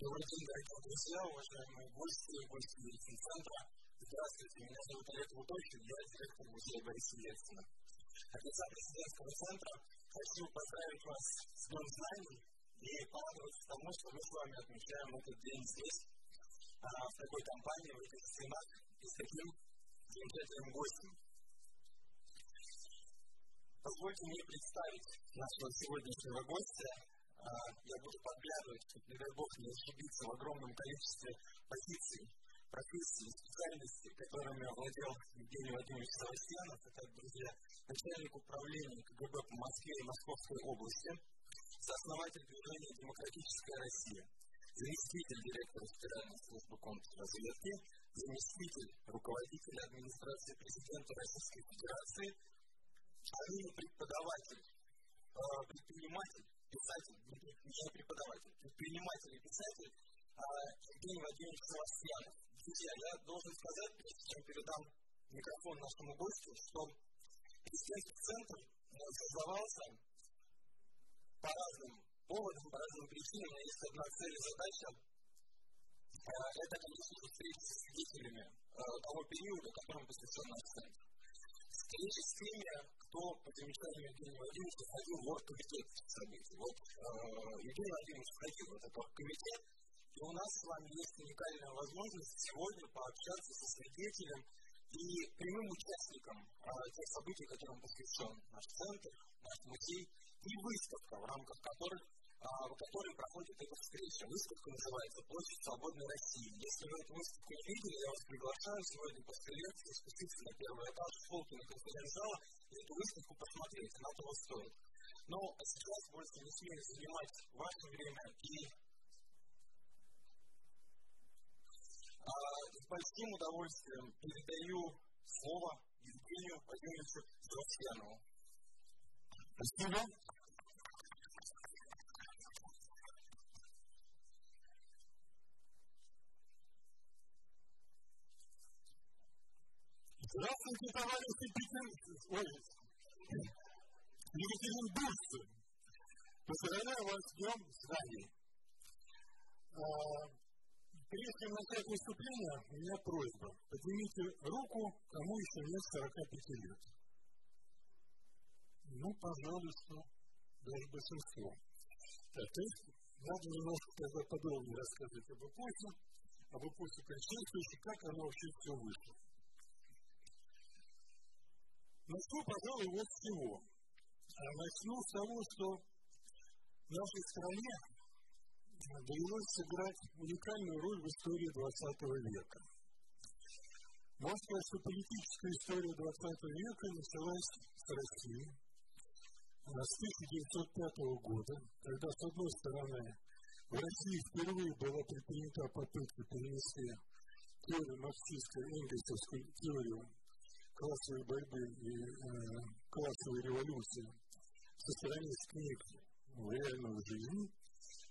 Добрый день, дорогие друзья, уважаемые гости, гости медицин-центра. Здравствуйте, меня зовут Олег Лутовщик, я директор музея Бориса Ельцина. От лица президентского центра хочу поздравить вас с Днем знаний и порадоваться тому, что мы с вами отмечаем этот день здесь, в такой компании, в этих стенах и с таким замечательным гостем. Позвольте мне представить нашего сегодняшнего гостя. Я буду подглядывать, чтобы, не дай бог, не ошибиться в огромном количестве позиций, профессий, специальностей, которыми овладел Евгений Владимирович Савастьянов. Это, друзья, начальник управления КГБ по Москве и Московской области, сооснователь движения «Демократическая Россия», заместитель директора Федеральной службы контрразведки, заместитель руководителя администрации президента Российской Федерации, а ныне преподаватель, предприниматель, писатель, не преподаватель, предприниматель и писатель Евгений Владимирович Севастьянов. Друзья, я должен сказать, прежде чем передам микрофон нашему гостю, что президентский центр создавался по разным поводам, по разным причинам. Есть одна цель и задача это, конечно встреча с свидетелями того периода, которому посвящен наш центр. Встреча с теми, кто, по замечанию Евгения Владимировича, входил в оргкомитет событий. Вот Евгений Владимирович входил в этот оргкомитет, и у нас с вами есть уникальная возможность сегодня пообщаться со свидетелем и прямым участником тех событий, которым посвящен наш центр, наш музей, и выставка, в рамках которых в которой проходит эта встреча. Выставка называется «Площадь свободной России». Если вы эту выставку не видели, я вас приглашаю сегодня после лекции спуститься на первый этаж полки на конференц-зала и эту выставку посмотреть, она того стоит. Но сейчас больше не смею занимать ваше время и а, с большим удовольствием передаю слово Евгению Владимировичу Севастьянову. Спасибо. Здравствуйте, товарищи Ой, екатеринбуржцы! Поздравляю вас с Днем знаний. Прежде чем начать выступление, у меня просьба. Поднимите руку, кому еще нет 45 лет. Ну, пожалуйста, даже большинство. Так, то есть, надо немножко подробнее рассказать об эпохе, об эпохе предшествующей, как оно вообще все вышло. Начну, пожалуй, вот с чего. Начну с того, что в нашей стране довелось сыграть уникальную роль в истории XX века. Можно сказать, что политическая история XX века началась с России с 1905 года, когда, с одной стороны, в России впервые была предпринята попытка перенести теорию марксистской энгельсовскую теорию классовой борьбы и э, классовой революции со стороны книг в реальную жизнь,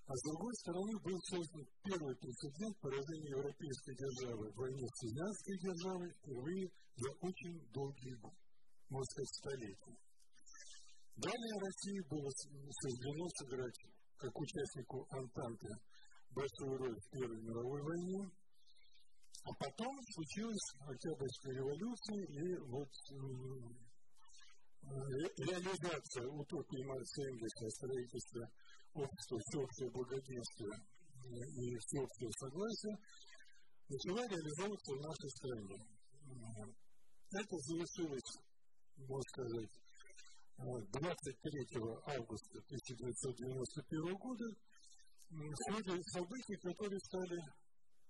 а с другой стороны был создан первый прецедент поражения европейской державы в войне с цыганской державой впервые за очень долгие, можно сказать, столетия. Далее России было суждено сыграть как участнику Антанты большую роль в Первой мировой войне, а потом случилась Октябрьская революция и вот реализация утопии Маркса Энгельса строительства общества всеобщего благоденствия и всеобщего согласия начала реализовываться в нашей стране. Это завершилось, можно сказать, 23 августа 1991 года в ходе событий, которые стали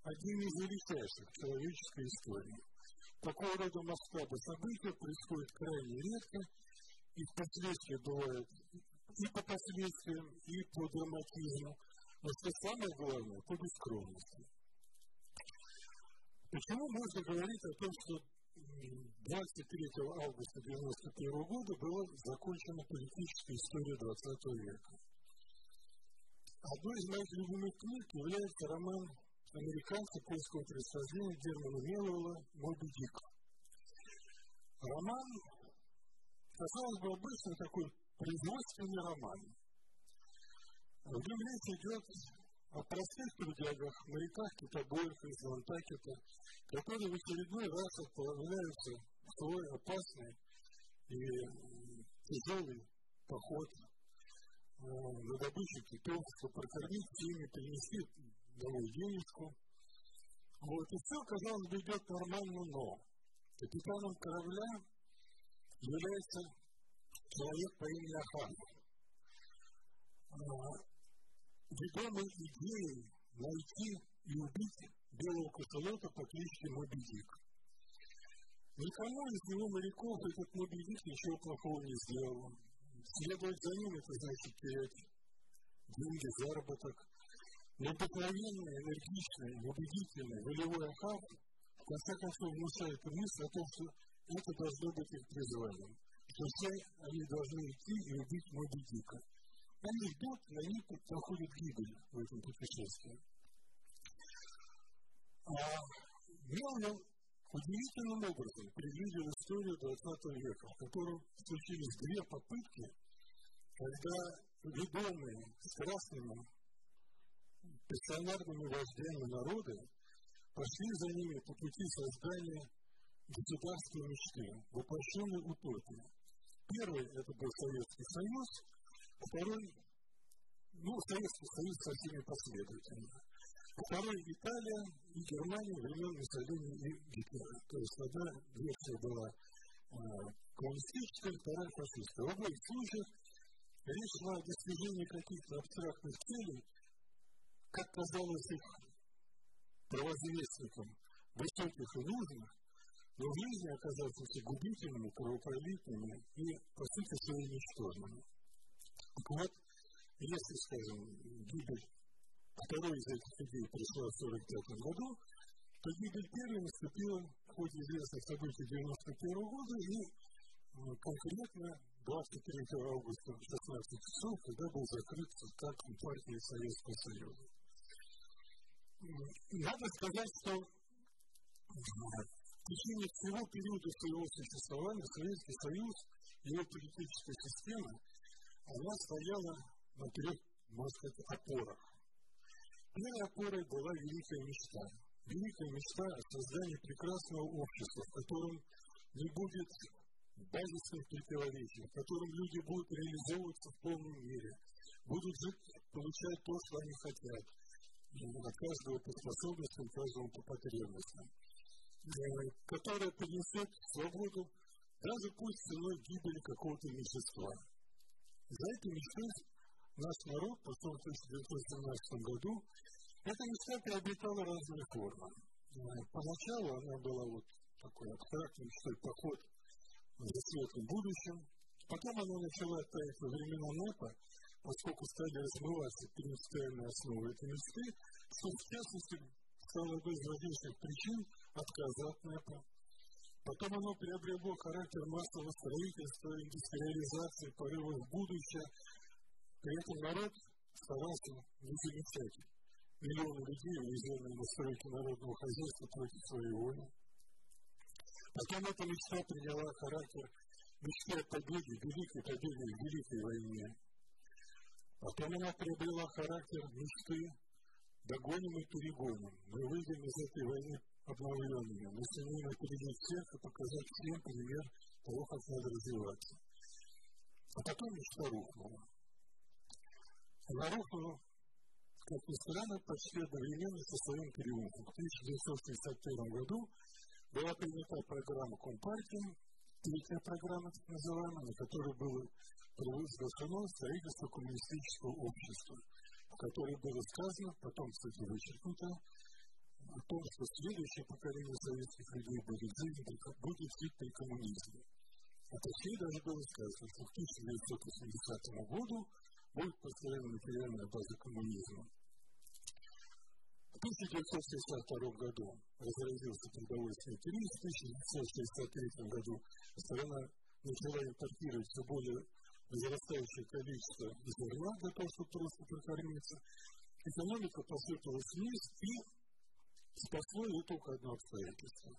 одним из величайших человеческой истории. Такого рода масштаба события происходят крайне редко, и впоследствии бывают и по последствиям, и по драматизму, но что самое главное, по бескровности. Почему можно говорить о том, что 23 августа 1991 года была закончена политическая история 20 века? Одной из моих любимых книг является роман американца польского происхождения Германа Мелового «Моби Дик». Роман, казалось бы, обычный такой производственный роман. В нем речь идет о простых трудягах, моряках, китобоях из Лантакета, которые в очередной раз отправляются в свой опасный и тяжелый поход на добычу китов, чтобы прокормить семьи, принести домой денежку. Вот, и все, казалось бы, идет нормально, но капитаном корабля является человек по имени Ахан. Ведомый идеей найти и убить белого кошелота по кличке Моби Дик. Никому из него моряков этот Моби Дик ничего плохого не сделал. Следовать за ним это значит терять деньги, заработок. Но обыкновенный, энергичный, убедительный, волевой Ахав в конце концов внушает мысль о том, что это должно быть их призванием. Что все они должны идти и убить Моби Дика. Они идут, на них проходит гибель в этом путешествии. А Мелвилл удивительным образом предвидел историю 20 века, в котором случились две попытки, когда ведомые страстными пассионарными вождями народы пошли за ними по пути создания государственной мечты, воплощенной утопии. Первый – это был Советский Союз, второй – ну, Советский Союз со всеми последовательно. Второй – Италия и Германия времен Муссолини и Гитлера. То есть одна версия была э, коммунистическая, вторая фашистская. В обоих случаях речь шла о достижении каких-то абстрактных целей, как казалось их правозвестникам, высоких и нужных, но в жизни оказавшихся губительными, кровопролитными и, по сути своей, ничтожными. Вот, если, скажем, гибель второй из этих идей пришла в 1945 году, то гибель первой наступила в ходе известных событий 1991 года и конкретно 23 августа в 16 часов, когда был закрыт состав партии Советского Союза. Надо сказать, что в течение всего периода своего существования Советский Союз его политическая система, она стояла на трех, можно сказать, опорах. Первой опорой была великая мечта. Великая мечта о создании прекрасного общества, в котором не будет базисных противоречий, в котором люди будут реализовываться в полной мере, будут жить, получать то, что они хотят, от каждого по способностям, каждому по потребностям, которая принесет свободу даже пусть ценой гибели какого-то меньшинства. За этой мечтой наш народ потом в 1917 году эта мечта приобретала разные формы. Поначалу она была вот такой абстрактной мечтой поход за светлым будущим. Потом она начала таять во времена НЭПа, поскольку стали размываться принципиальные основы этой мечты, что в частности стало одной из важнейших причин отказа от НЭПа. Потом оно приобрело характер массового строительства, индустриализации, порыва в будущее, при этом народ старался не замечать миллионы людей, уязвленные на стройке народного хозяйства против своей воли. Потом эта мечта приняла характер мечты о победе, великой победе в Великой войне. Потом она приобрела характер мечты догоним и перегоним. Мы выйдем из этой войны обновленными. Мы сумеем опередить всех и показать всем пример того, как надо развиваться. А потом мечта рухнула. Нарухова, как ни странно, почти одновременно со своим триумфом. В 1961 году была принята программа Компартии, третья программа, так называемая, на которой было провозглашено строительство коммунистического общества, в которой было сказано, потом, кстати, вычеркнуто, о том, что следующее поколение советских людей будет жить, будет жить при коммунизме. А точнее даже было сказано, что к 1980 году будет построена материальная база коммунизма. В 1962 году разразился продовольственный кризис, в 1963 году страна начала импортировать все более возрастающее количество зерна для того, чтобы просто прокормиться. Экономика посыпалась вниз и спасло ее только одно обстоятельство.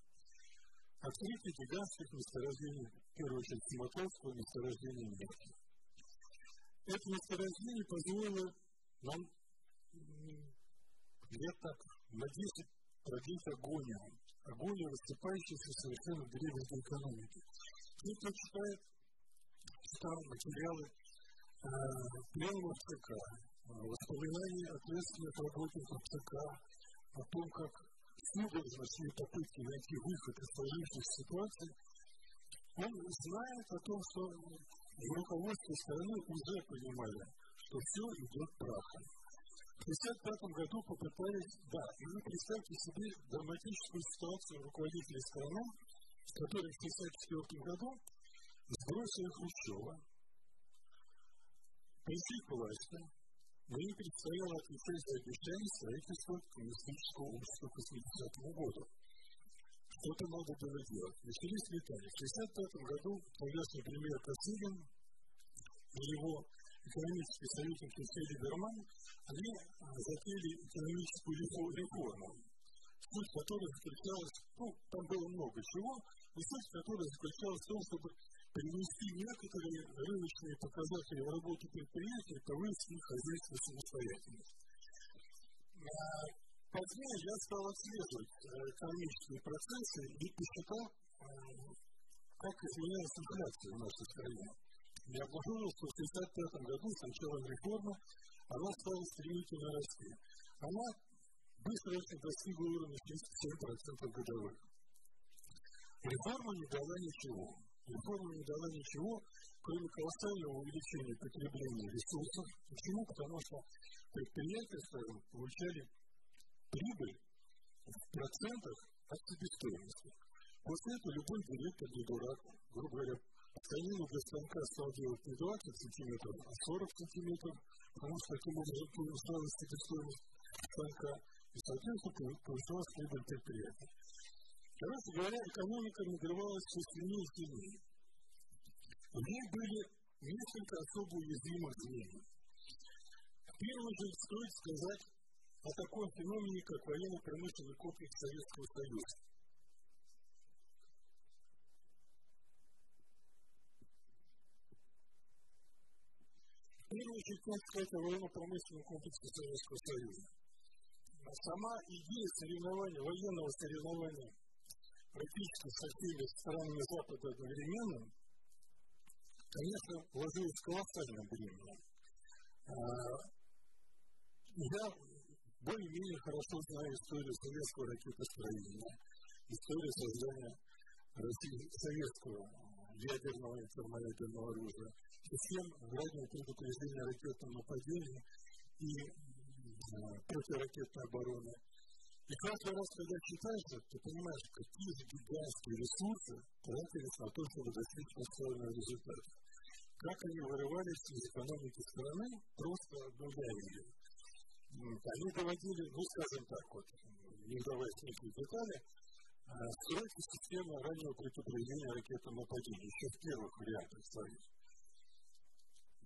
Открытие гигантских месторождений, в первую очередь, Симатовского месторождения нефти это месторождение позволило нам лет так на 10 продлить агония. Агония, рассыпающаяся совершенно в древней экономики. И кто читает там материалы э, пленумов ЦК, воспоминания ответственных работников ЦК о том, как судорожно шли попытки найти выход из сложившейся ситуации, он знает о том, что в руководстве страны уже понимали, что все идет прахом. В 1955 году попытались, да, и вы представьте себе драматическую ситуацию руководителей страны, которые в 1964 году сбросили Хрущева, пришли к власти, но им предстояло отвечать за обещание строительства коммунистического общества к 80 году. Что-то надо было делать. Начались летания. В 1965 году тогдашний премьер Косыгин и его экономический советник Алексей Либерман, они затеяли экономическую реформу, суть которой заключалась, ну, там было много чего, но суть которой заключалась в том, чтобы привнести некоторые рыночные показатели в работу предприятий, повысить их хозяйственную самостоятельность. Позднее я стал отслеживать экономические процессы и посчитал, как изменялась инфляция в нашей стране. Я обнаружил, что в 1955 году с началом реформы она стала стремительно расти. Она быстро достигла уровня 37% годовых. Реформа не дала ничего. Реформа не дала ничего, кроме колоссального увеличения потребления ресурсов. Почему? Потому что предприятия, получали прибыль в процентах от себестоимости. После этого любой директор не дурак, грубо говоря, тканину для станка стал делать не 20 сантиметров, а 40 сантиметров, потому что таким образом повышалась себестоимость станка, и, соответственно, повышалась прибыль предприятия. Короче говоря, экономика надрывалась все сильнее и сильнее. В ней были несколько особо уязвимых. В первую очередь стоит сказать о таком феномене, как военно-промышленный комплекс Советского Союза. В первую очередь, надо сказать о военно-промышленном комплексе Советского Союза. Сама идея соревнования, военного соревнования практически со всеми странами Запада одновременно, конечно, ложилась колоссальным бременем. Я более-менее хорошо знаю историю советского ракетостроения, историю создания России, советского ядерного и термоядерного оружия, систем раннего предупреждения ракетного нападения и противоракетной обороны. И каждый раз, когда читаешь это, ты понимаешь, какие гигантские ресурсы тратились на то, чтобы достичь поставленного результата. Как они вырывались из экономики страны, просто обнуляя. Они доводили, ну, скажем так вот, не вдаваясь в некие детали, стройки системы раннего предупреждения ракетного нападения, еще в первых вариантах своих.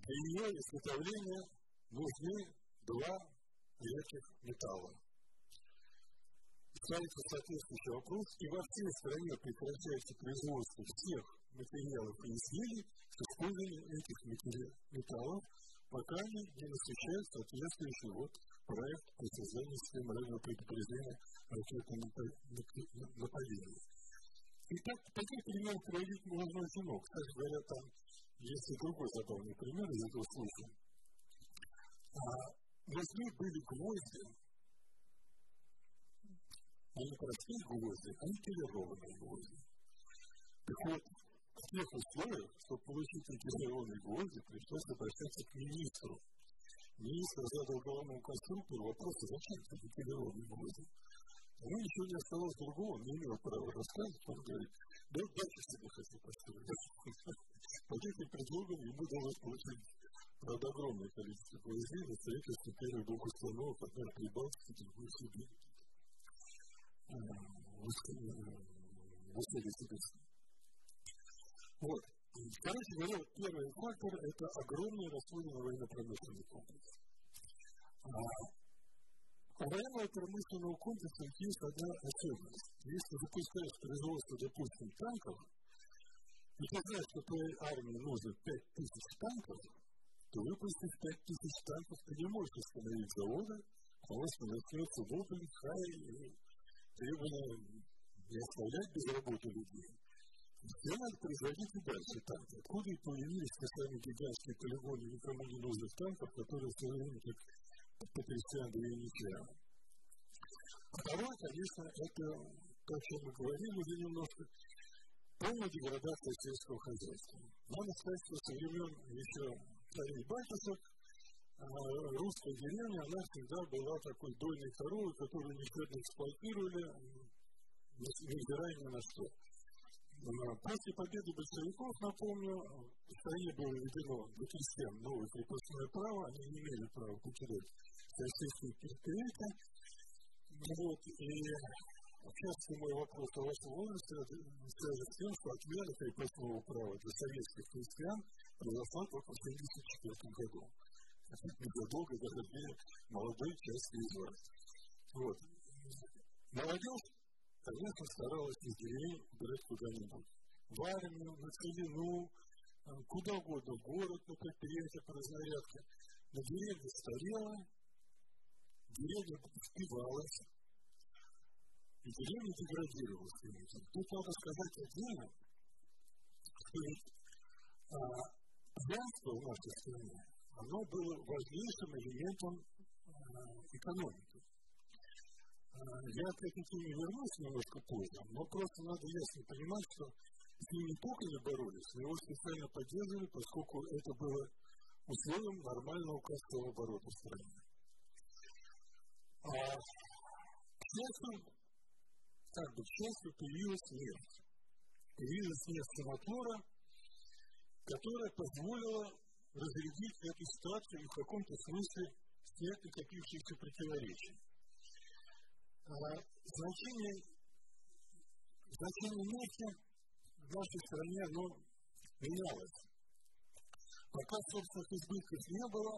Для ее изготовления нужны два редких металла ставится соответствующий вопрос, и во всей стране прекращается производство всех материалов и изделий с использованием этих металлов, пока не насыщают соответствующий вот проект по созданию системы раннего предупреждения ракетного нападения. И так, таких примеров приводить можно очень много. Кстати говоря, там есть и другой забавный пример из этого случая. А, возьми были гвозди, они простые гвозди, они полированные гвозди. Так вот, в тех условиях, чтобы получить эти полированные гвозди, пришлось обращаться к министру. Министр задал главному конструктору вопрос, зачем эти полированные гвозди? Ему ничего не осталось другого, не имел права рассказывать, он говорит, да дальше себе хочу построить. Под этим предлогом ему удалось получить правда, огромное количество гвоздей на строительство первых двух установок, одна в Прибалтике, другой в Сибири. Вот. Короче говоря, первый фактор – это огромный расходный военно-промышленный комплекс. Военного промышленного комплекса есть одна особенность. Если выпускаешь производство, допустим, танков, и ты знаешь, что твоей армии нужно 5000 танков, то выпустив 5000 танков, ты не можешь остановить заводы, потому что начнется вопль, хай, требование не оставлять без работы людей. Все надо производить и дальше танки. Откуда и появились те самые гигантские полигоны никому не нужных танков, которые в свое время как потрясли Андрея Нечаева. Второе, конечно, это то, о чем мы говорили уже немножко, полная деградация сельского хозяйства. Надо сказать, что со времен еще царей батюшек русская деревня, она всегда была такой дойной коровой, которую никогда не эксплуатировали, невзирая ни на что. После победы большевиков, напомню, в стране было введено для крестьян новое крепостное право, они не имели права покидать российские предприятия. Вот, и часто мой вопрос о вашем возрасте связан с тем, что отмена крепостного права для советских крестьян произошла только в 1974 году. Незадолго до рождения молодой части из вас. Вот. Молодежь конечно, старалась из деревень брать куда-нибудь. В армию, на целину, куда угодно, в город, на предприятие по разнарядке. Но деревня старела, деревня впивалась, и деревня деградировала. Тут надо сказать отдельно, что ведь а, в нашей стране, оно было важнейшим элементом а, экономики. Я к этой теме вернусь немножко позже, но просто надо ясно понимать, что с ним только не боролись, но его специально поддерживали, поскольку это было условием нормального кассового оборота в стране. А, к счастью, как бы, к счастью, появилась нефть. Появилась нефть мотора, которая позволила разрядить эту ситуацию и в каком-то смысле снять накопившиеся противоречия значение, значение нефти в нашей стране оно менялось. Пока собственных избытков не было,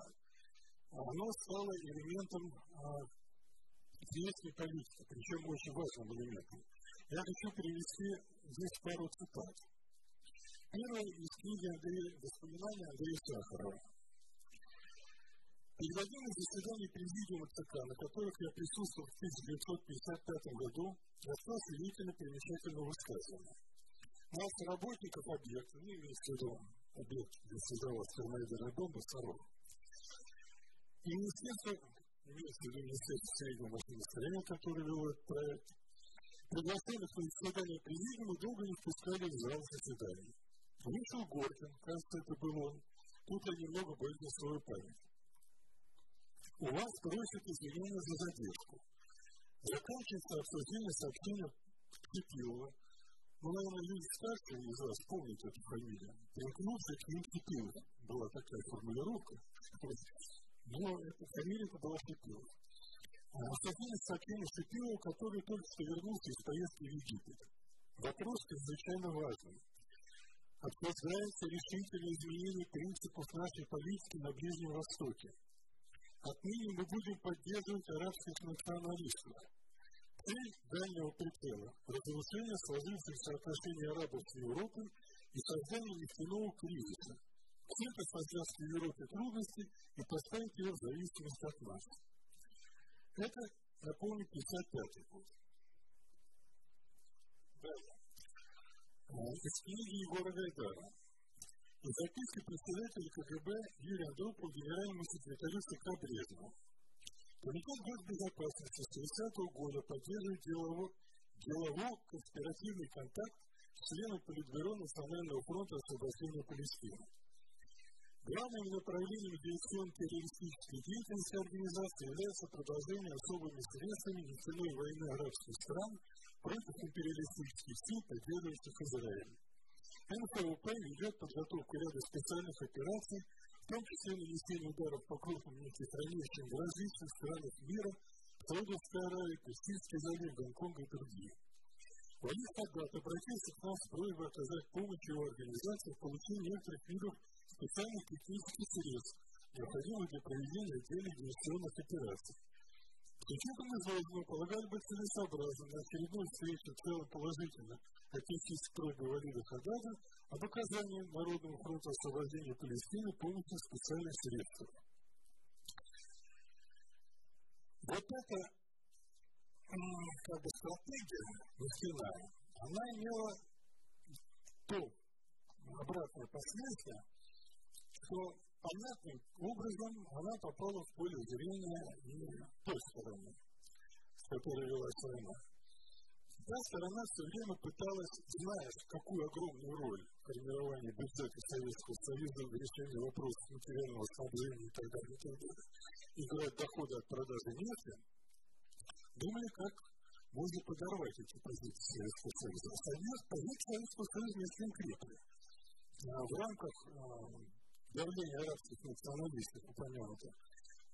оно стало элементом внешней политики, причем очень важным элементом. Я хочу привести здесь пару цитат. Первое из книги Андрея, воспоминания Андрея Сахарова. Перед одним из заседаний президиума ЦК, на которых я присутствовал в 1955 году, рассказал удивительно примечательного высказывания. Нас, работников объекта, не имеется в виду объект, где создавалась термоядерная бомба, Саров, и Министерство, имеется в виду Министерство среднего машиностроения, которое вело этот проект, приглашали на заседание президиума долго не впускали в зал заседаний. Вышел Горкин, кажется, это был он, тут я немного боюсь на свою память у вас просят извинения за задержку. Заканчивается обсуждение сообщения Кипилова. Ну, наверное, люди старшие из вас помнят эту фамилию. Примкнувший к ним Кипилов. Была такая формулировка. Но эта фамилия это была Кипилов. Обсуждение сообщения Шипилова, который только что вернулся из поездки в Египет. Вопрос чрезвычайно важный. Обсуждается решительное изменение принципов нашей политики на Ближнем Востоке. Отныне мы будем поддерживать арабских националистов. Цель дальнего прицела – разрушение сложившихся отношений арабов с Европой и создание нефтяного кризиса. Это создаст в Европе трудности и поставит ее в зависимость от нас. Это, напомню, 55 год. Далее. Из книги Егора Гайдара и записки представителя КГБ Юрия Андропова генеральному секретарю ЦК Брежневу. Комитет госбезопасности с 30 года поддерживает деловой, деловой конспиративный контакт с членом Политбюро Национального фронта освобождения Палестины. Главным направлением диверсионно-террористической деятельности организации является продолжение особыми средствами нефтяной войны арабских стран против империалистических сил, поддерживающих Израиль. НКВП ведет подготовку ряда специальных операций, в том числе нанесение ударов по крупным нефтехранилищам в различных странах мира, Саудовской Аравии, Персидский залив, Гонконг и другие. Валис Хаддат обратился к нам с просьбой оказать помощь его организации в получении некоторых видов специальных технических средств, необходимых для проведения отдельных диверсионных операций. Учетом изложенного полагали бы целесообразно на очередной встрече в целом положительно отнестись к просьбе Валида Хадада об оказании Народному фронту освобождения Палестины помощи специальных средств. Вот эта как бы стратегия нефтяная, она имела то обратное последствие, что понятным образом она попала в поле зрения и той стороны, с которой велась война. Та сторона все время пыталась, зная, какую огромную роль в формировании бюджета Советского Союза в решении вопросов материального снабжения и так далее, и так далее, играть доходы от продажи нефти, думали, как можно подорвать эти позиции Советского Союза. А позиции Советского Союза не очень крепкие. В рамках давления арабских националистов, упомянутых,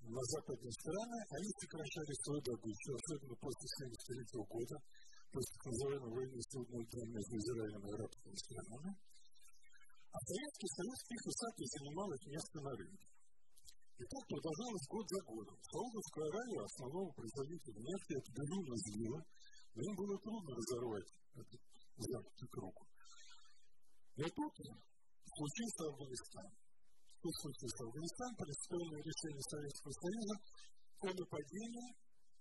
на западные страны, они сокращали свою добычу, особенно после 1973 года, после так называемой войны судной между Израилем и арабскими странами. А Советский Союз тихо сами занимал их место на рынке. И так продолжалось год за годом. Саудовская Аравия, основного производителя нефти, это безумно злила, но им было трудно разорвать этот замкнутый круг. И тут случился Афганистан. Случился Афганистан? Принципиальное решение Советского Союза о нападении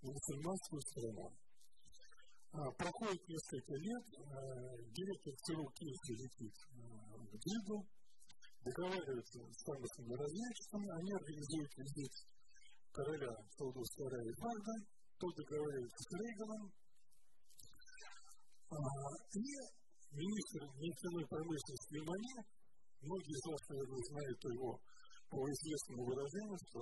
на мусульманскую страну. А, проходит несколько лет, а, директор ЦРУ Киевский летит а, в Джиду, договариваются с тамошними разведчиками, они организуют визит короля Саудовской Аравии Фарда, тот договаривается с Рейганом, и министр нефтяной промышленности Германии, многие из вас, наверное, знают его по известному выражению, что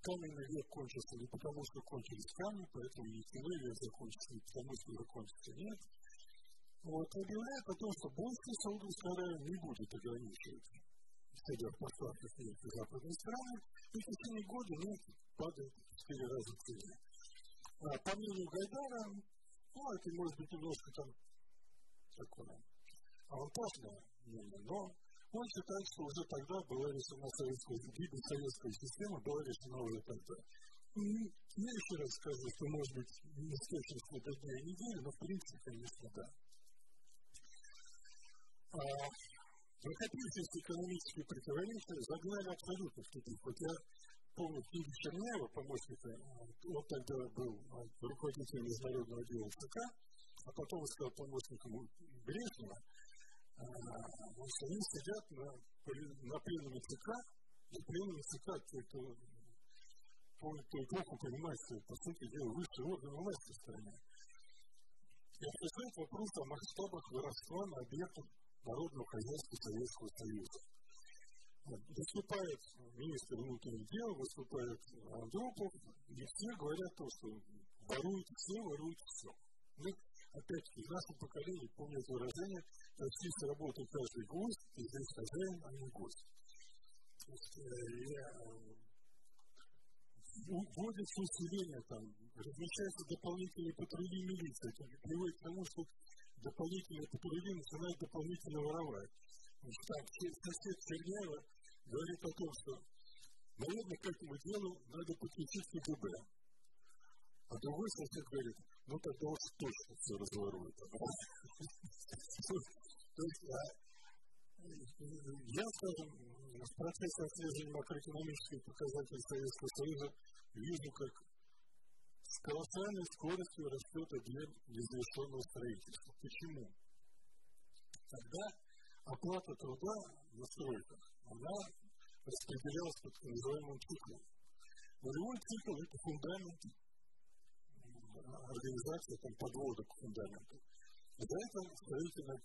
каменный век кончился не потому, что кончились камни, поэтому нефтяной век закончится не потому, что закончится нет. Вот, объявляет о том, что больше Саудовская Аравия не будет ограничивать средних поставках нефти в западные страны, и в течение года нефть падает в 4 раза в цене. А, по мнению Гайдара, ну, это может быть немножко там такое авантажное мнение, но он считает, что уже тогда была решена советская гибель советской системы, была решена уже тогда. И я еще раз скажу, что может быть не с точностью до дня и недели, но в принципе, конечно, да. А, накопившиеся экономические противоречия загнали абсолютно в тупик. Вот я помню книги Черняева, помощника, он тогда был руководителем международного дела ЦК, а потом стал помощником Брежнева, они сидят на, на пленуме ЦК, и пленуме ЦК, помнит ту эпоху, понимает, что, по сути дела, высший орган власти в стране. И обсуждает вопрос о масштабах воровства на объектах народного хозяйства Советского Союза. Выступает министр внутренних дел, выступает Андропов, и все говорят то, что воруют все, воруют все. Мы, опять-таки, в нашем поколении помнят выражение, что здесь работает каждый гость, и здесь хозяин, а не гость. То есть, вводится усиление, там, размещаются дополнительные патрули милиции. Это приводит к тому, что дополнительные патрули начинают дополнительно воровать. Значит, там сосед Черняева говорит о том, что, наверное, к этому делу надо подключить КГБ. А другой сосед говорит, ну тогда уж точно все разворует. То есть, я, скажем, в процессе отслеживания макроэкономических показателей Советского Союза вижу, как с колоссальной скоростью растет объем незавершенного строительства. Почему? Тогда оплата труда на стройках, она распределялась по так называемому циклу. Нулевой цикл – это фундамент организации там, подвода к фундаменту. И за это строительная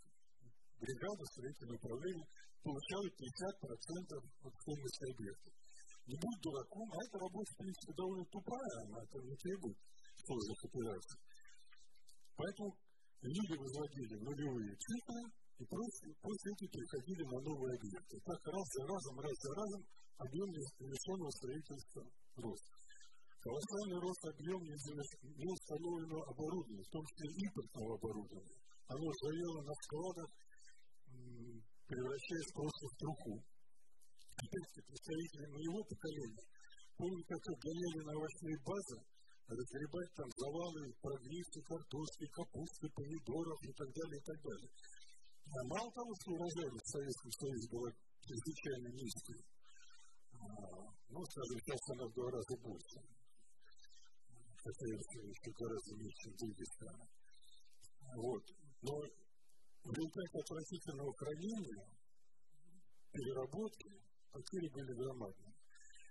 бригада, строительное управление получает 50% от стоимости объекта. Не будь дураком, а эта работа, в принципе, довольно тупая, она это не требует сложных операций. Поэтому люди возводили нулевые циклы, и после, после этого переходили на новые объекты. Так раз за разом, раз за разом объем незавершенного строительства рос. Колоссальный рост объема неустановленного оборудования, в том числе импортного оборудования. Оно заело на складах, превращаясь просто в труху. Опять-таки, представители моего поколения помню, как отгоняли на овощные базы, разгребать там завалы, прогревки, картошки, капусты, помидоров и так далее, и так далее. А мало того, что урожайность в Советском Союзе была чрезвычайно низкой, а, ну, скажем, сейчас она в два раза больше. состоявшего еще гораздо меньше, чем другие страны. Вот. Но в результате отвратительного хранения, переработки, потери были громадные.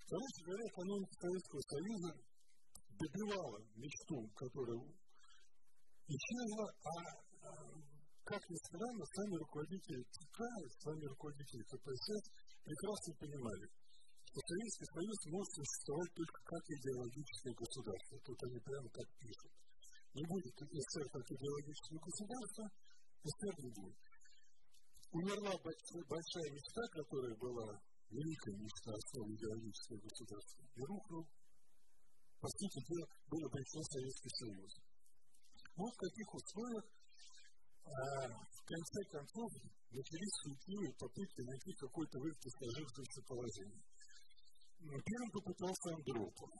Короче говоря, экономика Советского Союза добивала мечту, которая исчезла, а как ни странно, сами руководители ЦК, сами руководители КПСС прекрасно понимали, что Советский Союз может существовать только как идеологическое государство. Тут они прямо так пишут. Не будет СССР как идеологическое государство, Не будет. Умерла большая мечта, которая была великая мечта основы идеологического государства, и рухнул, по сути дела, был обречен Советский Союз. Вот в каких условиях а, в конце концов начались суетливые попытки найти какой-то выход из сложившегося положения. Первым попытался Андропов,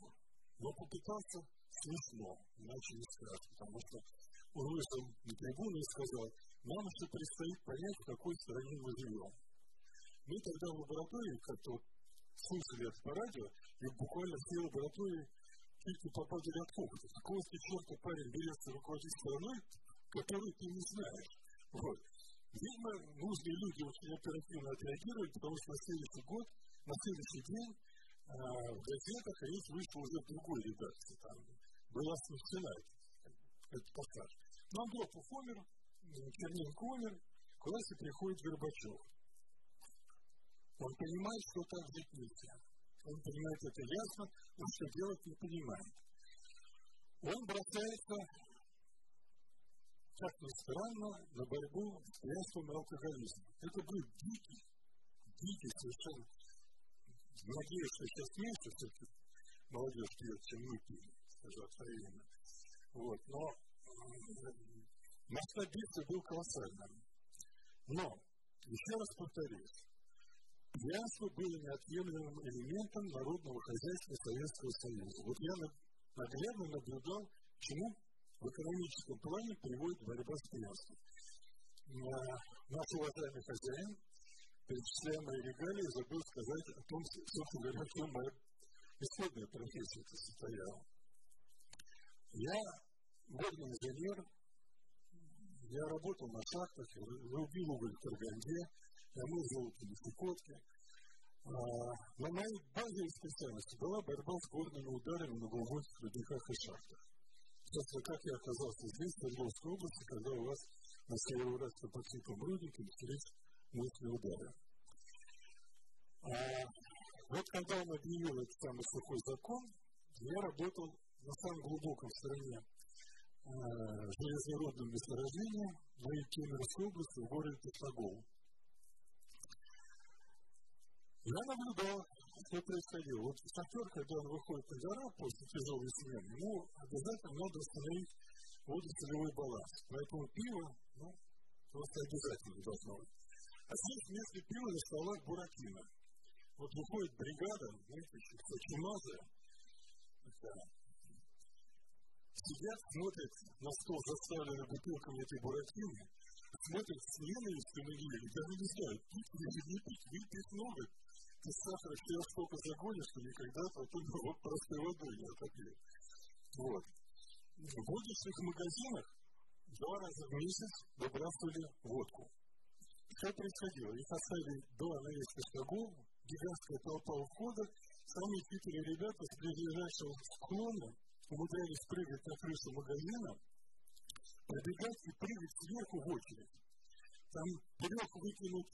но попытался смешно, иначе не скажешь, потому что он вышел на трибуну и сказал, нам еще предстоит понять, в какой стране мы живем. Мы тогда в лаборатории, как-то вот слушали это по радио, и буквально все лаборатории чуть не попадали от хохота. Какого ты черта парень берется руководить страной, которую ты не знаешь? Вот. Видимо, нужные люди очень оперативно отреагировали, потому что на следующий год, на следующий день а, в газетах речь вышла уже в другой редакции. Там была смещена этот пассаж. Но Андропов умер, Черненко умер, к власти приходит Горбачев. Он понимает, что так жить нельзя. Он понимает это ясно, но что делать не понимает. Он бросается, как ни странно, на борьбу с пьянством и алкоголизмом. Это будет дикий, дикий совершенно Надеюсь, что сейчас меньше все-таки молодежь пьет, чем мы пили, скажу откровенно. Вот, но масштаб битвы был колоссальным. Но, еще раз повторюсь, пьянство было неотъемлемым элементом народного хозяйства Советского Союза. Вот я наглядно наблюдал, чему в экономическом плане приводит борьба с пьянством. Наш уважаемый хозяин перечисляя мои регалии, забыл сказать о том, собственно говоря, в чем моя исходная профессия состояла. Я горный инженер, я работал на шахтах, рубил уголь в Караганде, я золото в Нефтекотке. А, но моей базовой специальностью была борьба с горными ударами на глубоких рудниках и шахтах. Собственно, как я оказался здесь, в Свердловской области, когда у вас на Северо-Уральском подсыпом руднике начались мысли удара. А, вот когда он объявил этот самый сухой закон, я работал на самом глубоком стороне железнородным месторождением в Кемеровской области в городе Тахтагол. Я наблюдал, что происходило. Вот шофер, когда он выходит на гора после тяжелой смены, ему обязательно надо установить водостолевой баланс. Поэтому пиво, ну, просто обязательно должно быть. А здесь вместо пива на столах буратино. Вот выходит бригада, знаете, чумазая, сидят, смотрят на стол, заставленный бутылками этой буратины, смотрят с ненавистью на нее, и даже не знают, пить или не пить, выпить много. Ты сахара все столько загонишь, что никогда потом вот простой водой не отопьет. Вот. В будущих магазинах два раза в месяц выбрасывали водку. Что происходило? Их оставили два на несколько шагов, гигантская толпа у входа, самые хитрые ребята с ближайшего склона умудрялись прыгать на крышу магазина, пробегать и прыгать сверху в очередь. Там трех выкинут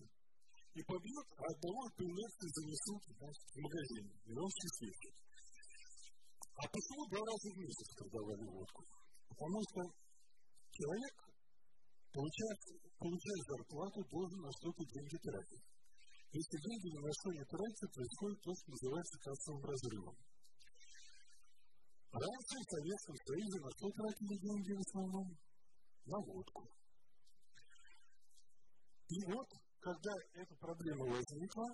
и побьют, а одного пилотки занесут в магазин, и он счастливчик. А почему два раза в месяц продавали водку? Потому что человек получает, получая зарплату, должен на что-то деньги тратить. Если деньги ни на что не тратятся, происходит то, что называется кассовым разрывом. Раньше в Советском Союзе на что тратили деньги в основном? На водку. И вот, когда эта проблема возникла,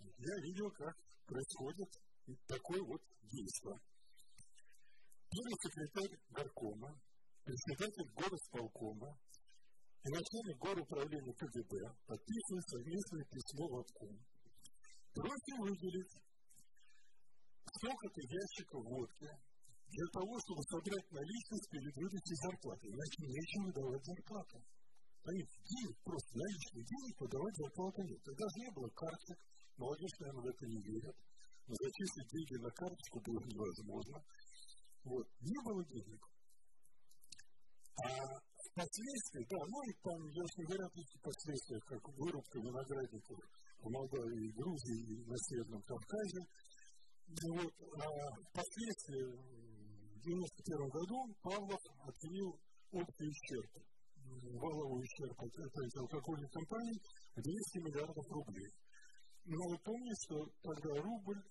я видел, как происходит такое вот действие. Первый секретарь горкома, председатель горосполкома и начальник горуправления КГБ подписывает совместное письмо в обком. Просим выделить сколько-то ящиков водки для того, чтобы собрать наличность перед выдачей зарплаты. Иначе нечем выдавать зарплату. Они денег, просто наличных денег выдавать зарплату нет. Тогда же не было карточек, молодежь, наверное, в это не верит. Но зачислить деньги на карточку было невозможно. Вот, не было денег. А Последствия, да, ну и там, я уж не говорю о таких последствиях, как вырубка виноградников в Молдавии Грузии и на Северном Кавказе. И вот, а впоследствии, в 1991 году Павлов отменил общий ущерб, валовый ущерб этой алкогольной компании 200 миллиардов рублей. Но вы помните, что тогда рубль,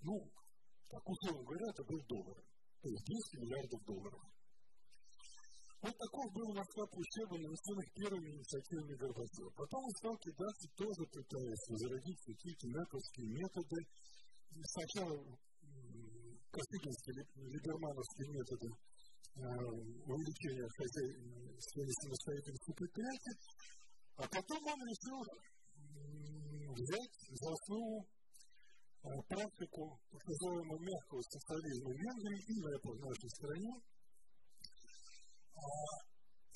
ну, так условно говоря, это был доллар. То есть 200 миллиардов долларов. Вот таков был Москва ущерба, нанесенных первыми инициативами Горбачева. Потом он стал кидаться, тоже пытаясь возродить какие-то мэковские методы. Сначала косыгинские, либермановские методы э, увеличения хозяйственной самостоятельности предприятия, а потом он решил взять за основу э, практику так называемого мягкого социализма в Венгрии и в нашей стране,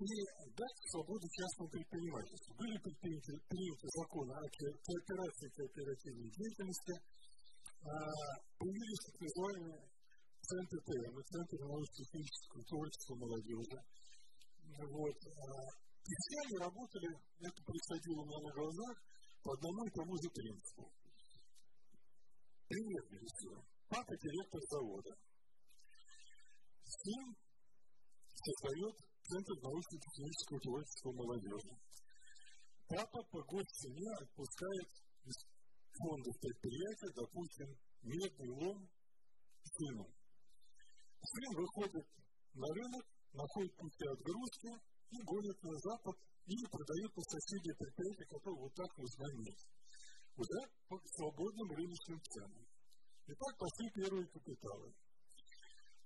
и дать свободу частному предпринимательству. Были предприняты, приняты законы о кооперации кооперативной деятельности, а, появились так называемые центры ТМ, Центры научно-технического творчества молодежи. Вот. А, и все они работали, это происходило на глазах, по одному и тому же принципу. Пример привести. Папа директор завода. Сын создает Центр научно-технического творчества молодежи. Папа по госцене отпускает из фондов предприятия, допустим, медный лом сыну. Сын выходит на рынок, находит пути отгрузки и гонит на запад или продает по соседней предприятия, которые вот так нужно иметь. Уже по свободным рыночным ценам. И так пошли первые капиталы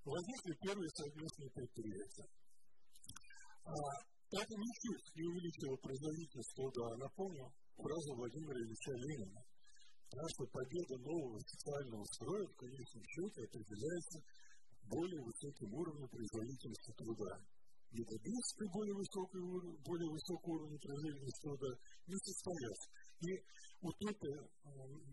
возникли первые совместные предприятия. А, это ничуть не увеличило производительность труда. Напомню фразу Владимира Ильича Ленина. Потому что победа нового социального строя в конечном счете определяется более высоким уровнем производительности труда. Не добиться более, высокой, более высокого уровня производительности труда не состоялся. И утопия,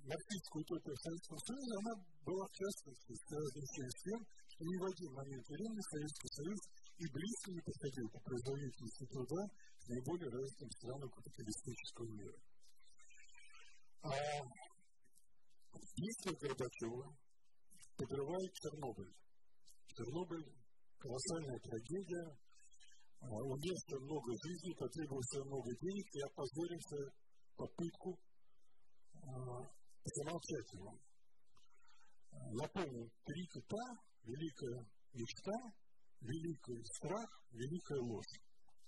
марксистская утопия Советского Союза, она была в частности связана с тем, что ни в один момент времени Советский Союз и близко не подходил по производительности труда к наиболее развитым странам капиталистического мира. А действия Горбачева подрывает Чернобыль. Чернобыль – колоссальная трагедия, уместно много жизней, потребуется много денег, и опозоримся попытку замолчать его. Напомню, три кита великая мечта, великий страх, великая ложь.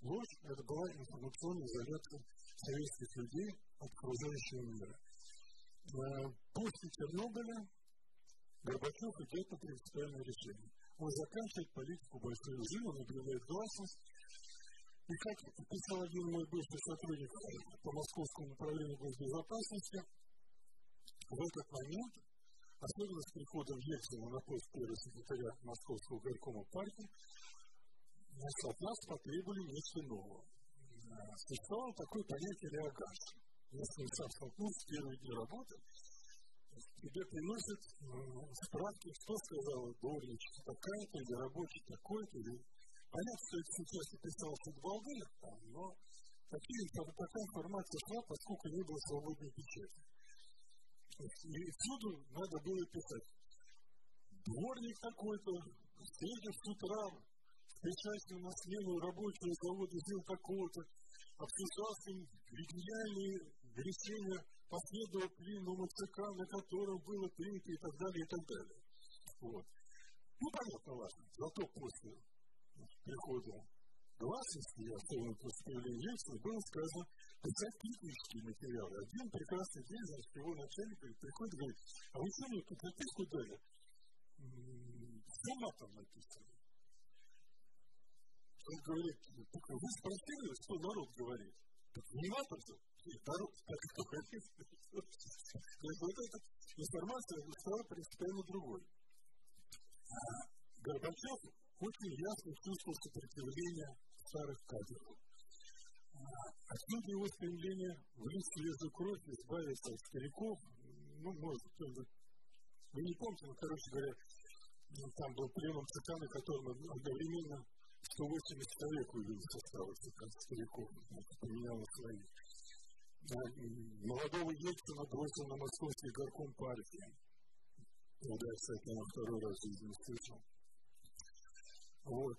Ложь – это была информационная зарядка советских людей от окружающего мира. После Чернобыля Горбачев идет на принципиальное решение. Он заканчивает политику большой лжи, он объявляет гласность. И как писал один мой бывший сотрудник по московскому управлению госбезопасности, в этот момент Особенно с приходом Ельцина на пост первого секретаря Московского горкома партии, значит, от нас потребовали нечто нового. Существовало такое понятие реагаж. Если сам столкнулся в первые дни работы, тебе приносят э, справки, что сказала дворничка такая-то, или рабочий такой-то, или... Понятно, что это сейчас в балдынах, но такие, такая информация шла, поскольку не было свободной печати. И всюду надо было писать. Дворник такой-то, встретив с утра, встречаясь на смену рабочего завода сделал такого-то, обсуждал с ним гениальные решения последовал пленному ЦК, на котором было принято и так далее, и так далее. Вот. Ну, понятно, ладно. Зато после прихода гласности, особенно после появления Ельцина, было сказано, писать технические материалы. Один прекрасный день, значит, его начальник приходит и говорит, а вы что мне тут записку дали? Все матом написано. Он говорит, вы спросили, что народ говорит? Так не матом вот эта информация стала принципиально другой. Горбачев очень ясно чувствовал сопротивление старых кадров. Отсюда его стремление влить свежую кровь, избавиться от стариков. Ну, может. Вы не помните, но, короче говоря, там был пленум ЦК, на котором одновременно 180 человек вывели из состава ЦК стариков, поменяло свои. Молодого Ельцина бросил на московский горком партии. Когда я, кстати, на второй раз в жизни слышал. Вот.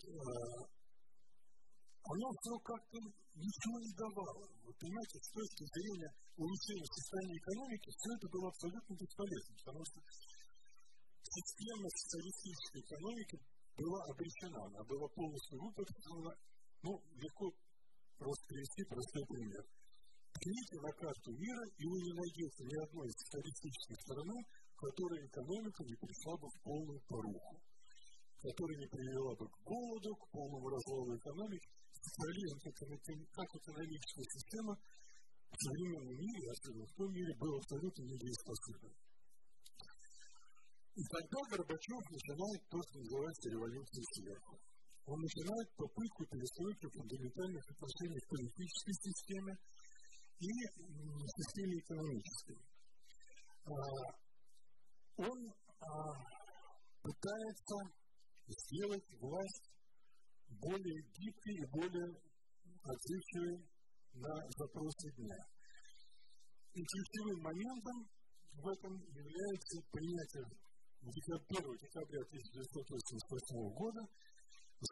Оно все как-то ничего не давало. Вы понимаете, с точки зрения улучшения состояния экономики, все это было абсолютно бесполезно, потому что система социалистической экономики была обречена, она была полностью выпущена. Ну, легко просто привести простой пример. Взгляните на карту мира, и вы не найдете ни одной социалистической страны, в которой экономика не пришла бы в полную поруху, которая не привела бы к голоду, к полному развалу экономики. Социализм как, экономическая система в современном мире, особенно в том мире, был абсолютно недееспособен. И тогда Горбачев начинает то, что называется революцией сверху. Он начинает попытку перестройки фундаментальных отношений в политической системе и в системе экономической. Он пытается сделать власть более гибкой и более отзывчивой на запросы дня. И ключевым моментом в этом является принятие 1 декабря 1988 года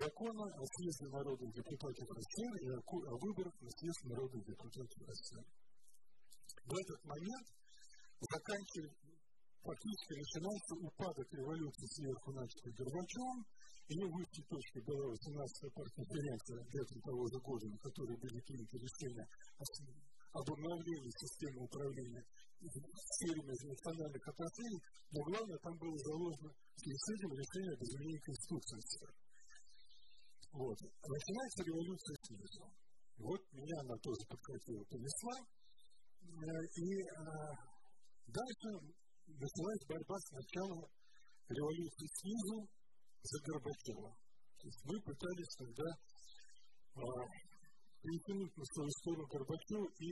закона о съезде народных депутатов России и о выборах на съезд народных депутатов России. В этот момент заканчивается, фактически начинается упадок революции сверху начатой Горбачевым, ее высшей точкой была 18-я партконференция летом того же года, на которой были приняты решения об обновлении системы управления сфере межнациональных отношений, но главное, там было заложено в связи с этим решение об изменении Конституции СССР. Вот. Начинается революция снизу. Вот меня она тоже подкатила, понесла. И а, дальше началась борьба сначала революции снизу за Горбачева. То есть мы пытались тогда а, перетянуть на свою сторону Горбачева и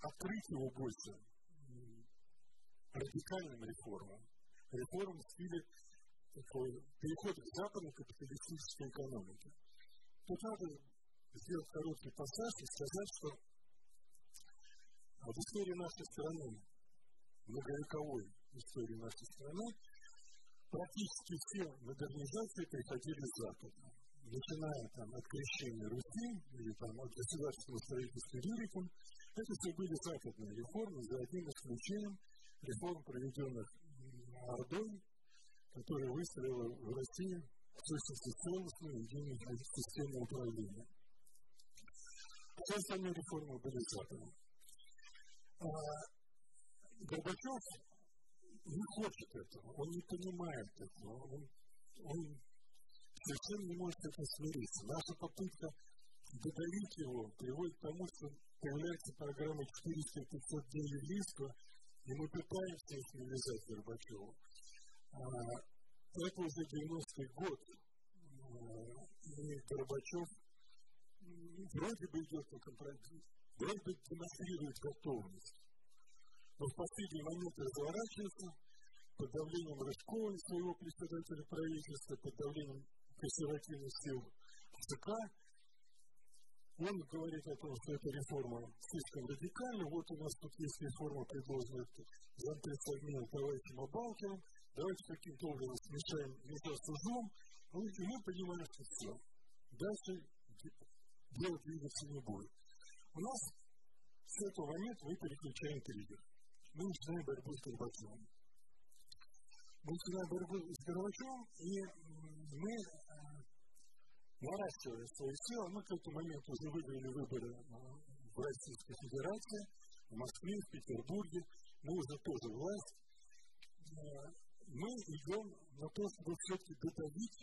открыть его больше радикальным реформам. Реформам в стиле такой переход к западной капиталистической экономике. Тут надо сделать короткий пассаж и сказать, что в истории нашей страны, многовековой истории нашей страны, практически все модернизации приходили с Запада. Начиная там, от крещения Руси или там, от государственного строительства Рюриком, это все были западные реформы, за одним исключением реформ, проведенных Ордой, которая выстроила в России сущности целостную единую систему управления. Все остальные реформы были западны. А, Горбачев не хочет этого, он не понимает этого, он, он совсем не может этим смириться. Наша попытка додавить его приводит к тому, что появляется программа 400 500 дней еврейства, и мы пытаемся их навязать Горбачеву. А, это уже 90-й год, и Горбачев вроде бы идет на компромисс, вроде бы демонстрирует готовность, но в последний момент разворачивается под давлением Рыжкова, своего председателя правительства, под давлением консервативных сил ЦК, он говорит о том, что эта реформа слишком радикальна. Вот у нас тут есть реформа, предложенная зампредсовмена товарищем Абалкиным. Давайте каким-то образом смешаем метро с узлом. Ну, и мы понимаем, что все. Дальше делать двигаться не будет. У нас с этого момента мы переключаем триггер. Мы начинаем борьбу с Горбачевым. Мы начинаем борьбу с Горбачевым, и мы наращивая свои силы, мы к этому моменту уже выиграли выборы в Российской Федерации, в Москве, в Петербурге, мы уже тоже власть. Мы идем на то, чтобы все-таки додавить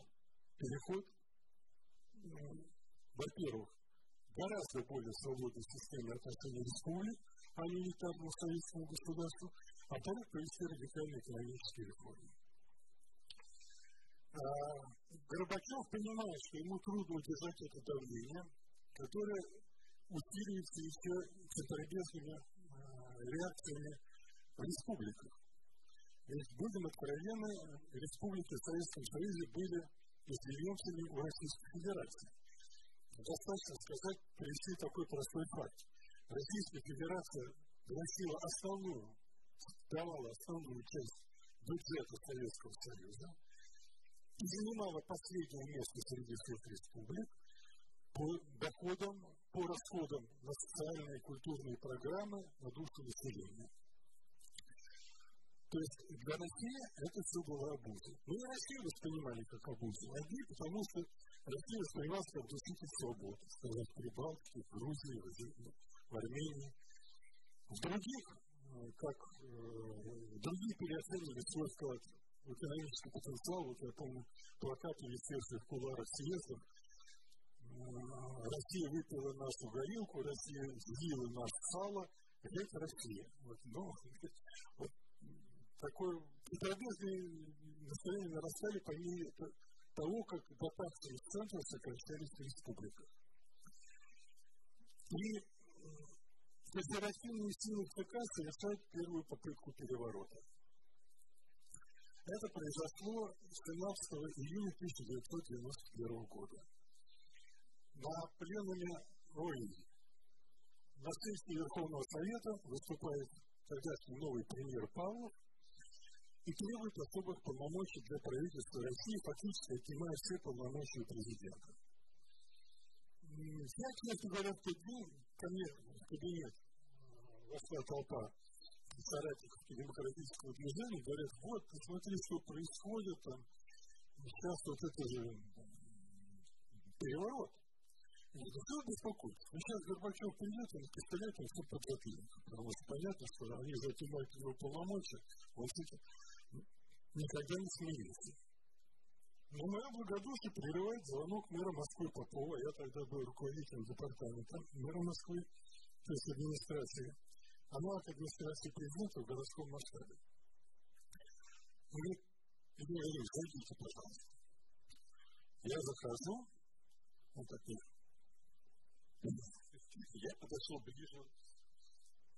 переход, во-первых, гораздо более свободной системе отношений республик, а не унитарному советскому государству, а во-вторых, провести радикальные экономические реформы. Горбачев понимает, что ему трудно удержать это давление, которое усиливается еще центробежными реакциями в республиках. Ведь, будем откровенны, республики в Советском Союзе были изъявленцами у Российской Федерации. Достаточно сказать, привести такой простой факт. Российская Федерация вносила основную, давала основную часть бюджета Советского Союза и занимала последнее место среди всех республик по доходам, по расходам на социальные и культурные программы на душу населения. То есть для России это все было обузой. Но и Россию воспринимали как обузу. Одни, потому что Россия воспринималась как душитель свободы. В Прибалтике, в Грузии, в Армении. В других, как э, другие переоценили свой вклад в экономический потенциал. Вот я помню плакаты, висевшие в кулуарах съездов. Россия выпила нашу горилку, Россия съела наше сало, это Россия. Вот, но, вот, такое безобидное настроение нарастали по мере того, как дотации из центра сокращались в республиках. И федеративные силы ЦК совершают первую попытку переворота. Это произошло 17 июня 1991 года. На пленуме ой, на сессии Верховного Совета выступает тогдашний новый премьер Павлов и требует особых полномочий для правительства России, фактически отнимая все полномочия президента. Я, честно говоря, в тот день ко мне в кабинет вошла толпа соратников демократического движения, говорят, вот, посмотри, что происходит там, сейчас вот это же переворот. Я что беспокойтесь? Ну, сейчас Горбачев придет, он пистолет, он все подготовит. Потому что понятно, что они же его полномочия, он никогда не смирился. Но мое благодушие прерывает звонок мэра Москвы Попова. Я тогда был руководителем департамента мэра Москвы, то есть администрации. Она от администрации президента в городском масштабе. Он говорит, зайдите, пожалуйста. Я захожу, он такой, я подошел ближе,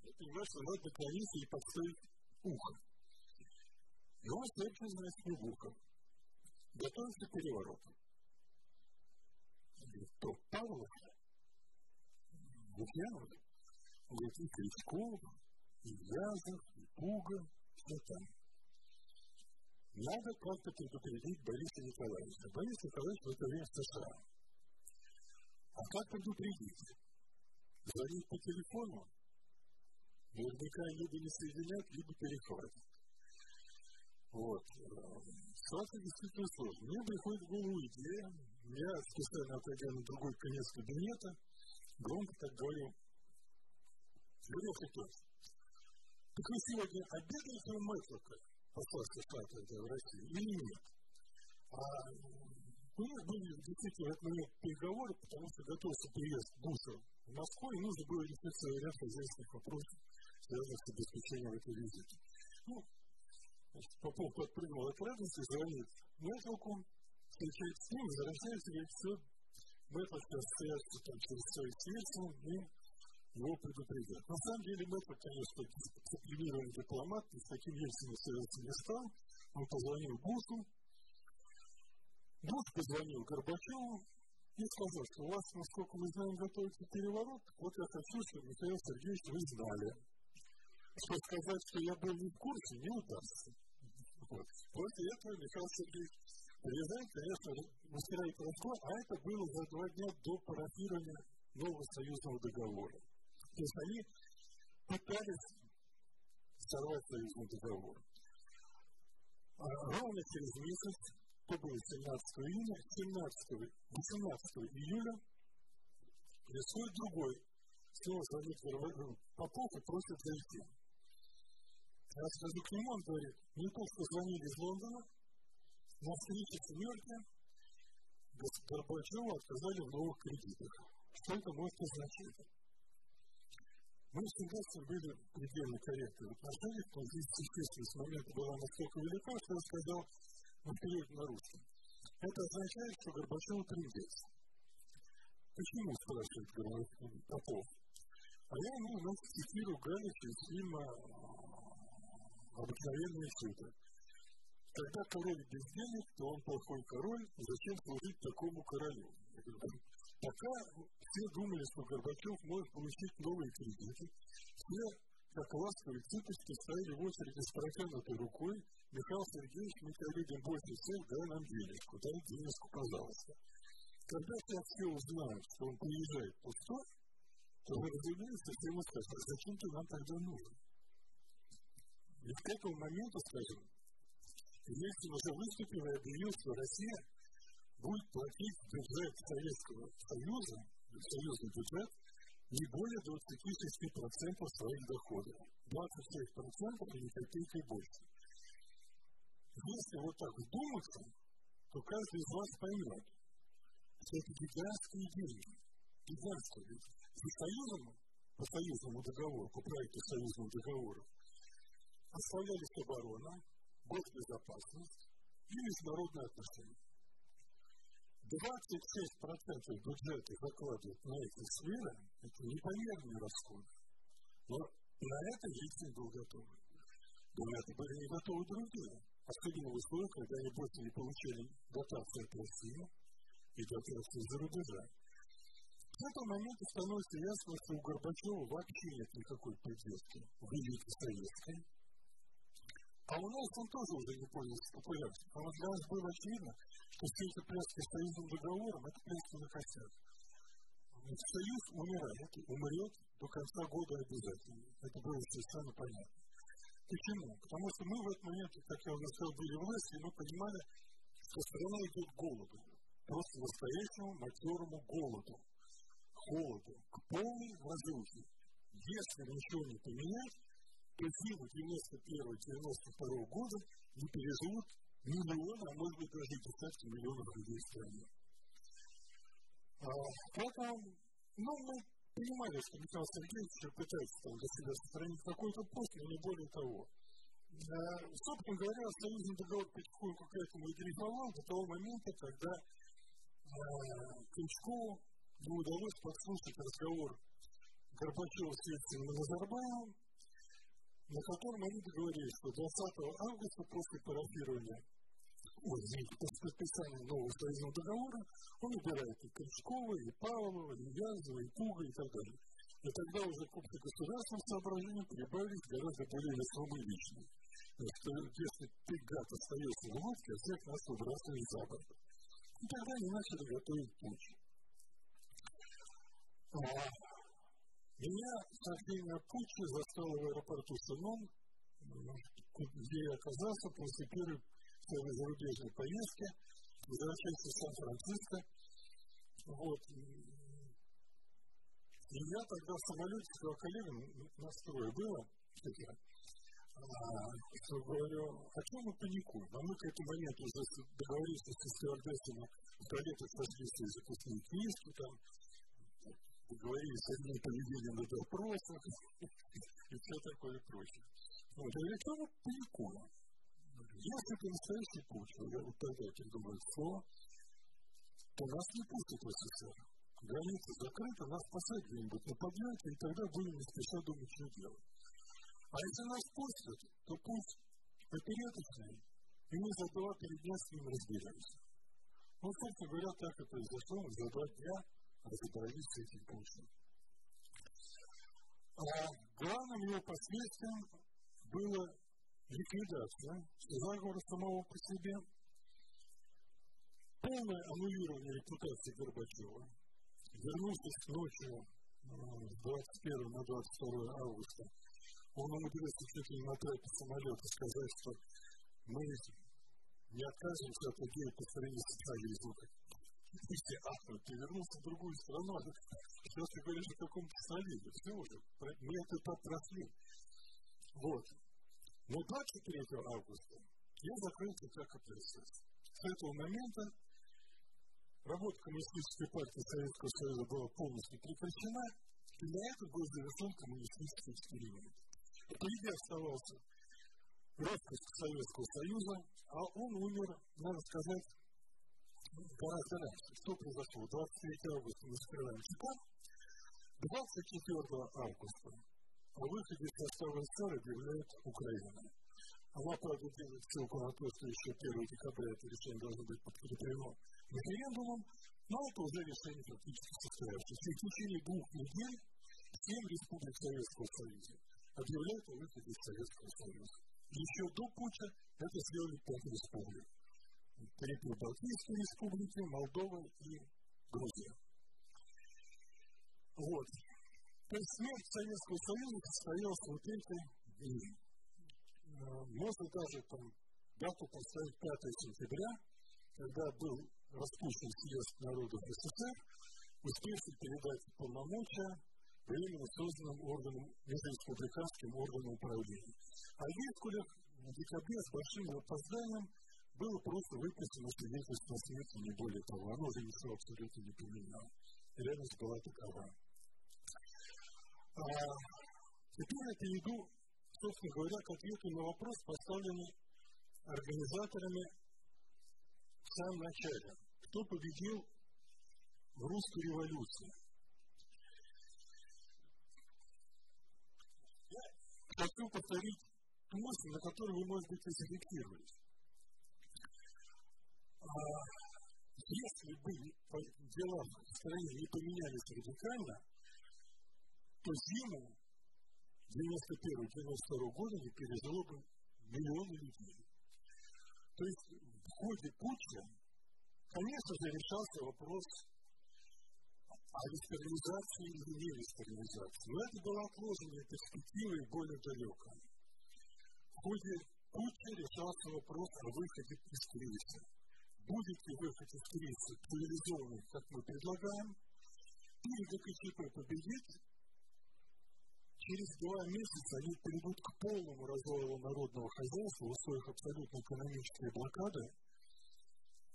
я понимаю, что надо наклониться и подставить ухо. И он стоит из фигурка. Готовится к перевороту. Говорит, кто? Павлов? Лукьянов? Говорит, и Кричков, и Язов, и Пуга, все там. Надо как-то предупредить Бориса Николаевича. Борис Николаевич в это время в США. А как предупредить? Звонить по телефону? Наверняка либо не соединят, либо перехватят. Вот. Ситуация действительно сложная. Мне приходит в голову идея, я специально отойдя на другой конец кабинета, громко так говорю, говорю Хитов, так вы сегодня обедаете у Мэтлока, посла США в России, или нет? А у нас были действительно в момент переговоры, потому что готовился приезд Буша в Москву, и нужно было решить ряд хозяйственных вопросов, связанных с обеспечением этого визита. Ну, Попов подпрыгнул от радости, звонит Мэтлоку, встречается с ним, возвращается, говорит, все, Мэтлок остается там через свое сердце, и его предупредят. На самом деле Мэтлок, конечно, дисциплинированный дипломат, и с таким Ельцином связаться не стал. Он позвонил Бушу, Буш позвонил Горбачеву и сказал, что у вас, насколько мы знаем, готовится переворот. Вот я хочу, чтобы Михаил Сергеевич вы знали. Что сказать, что я был не в курсе, не удастся. Вот. После этого Михаил Сергеевич приезжает, конечно, устраивает разговор, а это было за два дня до парафирования нового союзного договора. То есть они пытались сорвать союзный договор. А ровно через месяц, то было 17 июня, 17, 18 июля происходит другой. Снова звонит Попов и просит зайти. Я скажу к нему, он говорит, что звонили из Лондона, на встрече в Нью-Йорке Горбачеву отказали в новых кредитах. Что это может означать? Мы всегда с ним были предельно корректны в отношениях, но здесь естественность момента была настолько велика, что я сказал, ну, вперед на русском. Это означает, что Горбачев трындец. Почему, спрашивает Попов? А я ему, значит, цитирую Галича из фильма «Обыкновенные чудо». Когда король без денег, то он плохой король, зачем служить такому королю? Пока все думали, что Горбачев может получить новые кредиты, все, как ласковые цыпочки, стояли в очереди с протянутой рукой. Михаил Сергеевич, мы тебя любим больше всех, дай нам денежку, дай денежку, пожалуйста. Когда сейчас все узнают, что он приезжает пустой, то вы, разумеется, все ему скажут, а зачем ты нам тогда нужен? Ведь к этому моменту, скажем, Ельцин уже выступил и объявил, что Россия будет платить бюджет Советского Союза, союзный бюджет, не более 26% своих доходов. 26% или копейки больше. Если вот так вдуматься, то каждый из вас поймет, что это гигантские деньги. Гигантские. По союзам, по союзному договору, по проекту союзного договора, оставлялись оборона, госбезопасность и международные отношения. 26% бюджета закладывают на эти сферы, это непомерные расходы. Но на это Ельцин был готов. Но на это были не готовы другие. Особенно в условиях, когда они больше не получили дотации от России и дотации из-за рубежа. К этому моменту становится ясно, что у Горбачева вообще нет никакой поддержки в великой советской, а у нас он тоже уже не пользуется популярностью. Потому для нас было очевидно, что все эти пляски с союзным договором – это пляски на косяк. Союз умирает, умрет до конца года обязательно. Это было совершенно понятно. Почему? Потому что мы в этот момент, как я уже сказал, были власти, и мы понимали, что страна идет к голоду. Просто настоящему матерому голоду. Холоду. К полной разрухе. Если ничего не поменять, зиму 91-92 года не переживут миллионы, а может быть даже десятки миллионов людей в стране. А, поэтому, ну, мы понимали, что Михаил Сергеевич пытается там для себя сохранить какой-то пост, но не более того. А, собственно говоря, союзный договор потихоньку к этому и дрейфовал до того момента, когда а, Кличкову не удалось подслушать разговор Горбачева с Ельциным и Назарбаевым, на котором они договорились, что 20 августа после парафирования ой, после подписания нового союзного договора он убирает и Крючкова, и Павлова, и Язова, и Пуга, и так далее. И тогда уже к общегосударственным соображениям прибавились гораздо более весомые личные. Что если ты, гад, остаешься в лодке, а всех нас выбрасывали за борт. И тогда они начали готовить путь. А, меня Сахрина Пучи застала в аэропорту Сыном, где я оказался после первой своей зарубежной поездки, возвращаясь из Сан-Франциско. Вот. И я тогда в самолете сказал коллегам, настрое было, кстати, что говорю, о чем мы паникуем? А мы к этому моменту уже договорились с стюардессами, в туалетах сошли свои запускные книжки, там, поговорили с одним поведением на допросах и все такое прочее. Вот, что мы паникуем? Если это настоящий путь, я вот тогда этим думаю, то, то нас не пустят в СССР. Границы закрыты, нас посадят где-нибудь на подлете, и тогда будем не спеша думать, что делать. А если нас пустят, то путь опереточный, и мы за два перед дня с ним разберемся. Ну, собственно говоря, так и произошло, за два дня разобрались с этим пунктом. А главным его последствием было ликвидация заговора самого по себе, полное аннулирование репутации Горбачева, вернувшись ночью с 21 на 22 августа, он умудрился чуть ли не на трапе самолета сказать, что мы не откажемся от идеи построения социализма все ахнут, ты вернулся в другую страну, а сейчас ты говоришь о каком-то союзе. Все уже, мы это прошли. Вот. Но 23 августа я закрылся как КПСС. С этого момента работа Коммунистической партии Советского Союза была полностью прекращена, и на этом был завершен коммунистический эксперимент. Впереди оставался распуск Советского Союза, а он умер, надо сказать, гораздо раньше. Что произошло? 23 августа мы скрываем Чикаго. 24 августа о выходе из состава СССР объявляет Украина. Она, правда, делает ссылку на то, что еще 1 декабря это решение должно быть подкреплено референдумом, но это уже решение фактически состоявшееся. В течение двух недель семь республик Советского Союза объявляют о выходе из Советского Союза. Еще до путча это сделали пять республик. Три Прибалтийские республики, Молдова и Грузия. Вот. То есть смерть Советского Союза состоялась вот этой дни. Можно даже там дату поставить 5 сентября, когда был распущен съезд народов СССР, успевший передать полномочия временно созданным органом, межреспубликанским органом управления. А в Вискулях в декабре с большим опозданием было просто выписано свидетельство смерти, не более того. Оно уже ничего абсолютно не поменяло. Реальность была такова. А, теперь я перейду, собственно говоря, к ответу на вопрос, поставленный организаторами в самом начале. Кто победил в русской революции? Я хочу повторить мысль, на которую вы, может быть, и зафиксировались. А, если бы дела в стране не поменялись радикально, то зиму 91-92 года не пережило бы миллионы людей. То есть в ходе путча, конечно же, решался вопрос о ресторализации или не ресторализации. Но это была отложенная перспектива и более далекая. В ходе путча решался вопрос о выходе из кризиса. Будет ли выход из кризиса цивилизованный, как мы предлагаем, или ГКЧП победит, через два месяца они перейдут к полному развалу народного хозяйства в условиях абсолютно экономической блокады,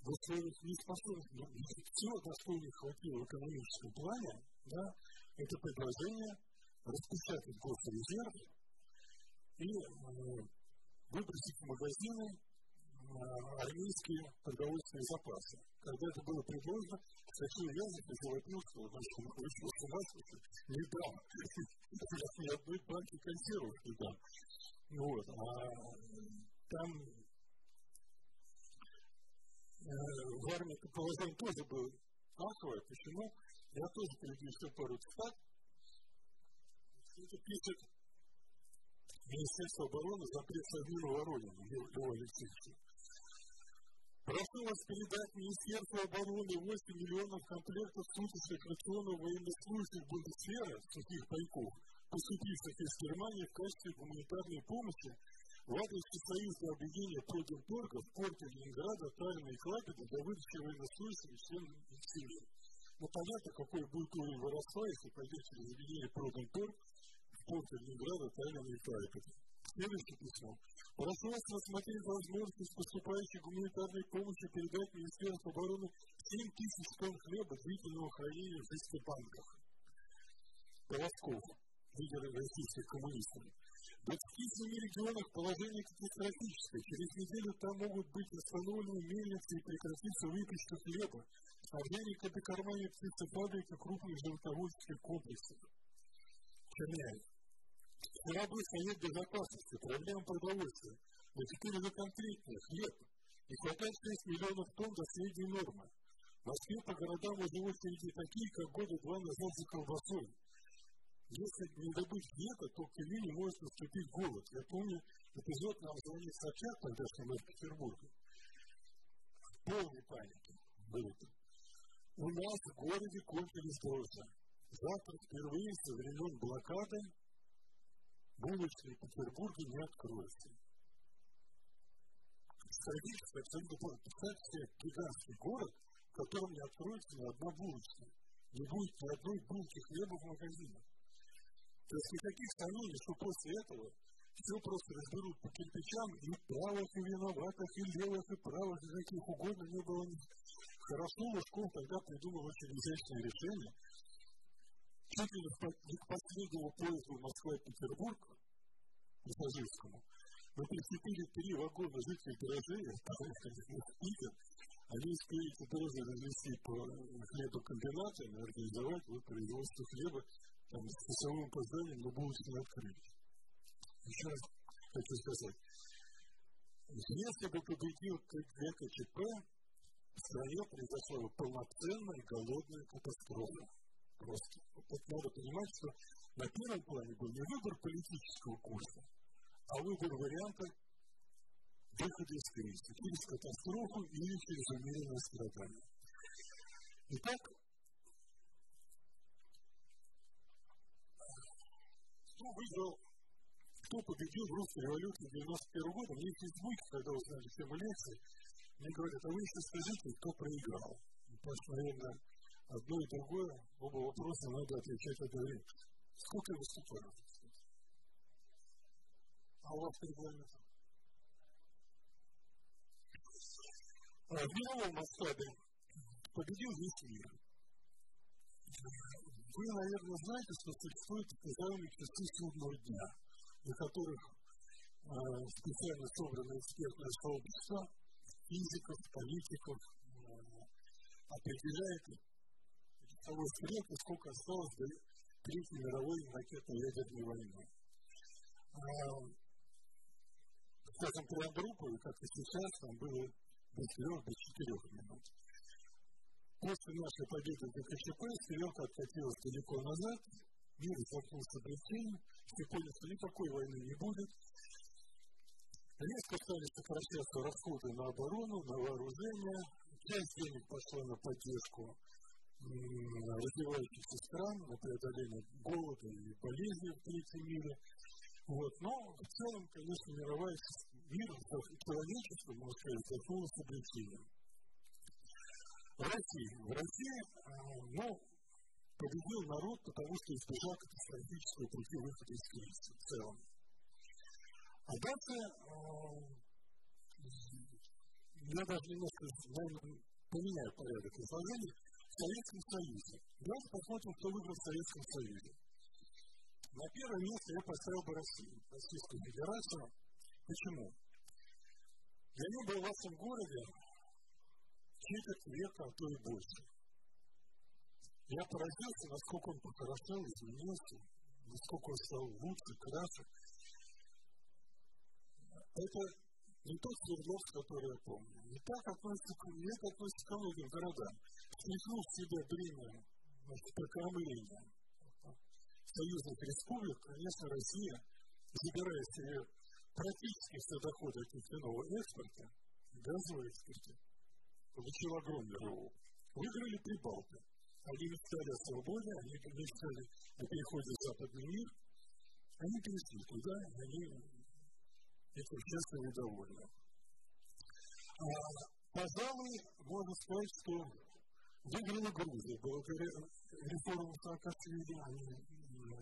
в условиях неспособности, ну, все, на что не хватило в экономическом плане, да, это предложение распечатать госрезерв и э, выбросить в магазины армейские продовольственные запасы. Когда это было предложено, Сахил Язов завопился, значит, он вышел с ума, не дам. Ни одной банки консервов не дам. Вот. А там в армии положение тоже было аховое. Почему? Я тоже приведу еще пару цитат. Это пишет Министерство обороны запрет Савину Воронину, Льву Алексеевичу. Прошу вас передать Министерству обороны 8 миллионов комплектов суточных рационов военнослужащих Бундесвера, сухих пайков, поступивших из Германии в качестве гуманитарной помощи в адрес Всесоюзного объединения Продинторга в порте Ленинграда, Таллина и Клапеда для выдачи военнослужащих и членов их семей. Ну, понятно, какой будет уровень воровства, если пойдет через объединение Продинторг в порте Ленинграда, Таллина и Клапеда. Следующее письмо. Прошу рассмотреть возможность поступающей гуманитарной помощи передать Министерству обороны 7 тысяч тонн хлеба длительного хранения в шести банках. Полосков, лидер российских коммунистов. В 27 регионах положение катастрофическое. Через неделю там могут быть остановлены мельницы и прекратиться выпечка хлеба, органика до кармане птицефабрики крупных животноводческих комплексов. Черняев. Был Совет Безопасности, проблема продовольствия. Теперь уже конкретнее, хлеб. Не хватает 6 миллионов тонн до средней нормы. В Москве по городам уже очереди такие, как года два назад за колбасой. Если не добыть хлеба, то в Киеве может наступить голод. Я помню эпизод нам звонит Собчак, тогда что мы в Петербурге. Полной панике был. У нас в городе кончились дрожжи. Завтра впервые со времен блокады булочные Петербурга не откроются. Стратегически абсолютно просто. Представьте себе гигантский город, в котором не откроется ни одна булочная. Не будет ни одной булки хлеба в магазинах. То есть никаких сомнений, что после этого все просто разберут по кирпичам, и правых, и виноватых, и левых, и правых, и каких угодно не было. Хорошо, Лужков тогда придумал очень изящное решение, не к последнему поезду Москва-Петербург, пассажирскому, мы прицепили три вагона жителей гаражей, в Питер, они успели эти развести по хлебокомбинатам и организовать вот, производство хлеба там, с часовым опозданием, но булочки открыли. Еще раз хочу сказать, если бы победил ГКЧП, в стране произошла бы полноценная голодная катастрофа. Просто. Вот надо понимать, что на первом плане был не выбор политического курса, а выбор варианта выхода из кризиса, через катастрофу или через умеренное страдание. Итак, кто выиграл, кто победил в русской революции 91 года, мне Фейсбуке, когда узнали тему лекции, мне говорят, а вы еще скажите, кто проиграл. Потому что, наверное, одно и другое, оба вопроса надо отвечать одновременно. Сколько я? А у вас регламент? А в мировом масштабе победил весь мир. Вы, наверное, знаете, что существуют так называемые часы судного дня, на которых э, специально собраны экспертное сообщество физиков, политиков, э, определяет того скрепа, сколько осталось до Третьей мировой ракетно-ядерной войны. А, скажем, при Андропове, как и сейчас, там было до трех, до четырех минут. После нашей победы в ГКЧП стрелка откатилась далеко назад, мир замкнулся облегчением, все поняли, что никакой войны не будет. Резко стали сокращаться расходы на оборону, на вооружение, часть денег пошла на поддержку развивающихся стран, на преодоление голода и болезней в третьем мире. Вот. Но в целом, конечно, мировая мир, человечество, можно сказать, зашло с облегчением. В России. В России, ну, победил народ, потому что избежал катастрофического пути выхода из кризиса в целом. А дальше я даже немножко, наверное, поменяю порядок изложения. Советском Союзе. Давайте посмотрим, кто выиграл в Советском Союзе. На первое место я поставил бы Россию, Российскую Федерацию. Почему? Я не был в вашем городе четверть века, а то и больше. Я поразился, насколько он похорошел, изменился, насколько он стал лучше, краше. Это не тот Свердловск, который я помню. Не так относится к, не так относится к многим городам. Смехнул в себя бремя значит, прокормления союзных республик, конечно, Россия, забирая себе практически все доходы от нефтяного экспорта, газового экспорта, получил огромный рывок. Выиграли Прибалты. Они мечтали о свободе, они мечтали о переходе в западный мир. Они перешли туда, они этим счастливы и довольны. А, пожалуй, можно сказать, что выиграла Грузия. Благодаря реформам Саакашвили они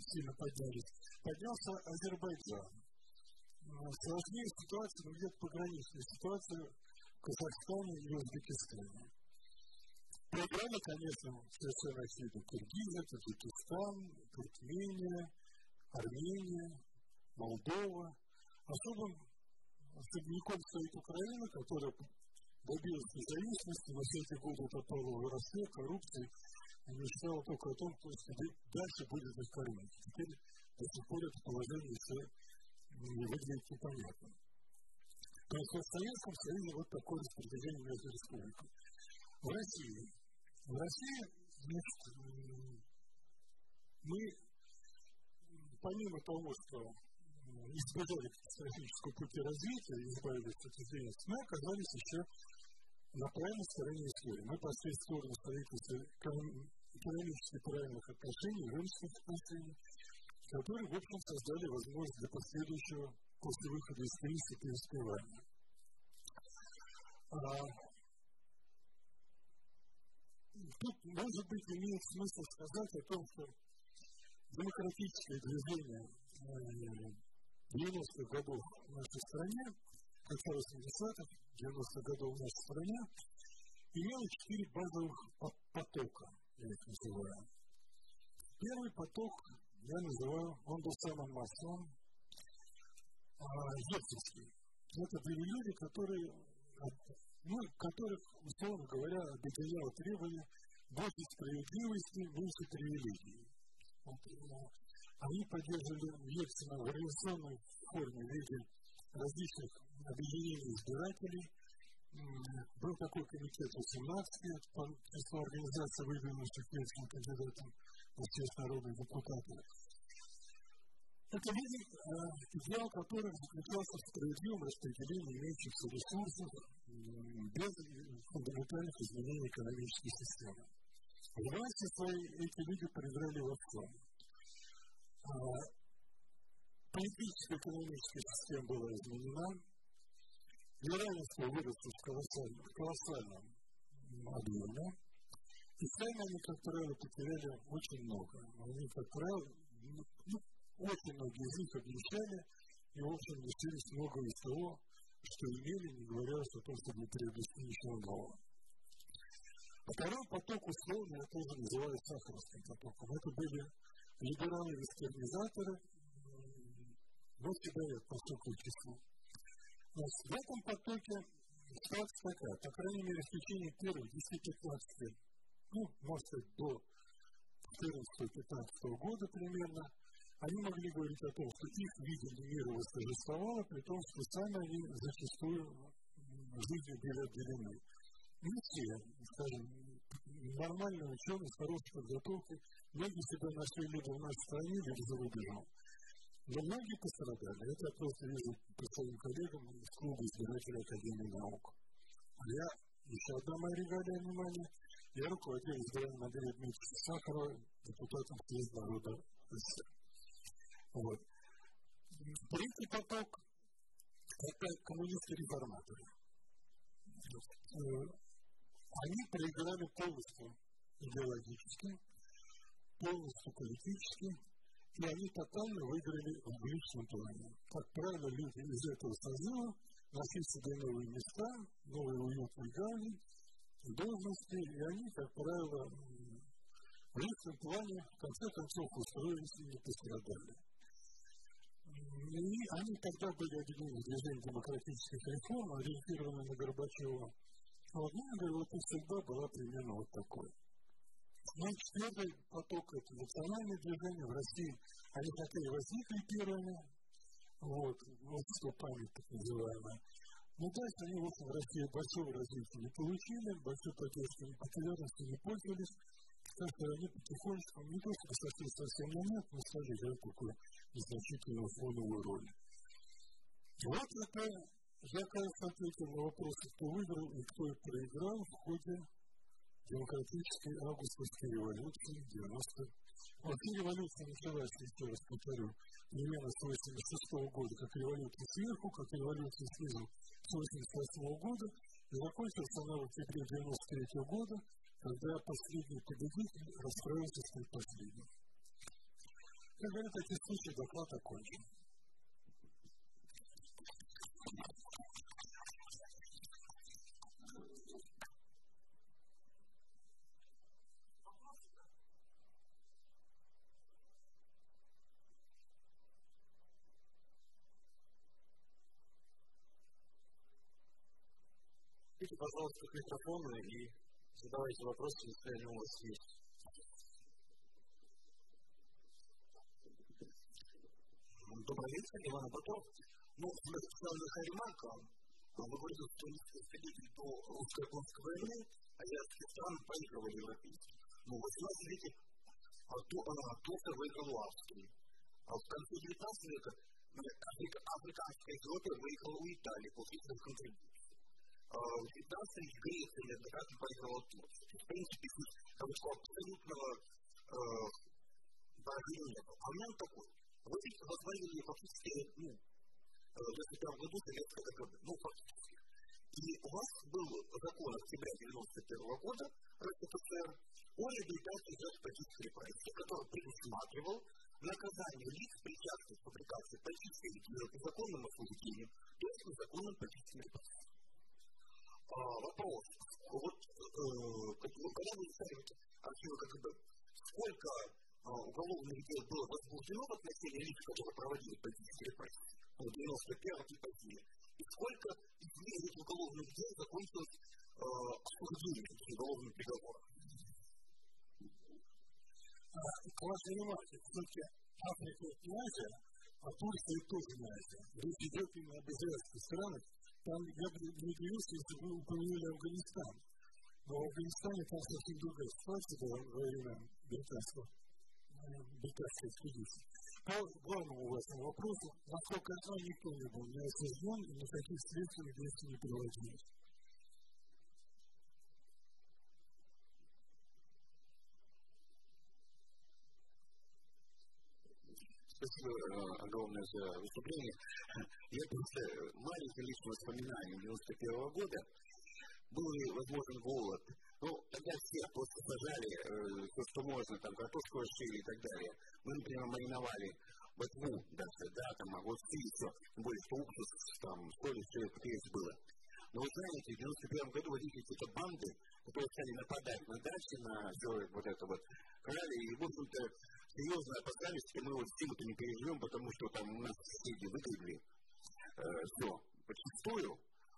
сильно поднялись. Поднялся Азербайджан. Сложнее ситуация, но где-то пограничная ситуация в Казахстане и Узбекистане. Программа, конечно, совершенно очевидно. Киргизия, Таджикистан, Туркмения, Армения, Молдова – Особым особняком стоит Украина, которая добилась независимости, но все эти годы попала в воровстве, коррупции, и мечтала только о том, кто дальше будет их кормить. Теперь до сих пор это положение все выглядит непонятно. То есть в Советском Союзе вот такое распределение между республиками. В России. В России, значит, мы, помимо того, что избежали катастрофического пути развития и избавились от мы оказались еще на правильной стороне истории. Мы пошли в сторону строительства экономически правильных отношений, рыночных отношений, которые, в общем, создали возможность для последующего после выхода из кризиса преуспевания. А, тут, может быть, имеет смысл сказать о том, что демократическое движение э, 90-х годов в нашей стране, конца 80-х, 90-х годов в нашей стране, имела четыре базовых потока, я их называю. Первый поток я называю, он был самым массовым, а, ельцинский. Это были люди, которые ну, которых, условно говоря, объединял требования больше справедливости, меньше привилегий. Ну, они поддерживали Ельцина в революционной форме в виде различных объединений избирателей. Был такой комитет 18 по числу организации, выдвинувших Ельцина кандидатом в честь народных депутатов. Это видит идеал которых заключался в справедливом распределении имеющихся ресурсов без фундаментальных изменений экономической системы. Власти своей эти люди проиграли во всем. Политическая экономическая система была изменена, неравенство выросло в колоссальном, в колоссальном объеме, и сами они, как правило, потеряли очень много. Они, как правило, ну, очень многие из них обнищали и, в общем, лишились многого из того, что имели, не говоря о том, чтобы приобрести ничего нового. А второй поток, условно, я тоже называю сахаровским потоком. Это были либералы-вестернизаторы, но всегда я постукал числу. В этом потоке ситуация такая, по крайней мере, в течение первых 10-15 ну, может быть, до 14-15 года примерно, они могли говорить о том, что их видение мира восторжествовало, при том, что сами они зачастую жизнью были отделены. Не все, скажем, нормальные ученые с хорошей подготовкой, многие себя нашли либо в нашей стране, либо за рубежом. Но многие пострадали. Это я просто вижу по своим коллегам из клуба избирателей Академии наук. А я, еще одна моя регалия внимания, я руководил избирательным отделом Дмитрия Сахарова, депутатом Съезда народа СССР. Вот. Третий поток – это коммунисты-реформаторы. Они проиграли полностью идеологически, полностью политически, и они тотально выиграли в личном плане. Как правило, люди из этого созыва нашли себе новые места, новые уютные гавни, должности, и они, как правило, в личном плане в конце концов устроились и не пострадали. И они тогда были объединены в движение демократических реформ, ориентированные на Горбачева. А вот Венгрия вот и была примерно вот такой. Ну, четвертый поток – это национальное движение в России. Они и возникли первыми, вот, общество память так называемое. Но дальше они, в в России большого развития не получили, большой поддержки и популярности не пользовались. Так что они потихонечку, не то чтобы сошли совсем на нет, но стали играть такую незначительную фоновую роль. Вот это я, кажется, ответил на вопрос, кто выиграл и кто проиграл в ходе демократической августовской революции 90 Вообще революция началась, еще раз повторю, примерно с 86 года, как революция сверху, как революция снизу с 88 года, и закончилась она в октябре 93 года, когда последний победитель расправился с последним. Как говорят эти случаи, доклад окончен. Пожалуйста, к микрофону и задавайте вопросы, если они у вас есть. Добрый вечер, Иван Абатов. Ну, национальная ремарка. Вы говорите, что не свидетель до русско-японской войны, а азиатские страны проигрывали европейские. Ну, в 18 веке Турция выиграла у Австрии. А в конце 19 века африканская Эфиопия выехала у Италии после их 19 веке Греция неоднократно проиграла Турцию. В принципе, как бы абсолютного поражения нет. А у меня такой. Вы видите, возглавили фактически, ну, в 95 году советское КГБ, ну, фактически. И у вас был закон октября 91 года РСФСР о реабилитации жертв политических репрессий, который предусматривал наказание лиц, причастных к фабрикации политической или незаконным освобождением, то есть незаконным политическим репрессиям. А, вопрос. Вот, э, когда вы ставите архивы КГБ, сколько уголовных дел было возбуждено в отношении лиц, которые проводили политические репрессии, ну, 91 и. И сколько из этих уголовных дел закончилось э, осуждением уголовным приговором? А, к вашей вниманию, все-таки Африка и Азия, а Турция тоже не Азия. Речь идет именно об израильских странах. Там я бы не удивился, если бы вы упомянули Афганистан. Но в Афганистане там совсем другая ситуация была во время британского, британской экспедиции. По главному вашему вопросу, насколько я знаю, никто не был не осужден, и никаких следственных действий не проводилось. Спасибо э, огромное за выступление. Я просто маленькое личное воспоминание 91 -го года. Был ли возможен голод? Ну, тогда все просто сажали э, то, что можно, там, картошку шили и так далее. Мы, например, мариновали ботву даже, да, там, огурцы и все. Тем более, что уксус, там, соли, все это есть было. Но вы знаете, в 91 году возникли какие-то банды, которые стали нападать на дачи, на все вот это вот, крали, и, в общем-то, серьезно опасались, что мы вот зиму-то не переживем, потому что там у нас соседи выгребли э, все подчистую.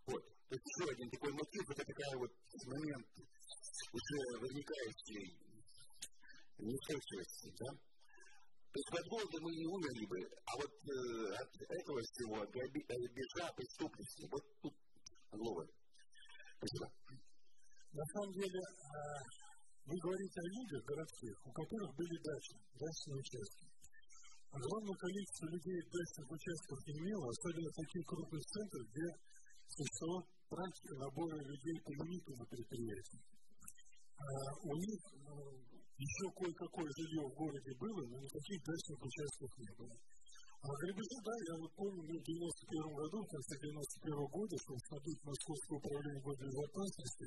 Вот. То есть еще один такой мотив, это такая вот момент уже возникающей неустойчивости, да? То есть от голода мы не умерли бы, а вот э, от этого всего, от грабежа, преступности, вот тут главы. Спасибо. На самом деле, а, вы говорите о людях городских, у которых были дачи, дачные участки. Огромное количество людей дачных участков не имело, особенно в таких крупных центрах, где существовала практика набора людей по лимиту на предприятии. А у них ну, еще кое-какое жилье в городе было, но никаких дачных участков не было. А грабежи, да, я вот помню, в 91 году, в конце 91 года, чтобы снабдить Московское управление госбезопасности,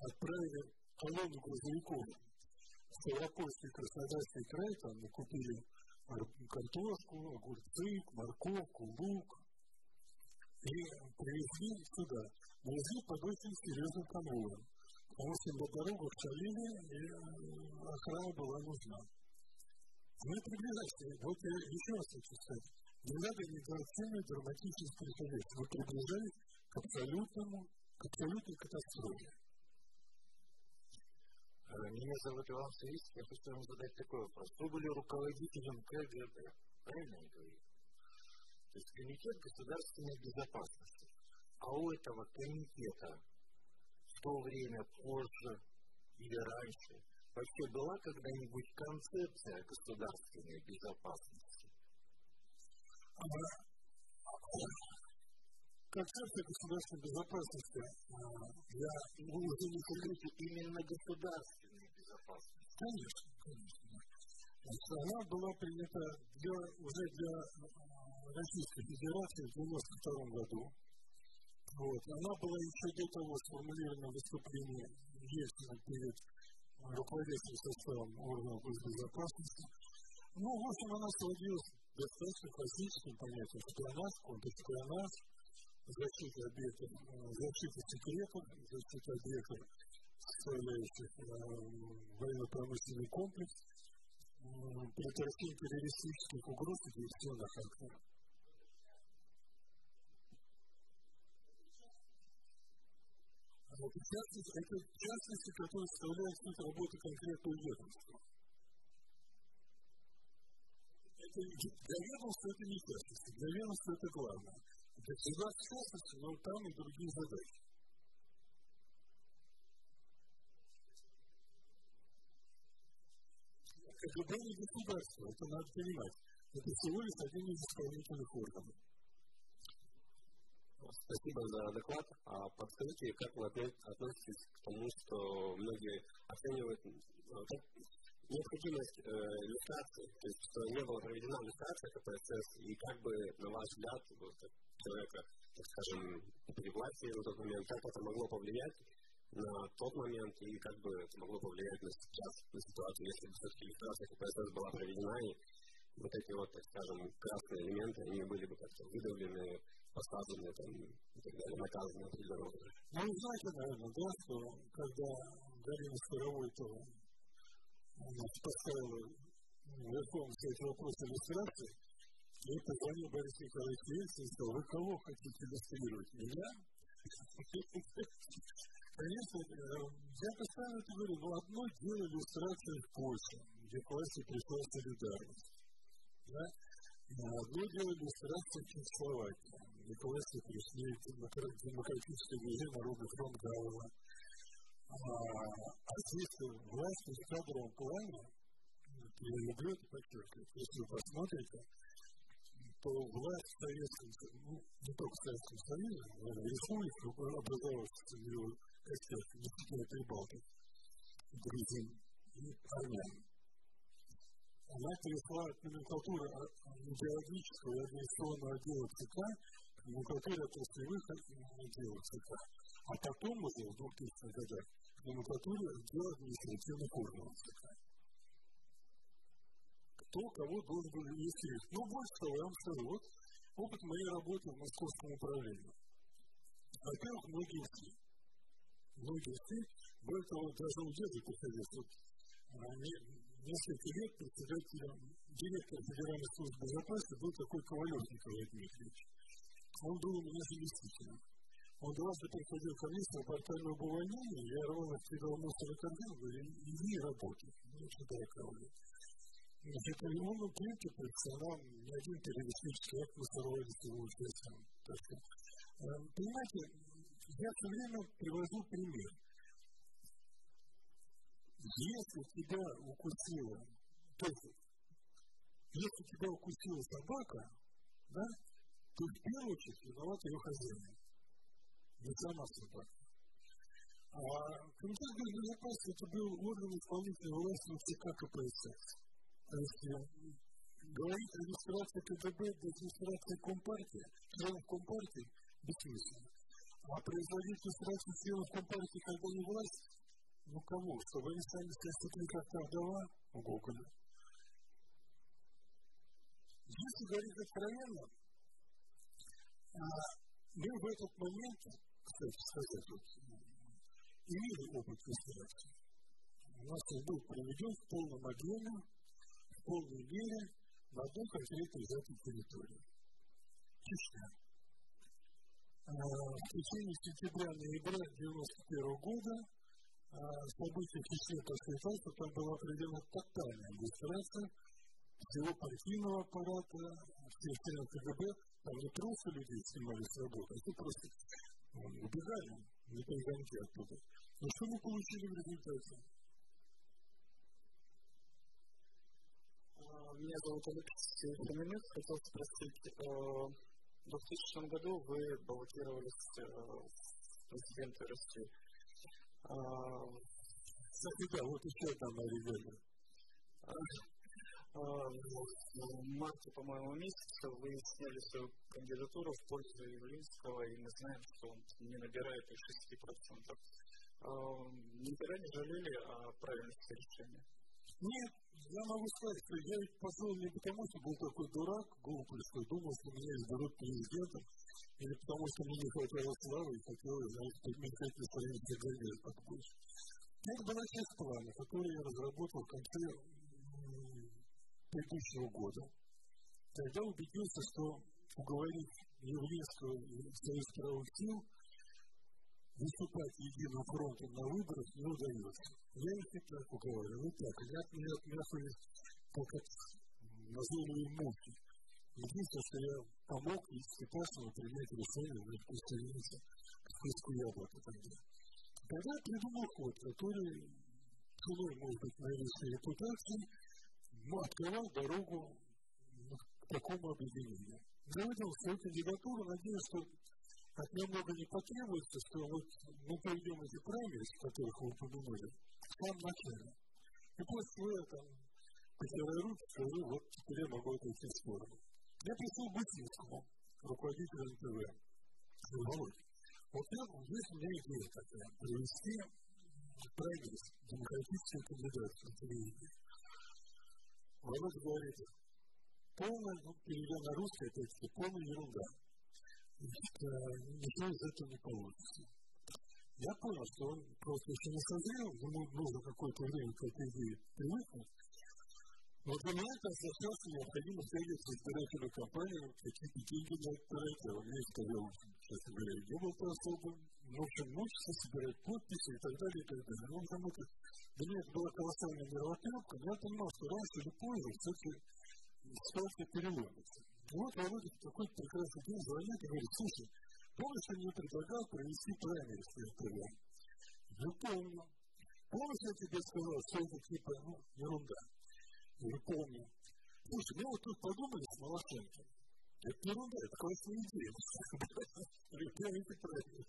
отправили колонну грузовиков в Ставропольский Краснодарский край, там мы купили картошку, огурцы, морковку, лук, и привезли сюда. Привезли под очень серьезным конвоем, потому что на дорогах шалили, и э, охрана была нужна. Мы приближаемся, вот я еще раз хочу сказать, не надо недооценивать драматическую повестку. Мы приближались к абсолютному, к абсолютной катастрофе. Меня зовут Иван Савицкий, я хочу вам задать такой вопрос. Вы были руководителем КГБ, правильно я говорю? То есть Комитет государственной безопасности. А у этого комитета в то время, позже или раньше, вообще была когда-нибудь концепция государственной безопасности? Концепция государственной безопасности, я уже не говорите именно государственной безопасности. Конечно, конечно. Она была принята для, уже для Российской Федерации в 1992 году. Вот. Она была еще до того сформулирована в выступлении Ельцина перед руководящим составом органов госбезопасности. Ну, в общем, она сводилась достаточно классическим понятием шпионаж, контршпионаж, защита объектов, защита секретов, защита объектов, составляющих э, военно-промышленный комплекс, предотвращение террористических угроз и диверсионных актов. Это частности, это частности, которые составляют суть работы конкретного ведомства. Это для ведомства это не частности, для ведомства это главное. Для всегда в частности, но там и другие задачи. КГБ не государство, это надо понимать. Это всего лишь один из исполнительных органов. Спасибо за доклад. А подскажите, как вы относитесь к тому, что многие оценивают как необходимость э, иллюстрации, то есть, что не была проведена иллюстрация, это процесс, и как бы, на ваш взгляд, вот, человека, так скажем, власти в тот момент, как это могло повлиять на тот момент, и как бы это могло повлиять на сейчас, на ситуацию, если бы все-таки иллюстрация КПСС была проведена, и вот эти вот, так скажем, красные элементы, они были бы как-то выдавлены, посажены там, и так далее, наказаны определенно. Ну, вы знаете, наверное, да, что когда Галина Старовой-то поставила верхом все эти вопросы иллюстрации, Я позвонил Борису Николаевичу Ельцину и сказал, вы кого хотите иллюстрировать? Меня? Конечно, я постоянно это говорю, но одно дело иллюстрация в Польше, где власти пришла солидарность. Да? Одно дело иллюстрация в Чехословакии, где власти пришли демократическое движение Народный фронт Галова. А, а здесь власть в кадровом плане, я люблю это подчеркивать, если вы посмотрите, то власть в Советском ну, не только в Советском Союзе, но и в республике образовавшихся в его действительно прибалтов, грузин и армян. Она перешла от номенклатуры идеологического и организационного отдела ЦК к номенклатуре отраслевых отделов ЦК. А потом уже в 2000-х годах к номенклатуре отдела административных органов ЦК кто кого должен был инвестировать. Ну, больше того, я вам скажу, вот опыт моей работы в московском управлении. Во-первых, многие ушли. Многие ушли. Более того, даже у деда приходилось. Вот, несколько лет председателем, директор Федеральной службы безопасности был такой Ковалев Николай Дмитриевич. Он был у меня заместителем. Он дважды приходил ко мне с рапортами об увольнении, я ровно кидал мусор и корзину, говорю, иди работай. Ну, что такое? Значит, он в принципе профессионал, ни один террористический акт сорвались его что, понимаете, я все время привожу пример. Если тебя укусила, то есть, если тебя укусила собака, да, то в первую очередь виноват ее хозяин, не сама собака. А комитет безопасности это был орган исполнительной власти ЦК КПСС. То есть говорить о регистрации КГБ без регистрации Компартии, членов Компартии, бессмысленно. А производить регистрацию членов Компартии, когда не власть, ну кого? Чтобы они сами себя как та вдова у Гоголя. Если говорить откровенно, а, мы в этот момент, кстати сказать, вот, имели опыт регистрации. У нас он был проведен в полном объеме полной мере на одной конкретной взятой территории. Чечня. В течение сентября-ноября 1991 года события в Чечне так, что там была определена тотальная иллюстрация всего партийного аппарата, всех членов КГБ, там не просто людей снимали с работы, а просто убегали, не перегонки оттуда. Но что мы получили в результате? Меня зовут Алексей Фоминых. Хотел спросить, в 2000 году вы баллотировались в президенты России. Кстати, да, вот еще одна моя В марте, по-моему, месяце вы сняли свою кандидатуру в пользу Явлинского, и мы знаем, что он не набирает и 6%. Никогда не жалели о правильности решения? Нет, я могу сказать, что я ведь пошел не потому, что был такой дурак, глупый, что думал, что меня изберут президентом, или потому, что мне не хватало славы и хотелось, знаете, подмечать настроение газет побольше. Это была часть плана, который я разработал в конце предыдущего года. Тогда убедился, что уговорить Явлинского и Союз правых сил выступать единым фронтом на выборах не удается. Я их и так уговариваю, и так. Они от меня отмяхались, как от назойливой мухи. Единственное, что я помог и Степашину принять решение на присоединиться к списку яблока тогда. Тогда я придумал ход, который ценой, может быть, наивысшей репутации, но открывал дорогу к такому объединению. Я выдал свою кандидатуру, надеюсь, что от меня много не потребуется, что вот мы проведем эти о которых вы упомянули, в самом начале. И после чего я там потираю руки, скажу, вот теперь я могу отойти в сторону. Я пришел к Бутинскому, руководителю НТВ. Володь, вот я, здесь у меня идея такая, провести праймерис, демократические кандидаты на телевидении. Володя говорит, полная, ну, переведя на русский, опять-таки, полная ерунда ничего из этого не получится. Я понял, что он просто еще не созрел, ему нужно какое-то время к этой идее привыкнуть. Но для меня это означало, необходимо встретиться с избирательной кампанией, какие-то деньги это тратить. А мне сказал, честно говоря, не был особо. В общем, мучиться, собирать подписи и так далее, и так далее. Ну, потому что для меня это была колоссальная мировоззренка, но я понимал, что раньше или позже все-таки ситуация переломится. И вот Володя в такой прекрасный день звонит и говорит, слушай, помнишь, я мне предлагал провести праймерис в РТВ? Я помню. Помнишь, я тебе сказал, что это типа, ну, ерунда. Я помню. Слушай, мы вот тут подумали с Малашенко. Это ерунда, это классная идея. Ребята, правильно.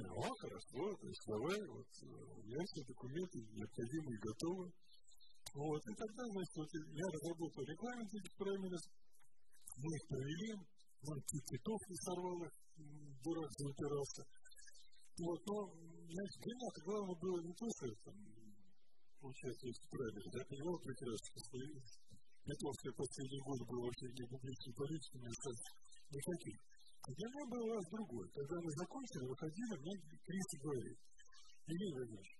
Ну, хорошо, то есть давай, вот, у меня все документы необходимые готовы. Вот, и тогда, значит, вот я разработал регламент этих праймерис, мы их провели, он чуть цветов не сорвал их, дурак заупирался. Вот, но, значит, для меня главное было не то, что там, участвовать в праймерис, я понимал прекрасно, что Петровская последний год был вообще не публичной политики, не никаких. Для меня было раз другое. Когда мы закончили, выходили, мне Криси говорит, Илья Владимирович,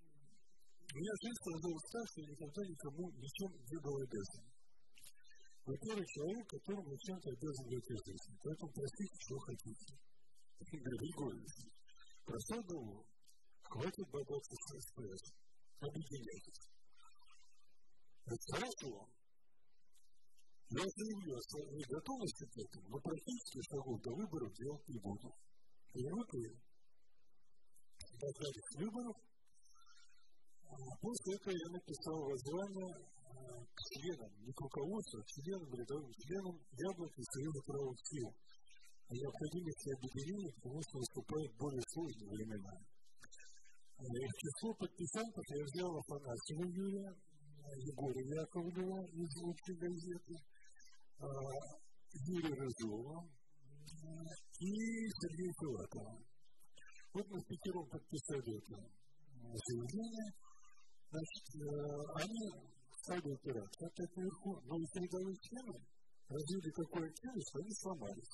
у меня жизнь сложилась так, что я никогда никому ничем не был обязан. Вы первый человек, которому чем-то обязан этой жизни. Поэтому простите, что хотите. Говорю, Григорий, простой одного, хватит бодаться с СПС. Объединяйтесь. Это хорошо. Я заявлю о своей готовности к этому, но практически шагов до выборов делать не буду. Привыкли дождались выборов. После этого я написал воззвание к членам, не к руководству, а к членам, рядовым членам Яблока и Союза правых сил о необходимости объединения, потому что наступают более сложные времена. В число подписантов я взял Афанасьева Юрия, Егора Яковлева из «Лучшей газеты», Юрия Рыжова и Сергея Филатова. Вот мы в пятером подписали это заявление. Значит, они стали опираться опять наверху, но и передовые члены развили такую активность, что они сломались.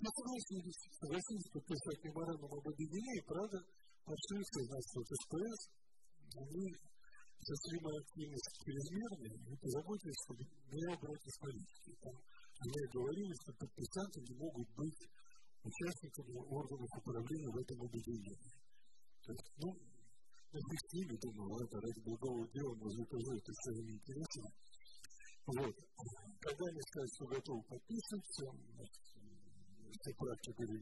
Мы согласились, согласились подписать меморандум об объединении, правда, пошли все, значит, вот СПС, они сошли мою активность чрезмерной и позаботились, чтобы меня брать из политики. Там, они говорили, что подписанты не могут быть участниками органов управления в этом объединении. Ну, ними думаю, ладно, ради благого дела, но закажу это все неинтересно. Вот. Когда они сказали, что готовы подписывать, все, все правки были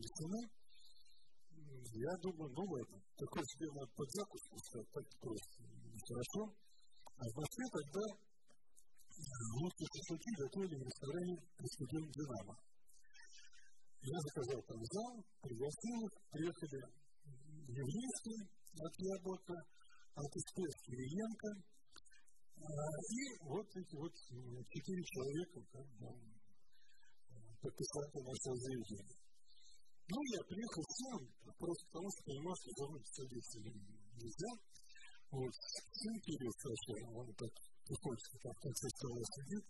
я думаю, ну ладно, такой себе надо под закуску, так просто хорошо. А в Москве тогда русские шашлыки готовили в ресторане «Господин Динамо». Я заказал там зал, пригласил их, приехали Евлейский от Яблока, от СПС Кириенко, и вот эти вот четыре человека как, там, подписали наше заявление. Ну, я приехал сам, просто потому что понимал, что за мной садиться нельзя. Вот, сын Кирилл Саша, он так приходится, там в конце стола сидит,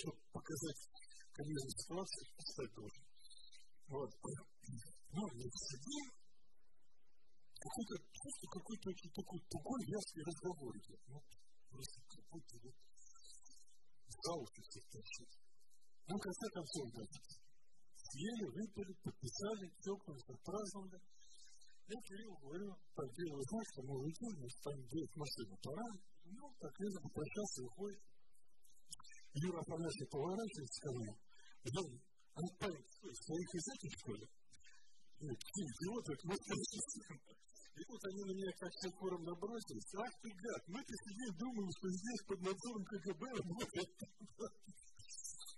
чтобы показать комизм ситуации, писать должен. Вот. Ну, я сидим, какой-то, просто какой-то очень такой тугой, вязкий разговор идет. Ну, просто какой-то вот за уши всех торчит. Ну, в конце концов, да, съели, выпили, подписали, чокнулись, отпраздновали. Я Кириллу говорю, так, Кирилл, знаешь, что мы улетим, мы с вами делать машину, пора. Ну, так, я попрощался, уходит. Юра Афанасьев поворачивается ко мне. Жень, а ну, парень, своих из этих, что ли? Нет, какие идиоты, мы И вот они на меня как хором набросились. Ах ты гад, мы-то сидим, думаем, что здесь под надзором КГБ работает.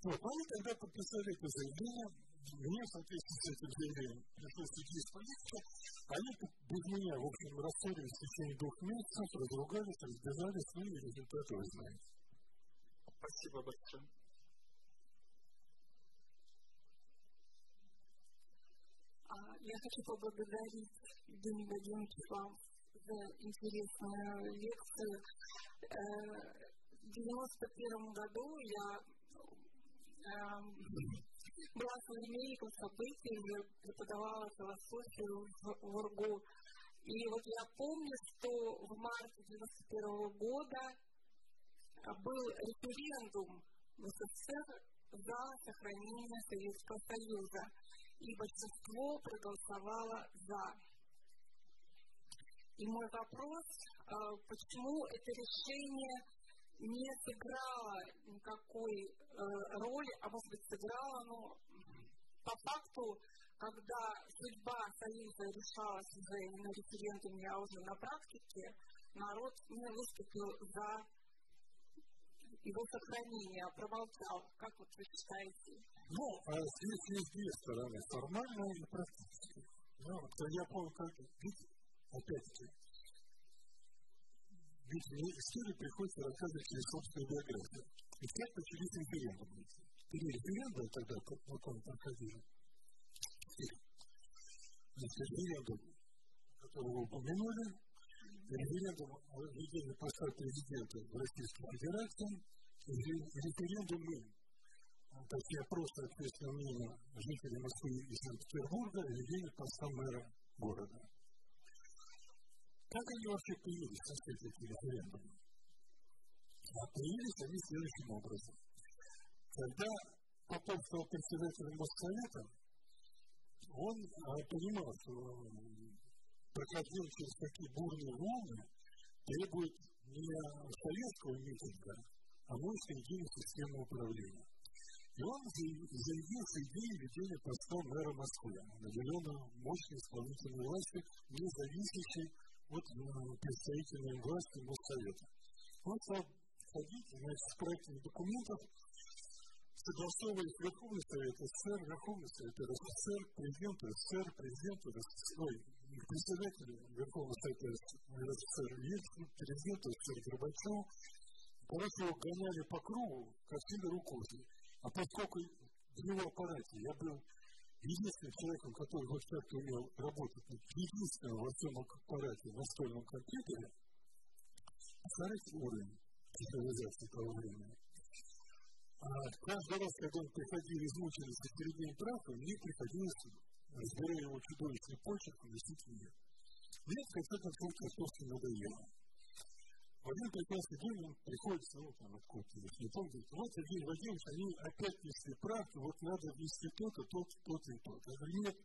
Вот, они тогда подписали это заявление, мне, в соответствии с этим заявлением, пришлось идти из политики. Они без меня, в общем, рассорились в течение двух месяцев, разругались, разбежались, ну и результаты вы знаете. Спасибо большое. Я хочу поблагодарить Владимировича вам за интересную лекцию. В 1991 году я была современником событий, преподавала философию в УРГУ. И вот я помню, что в марте 91 года был референдум в СССР за сохранение Советского Союза. И большинство проголосовало за. И мой вопрос, а, почему это решение не сыграло никакой э, роли, а может быть сыграло, но по факту, когда судьба Союза решалась уже не на референдуме, а уже на практике, народ не выступил за его сохранение, а промолчал. Как вот вы считаете? Ну, а здесь есть две стороны, формальная и практическая. Ну, то я помню, как, опять-таки, ведь мне историю приходится рассказывать через собственную биографию. И как начались референдумы. Три референдума тогда, вот он проходили. Значит, референдум, который вы упомянули, референдум о введении поста президента в Российской Федерации, референдумы, такие опросы общественного мнения жителей Москвы и Санкт-Петербурга, введение поста мэра города. Как они вообще появились, так сказать, эти референдумы? А появились они следующим образом. Когда Попов стал председателем Моссовета, он а, понимал, что проходил через такие бурные волны, требует не советского митинга, а мощной системы управления. И он заявил с идеей ведения поста мэра Москвы, наделенного мощной исполнительной властью, не зависящей от э, представительной власти Моссовета. Он стал ходить значит, с проектами документов, согласовываясь Верховный Совет СССР, Верховный Совет РСФСР, президент СССР, президент РСФСР, ой, председатель Верховного Совета РСФСР Ельцин, президент СССР Горбачев. Короче, его гоняли по кругу, сильно рукой. А поскольку в его аппарате я был единственным человеком, который хоть как-то умел работать единственным во всем аппарате настольном компьютере, посмотрите уровень цифровизации того времени. А каждый раз, когда он приходил измученный со середины прав, мне приходилось, разбирая его чудовищный почерк, носить мне. Мне в конце концов чертовски надоело. В один прекрасный день он приходит, ну, там, откуда-то, не помню, вот, Евгений Владимирович, они опять несли правду, вот надо внести то-то, то-то, то-то и то-то. Я говорю, нет,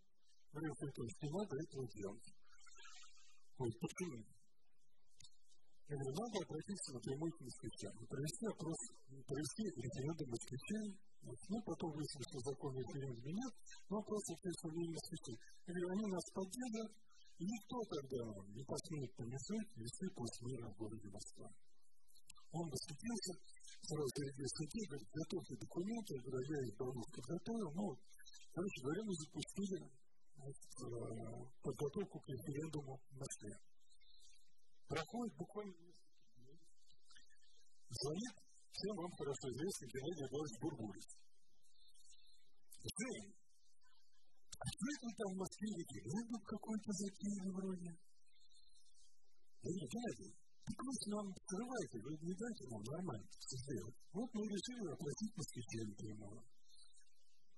Мария Федорович, не надо этого делать. Вот, почему? Я говорю, надо обратиться напрямую к москвичам, провести опрос, провести референдум москвичей, ну, потом выяснилось, что закон референдума нет, но опрос общественного мнения москвичей. Я говорю, они нас поддержат, никто тогда не посмеет помешать вести курс мира в городе Москва. Он восхитился, сразу зарядил статьи, говорит, готовьте документы, я говорю, я их подготовил, ну, короче говоря, мы запустили э, подготовку к референдуму в Москве. Проходит буквально звонит всем вам хорошо известный Геннадий Эдуардович Бурбулис. Жень, а что это там в Москве референдум какой-то затеяли вроде? Я говорю, Геннадий, так вы нам скрываете, вы не дайте нам нормально все сделать. Вот мы решили опросить москвичей напрямую.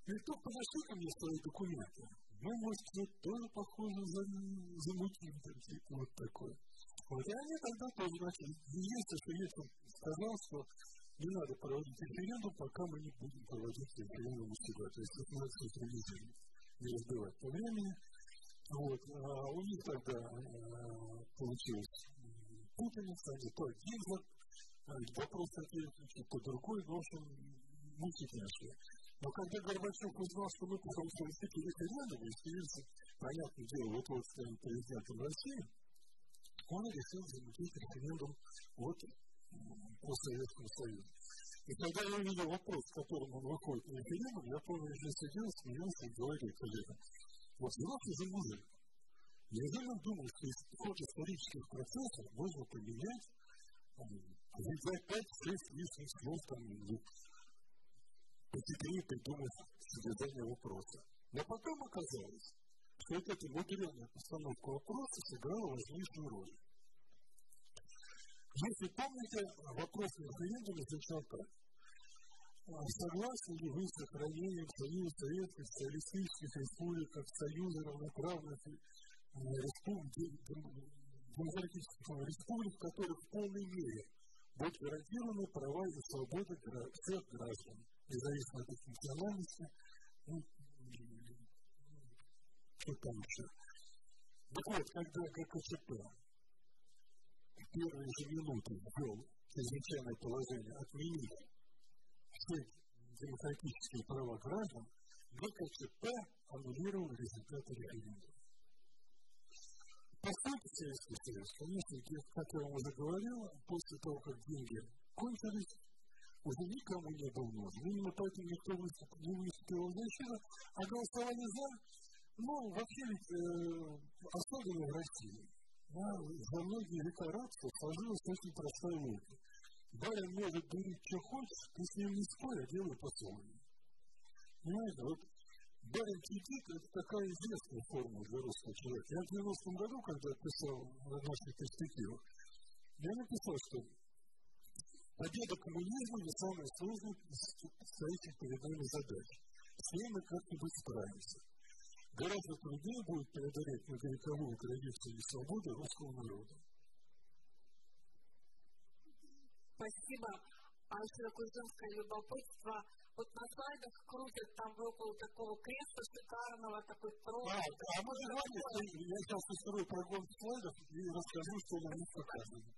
И только подошли ко мне свои документы. Мы, может, тоже похоже замутим, типа вот такое. Вот, и они тогда тоже начали. Единственное, что Ельцин сказал, что не надо проводить референдум, пока мы не будем проводить референдум у себя. То есть, это сказать, ревизию не разбивать по времени. Вот. А у них тогда э, получилось путаница, не то один вопрос ответил, то другой, в общем, муки нашли. Но когда Горбачев узнал, что мы потом провести референдум, и становится, понятное дело, вот-вот станет президентом России, он решил замутить референдум вот по Советскому Союзу. И когда я увидел вопрос, с которым он выходит на референдум, я помню, я сидел, смеялся и говорил коллегам, вот взялся за мужик. Неужели он думал, что ход исторических процессов можно поменять, взять 5-6 лишних слов, там, посидеть, придумать содержание вопроса. Но потом оказалось, что вот эта мудренная постановка вопроса сыграла важнейшую роль. Если помните, вопрос на референдуме звучал так. Согласны ли вы с сохранением Союза Советских Социалистических Республик Союза равноправных демократических республик, в которых в полной мере будут гарантированы права и свободы всех граждан, независимо от их национальности, ну, что там еще. Так вот, когда ГКЧП первые же минуты ввел чрезвычайное положение отменив все демократические права граждан, ГКЧП аннулировал результаты референдума. Поскольку Советский Союз, конечно, как я вам уже говорил, после того, как деньги кончились, уже никому не был нужен. Именно поэтому никто не выступил защиту, а голосование за, ну, вообще ведь, э, особенно в России, да, за многие века рабства сложилась очень простая логика. Барин может говорить, что хочешь, ты с ним не спорь, а делай по-своему. Понимаете, вот Барин Кредит – это такая известная форма для русского человека. Я в 90-м году, когда писал на наших перспективах, я написал, что победа коммунизма не самая сложная из стоящих перед задач. С ней мы как-нибудь справимся. Гораздо труднее будет преодолеть многовековую традицию и свободу русского народа. Спасибо. А еще такое женское любопытство – вот на слайдах крутят там около такого креста шикарного, такой трон. А, а можно говорить, я сейчас устрою прогон слайдов и расскажу, что на них показано.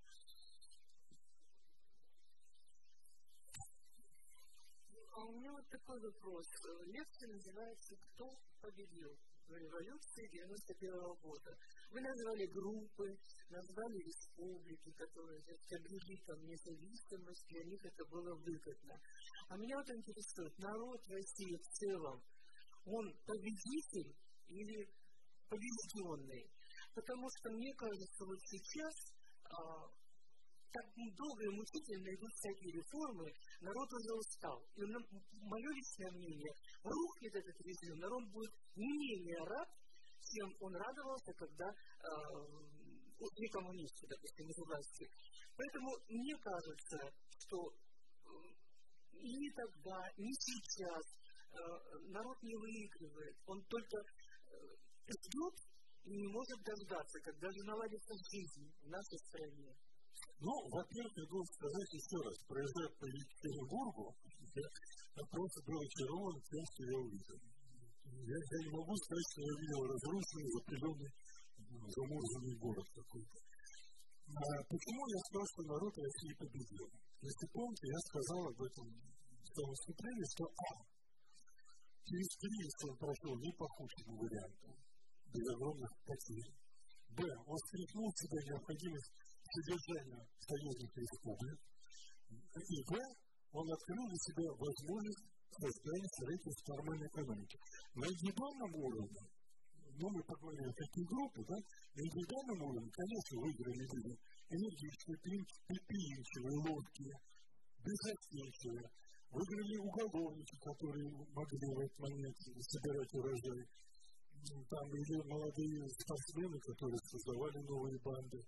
А у меня вот такой вопрос. Лекция называется «Кто победил?» Революции 91 -го года. Вы назвали группы, назвали республики, которые обрели там независимость, для них это было выгодно. А меня вот интересует, народ России в целом, он победитель или побежденный? Потому что мне кажется, вот сейчас а, так долго и мучительно идут всякие реформы, народ уже устал. И мое личное мнение, рухнет этот режим, народ будет не менее рад, чем он радовался, когда э, при коммунисте, допустим, из власти. Поэтому мне кажется, что и не тогда, не сейчас э, народ не выигрывает. Он только э, ждет и не может дождаться, когда же наладится жизнь в нашей стране. Ну, во-первых, я должен сказать еще раз, проезжая по Екатеринбургу, я просто был очарован тем, что я увидел. Я, я не могу сказать, что я видел разрушенный, запыленный, замурзанный город какой-то. А почему я сказал, что народ России победил? Если помните, я сказал об этом в том выступлении, что А. Через кризис он прошел не по худшему варианту, без огромных потерь. Б. Он стряхнул себя необходимость содержания союзных республик. И Б. Он открыл для себя возможность создания строительства нормальной экономики. На индивидуальном уровне, ну, мы поговорили о таких группах, да, на индивидуальном уровне, конечно, выиграли люди энергичные, предприимчивые, ловкие, безотечные, выиграли уголовники, которые могли в этот момент собирать урожай, там или молодые спортсмены, которые создавали новые банды,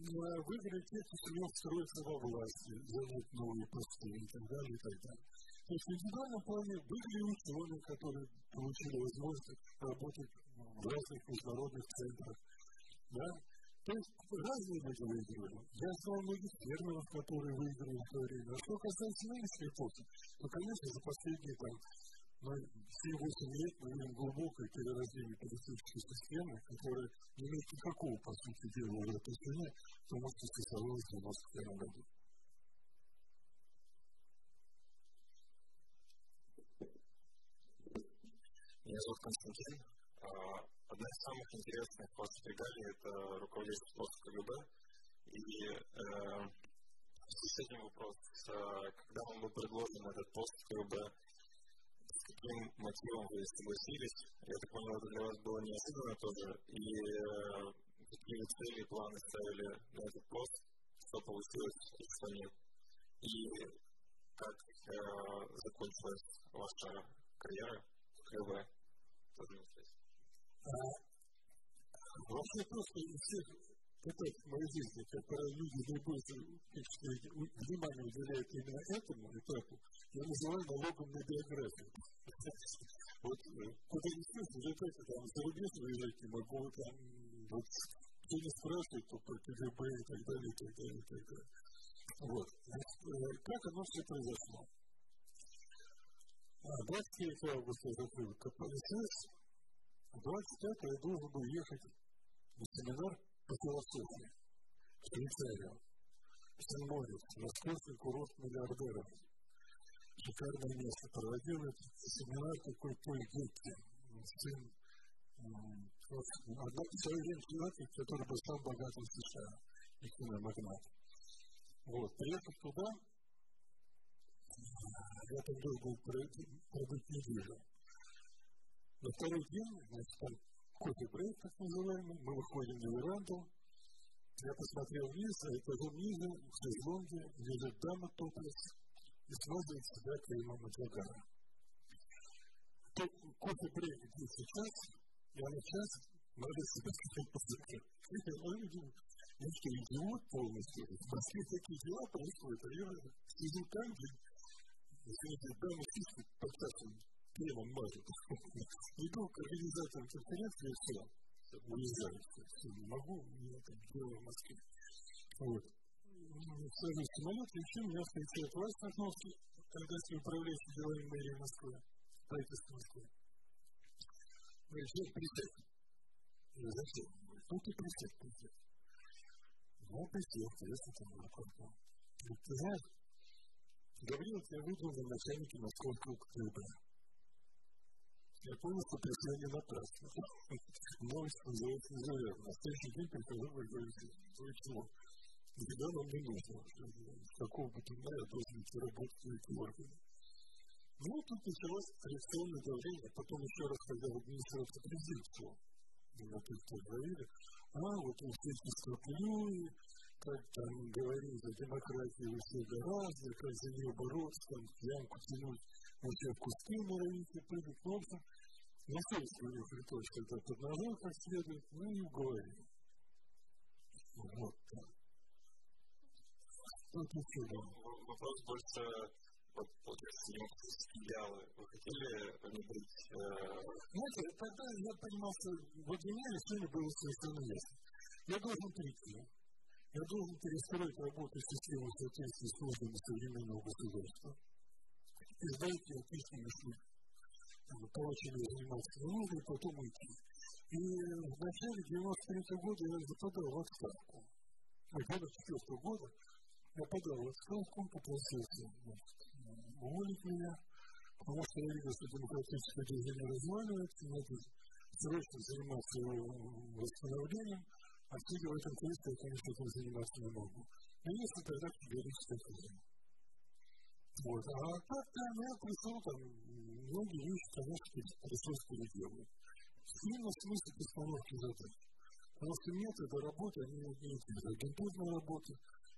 выиграли те, кто сумел встроиться во власти, занять новые посты и так далее, и так далее. То есть в индивидуальном плане выиграли ученые, которые получили возможность работать в разных международных центрах. Да? То есть разные люди выигрывали. Я знал многих фермеров, которые выиграли в то время. А что касается нынешней эпохи, то, конечно, за последние там, но все 8 лет мы видим глубокое перерождение политической системы, которая не имеет никакого, по сути дела, отношения к тому, что существовало в 91 году. Меня зовут Константин. Одна из самых интересных постов регалий – это руководитель пост КГБ. И э, с этим вопрос, когда вам был предложен этот пост КГБ, каким мотивом вы согласились. Я так понял, это для вас было неожиданно тоже. И э, какие цели, планы ставили на этот пост, что получилось и что нет. И как э, закончилась ваша карьера в КВ. Тоже интересно. А, вообще просто из всех этап моей жизни, когда люди наибольшее внимание уделяют именно этому этапу, я называю налогом на биографию. Вот куда не слышно, уже как там за рубеж выезжать не могу, там вот кто не спрашивает, то про КГБ и так далее, и так далее, и так далее. Вот. Значит, как оно все произошло? 23 августа я закрыл КПСС, 25 я должен был ехать на семинар по философии в Швейцарию. Сен-Морец, московский курорт миллиардеров. Шикарное место. Проводил семинар такой Поль Гетти, сын одного человека, человека, который был сам богатым США, и киномагнат. Вот, приехав туда, я там должен был пробыть неделю. На второй день, значит, кофе-брейк, так называемый, мы выходим на веранду, я посмотрел вниз, а этажом ниже, в шезлонге, лежит дама топлес и смазывает себя кремом от загара. Кофе-брейк длится час, я на час надо себя посмотреть. Я что, идиот полностью? В Москве такие дела происходят, а я сижу там, где извините, дамы фишки под таким кремом мажут. Иду к организаторам конференции и все, уезжаю. Все, не могу, мне там дело в Москве. Вот. Сажусь в самолет, и еще меня встречает Вась Махновский, тогдашний управляющий делами мэрии Москвы, правительства Москвы. Говорит, Жень, присядь. Я зачем? Ну, ты присядь, присядь. Ну, присядь, если ты не Говорит, ты знаешь, Гаврилов я выбрал на начальнике московского КГБ. Что пришла не напрасно. Новость называется невероятно. На следующий день прихожу в Гаврилов. Почему? Никогда нам не нужно. Какого бы то я должен идти работать эти органы. Ну, тут началось коррекционное давление, потом еще раз, когда в администрацию президентству, меня тут говорили, а, вот у всяческого плюи, как там говорить о демократии вы все гораздо, как за нее бороться, там, ямку тянуть, вообще в кусты норовить и прыгать. В общем, на совесть у них пришлось когда поднажал как следует, ну и уговорил. Вот так. Вот и все. Вопрос больше вот, получается, демократические идеалы, вы хотели внедрить? Э... Знаете, тогда я понимал, что вот для меня решение было совершенно ясно. Я должен прийти, я должен перестроить работу системы соответствии с нуждами современного государства. Издать ее отличный мысли. Получили заниматься нужно, и потом уйти. И в начале 93 года я западал в отставку. А 94 года я подал в отставку, попросился уволить меня, потому что я видел, что демократическое движение разваливается, надо срочно заниматься восстановлением. А сидя в этом кресле, я, конечно, этим заниматься не могу. Но если тогда категорическое время. Вот. А так-то я пришел, там, многие вещи, конечно, переделать. Именно в смысле постановки задач. Потому что методы работы, они те же. Агентурная работа,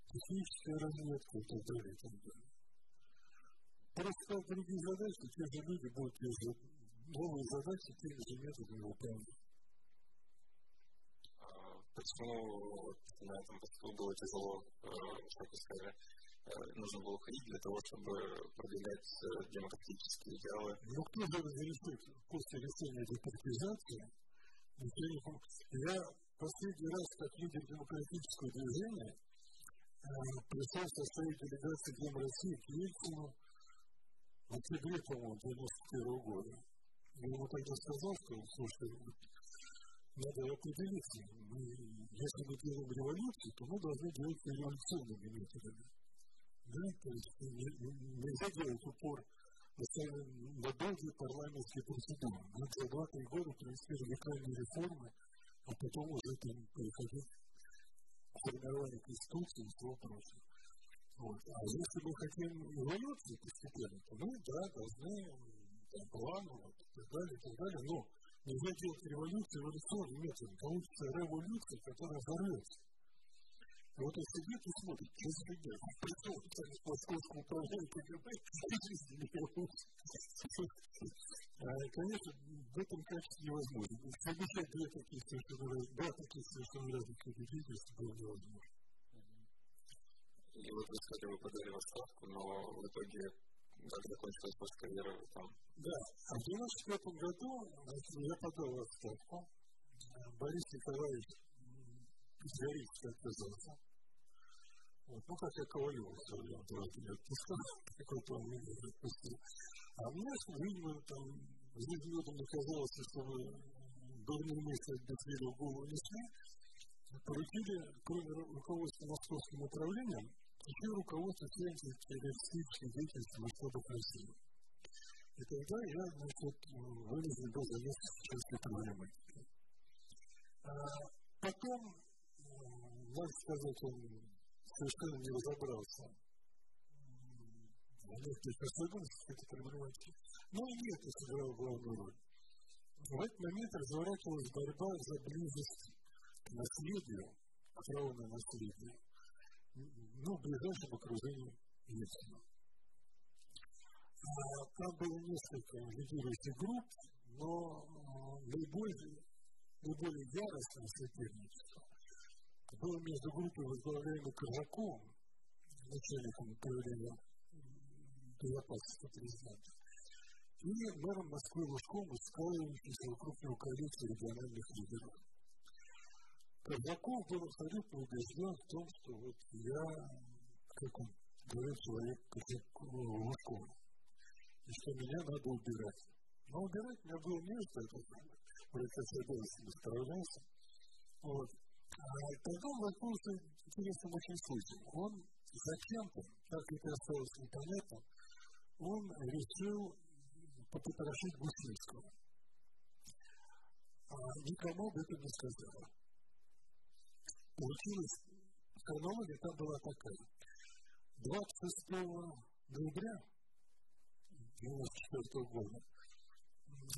техническая разведка и так далее, и так далее. Просто другие задачи, те же люди будут те же новые задачи теми же методами выполнять почему на этом посту было тяжело, как вы сказали, нужно было уходить для того, чтобы продвигать демократические идеалы. Ну, кто же разрешит после решения демократизации? Я последний раз, как лидер демократического движения, пришел в составе делегации Дем России к Ельцину в октябре, по-моему, 91 года. Я ему тогда сказал, что, слушай, надо определиться. Мы, если мы делаем революцию, то мы должны делать революционными методами. Да? То есть не, нельзя делать упор на, долгие парламентские процедуры. Мы за два-три года провести радикальные реформы, а потом уже там переходить к формированию Конституции и всего прочего. Вот. А если мы хотим революции постепенно, то мы, да, должны там, плановать и так далее, и так далее, но Нельзя делать революцию эволюционным методом. Получится революция, которая взорвется. Вот он сидит и смотрит, фигня. Пришел кстати, с московского управления КГБ, и жизни не Конечно, в этом качестве невозможно. Совмещать две такие совершенно разных, два таких совершенно разных свидетельства было невозможно. И вот вы сказали, вы подали в отставку, но в итоге как закончилась ваша карьера там? Да, а в 95 году я подал в отставку. Борис Николаевич категорически отказался. Вот, ну, как я ковалева все время тоже не отпускал, какой-то он отпустил. А мне, видимо, там, звездом оказалось, чтобы дурные мысли от Бетвиля в голову несли, поручили, кроме руководства московским управлением, еще руководство всей террористической деятельности масштабов России. И тогда я, значит, вынужден был заняться этой проблематикой. А потом, надо сказать, он совершенно не разобрался в некоторых особенностях этой проблематики. Но и это сыграло главную роль. В этот момент разворачивалась борьба за близость к наследию, к на наследие, ну, в ближайшем окружении. А, там было несколько лидирующих групп, но наиболее, наиболее яростное соперничество было между группой, возглавляемой Коржаковым, начальником управления безопасности президента, и мэром Москвы Лужком, складывающимся вокруг него коалиции региональных лидеров. Коржаков был абсолютно убежден в том, что вот я, как он говорит, человек Лужкова, и что меня надо убирать. Но убирать меня было не что это вроде как с обязанностями справлялся. Вот. Тогда он возможно интересным очень случаем. Он зачем-то, как это осталось непонятно, он решил попотрошить Гусинского. А никому об этом не сказал. Получилось, хронология там была такая. 26 ноября 1994 года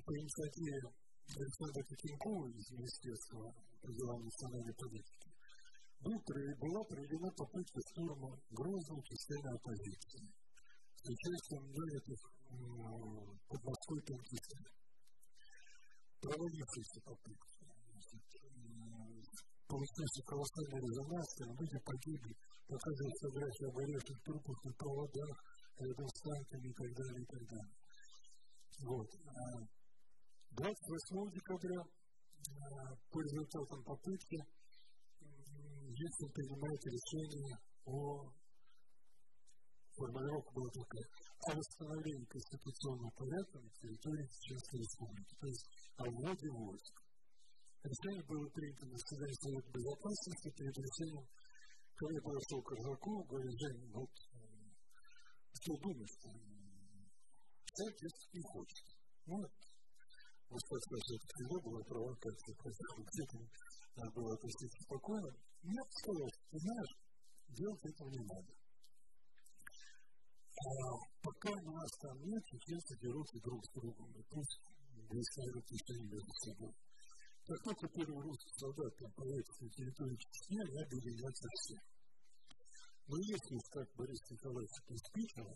по инициативе Александра Кокенкова из Министерства образования национальной политики был, была проведена попытка штурма Грозного частями оппозиции с участием нанятых под Москвой танкистами. Провалившаяся попытка. Получился колоссальный резонанс, люди погибли, показывают фотографии обгоревших трупов на проводах, рядом с танками и так далее, и так далее. Вот. 28 декабря по результатам попытки Ельцин принимает решение о формулировка была такая, о восстановлении конституционного порядка на территории Чеченской Республики, то есть о вводе войск. Решение было принято на заседании Совета Безопасности перед решением, когда я подошел к Коржакову, говорю, Жень, вот, что думаешь, человек, если не хочет. Ну, вот так сказать, это всегда была провокация, к этому надо было относиться спокойно. Нет, сказал, ты знаешь, делать этого не надо. А пока у нас там нет, чеченцы дерутся друг с другом, и пусть выясняют отношения между собой. Как только первый русский солдат там появится на территории Чечни, они объединятся все. Но если, как Борис Николаевич приспичило,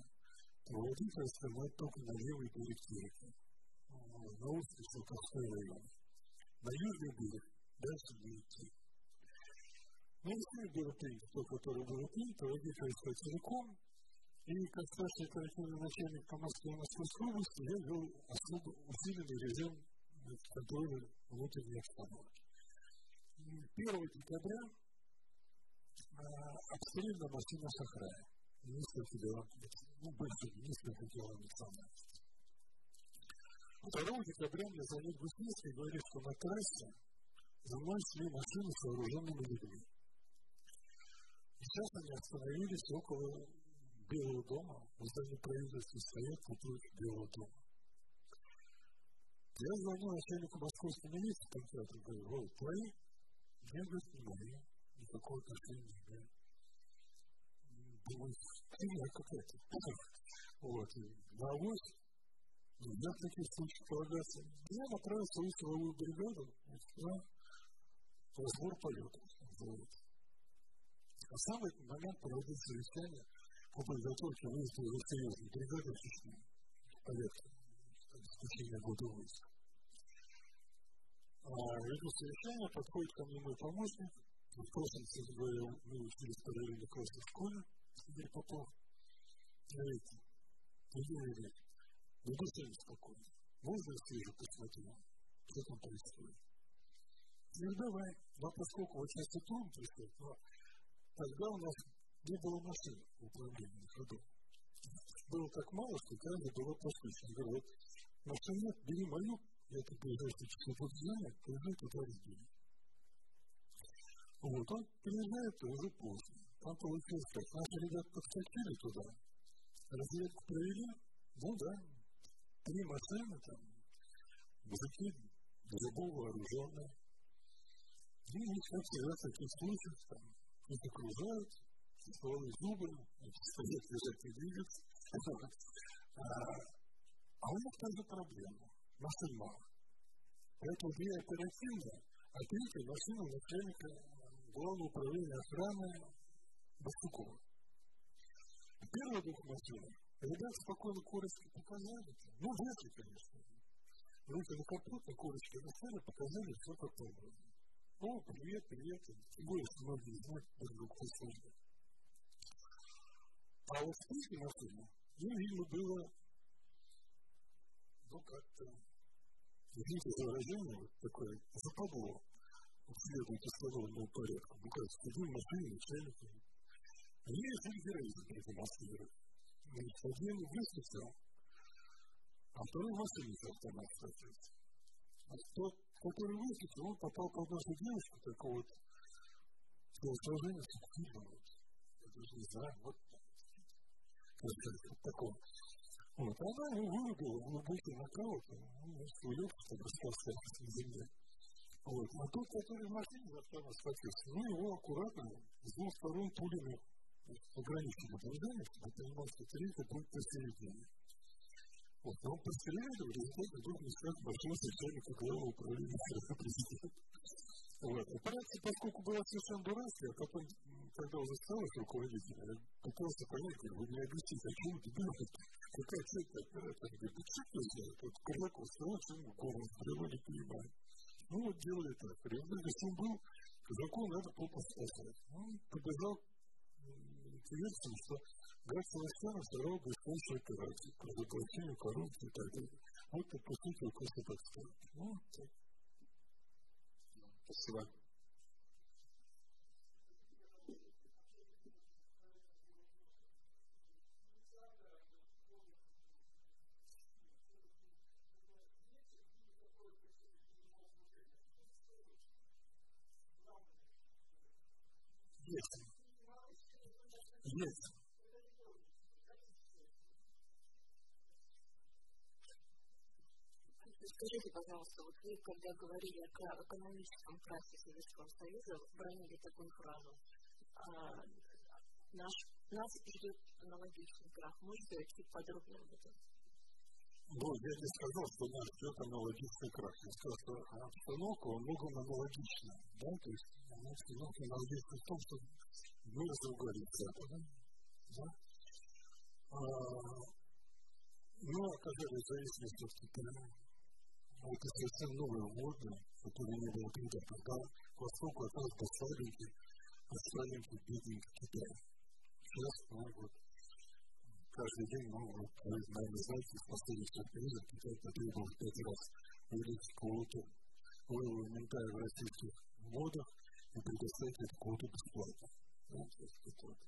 то Владимир оставляет только на левый берег Терека, на Салтовской район. На южный берег дальше не идти. Но если было принято, то, которое было принято, Владимир целиком, и как старший оперативный начальник по Москве Московской области я вел особо усиленный режим контроля внутренней обстановки. 1 декабря обстрелена машина Шахрая. Несколько дел, ну, больше несколько дел национальности. 2 декабря мне звонит Гусницкий и говорит, что на трассе за мной шли машины с вооруженными людьми. Сейчас они остановились около Белого дома, в здании правительства стоят напротив Белого дома. Я звоню начальнику московской милиции, конкретно говорю, вот, твои? Я, говорит, не мои, никакого отношения не имею. Думаю, фигня какая-то. Вот, на авось нельзя в таких случаях полагаться. Я направился в силовую бригаду на разбор полетов. Вот. А в самый момент проводить совещание по подготовке выезда за серьезной бригады в Чечню. Полет. Исключение года войск. А это совещание подходит ко мне мой помощник. В прошлом, кстати говоря, мы учились параллельно классе в школе, Игорь Попов. Говорит, или на душе неспокойно. Можно я свежу посмотрю, что там происходит? Ну, давай. Но поскольку вот сейчас и трудно пришло, но тогда у нас не было машин управления на ходу. Было так мало, что каждый было послушно. Говорю, вот машин нет, бери мою, я ближайшие часы тут знаю, приезжай туда разбери. Вот, он приезжает, уже поздно. Там получилось так, наши ребята подскочили туда, разведку провели, ну да, три машины там, мужики любого вооруженные. И их, как всегда, в таких случаях, там, их окружают, стволы зубы, стоят, лежат и двигаются. А у них тоже проблема. Машин мало. Поэтому две оперативно, а третья машина начальника Главного управления охраны Бастукова. Первые двух машинах ребята спокойно корочки показали. Ну, вряд конечно. Руки на капот, на корочке достали, показали все как положено. О, привет, привет. Тем более, что многие них друг другу послужили. А вот в третьей машине, ну, видимо, было, ну, как-то, извините за выражение, вот такое западло следует установленному порядку. Ну, как, в машине, начальник. Они решили героизм продемонстрировать. Один выскочил, а второй в машине с автомат. А тот, который выскочил, он попал под нашу девушку, такого вот телосложения субтильного. Я даже не знаю, вот как вот такого. Вот, она его вырубила в глубокий нокаут, ну, улегся, чтобы расстался на земле. Вот. А тот, который в машине застал схватился, ну, его аккуратно с двух сторон пулями ограничили поведение, чтобы понимал, что третий будет посередине. Вот, но он постреляли, в результате вдруг несет большой начальника главного управления президента. Вот. Операция, поскольку была совершенно дурацкая, а потом, когда уже стал их руководителем, я пытался понять, говорю, вы мне объясните, а чего вы думаете, какая цель операция? Говорит, да что ты знаешь, вот Курлаков сказал, что ему голову стрелу не понимает. Ну вот делали так. Результат шум был, казаку надо попу. Он побежал версии, что граф Севастьянов сорвал блестящую операцию по заглощению коррупции и так далее. Вот, по сути, так сказать. Ну, так. Спасибо. Есть. Есть. Скажите, пожалуйста, вот вы, когда говорили о экономическом крахе Советского Союза, бронили такую фразу. А, наш, нас ждет аналогичный крах. Можете чуть подробнее об этом? Ну, я не сказал, что нас ждет аналогичный крах. Я сказал, что обстановка во многом аналогична. Да? То есть обстановка аналогична в том, что мы разругались с Западом. Да? А, но оказались зависимости от Китая. Это совершенно новые вводы, которые не было когда Когда востоку оказался слабенький, а слабенький, бедненький Китай. Сейчас, ну, вот, каждый день, ну, вот, наверное, знаете, из последних сюрпризов Китай потребовал пять раз увеличить квоту элементарно в российских модах и предоставить эту квоту бесплатно. Есть это вот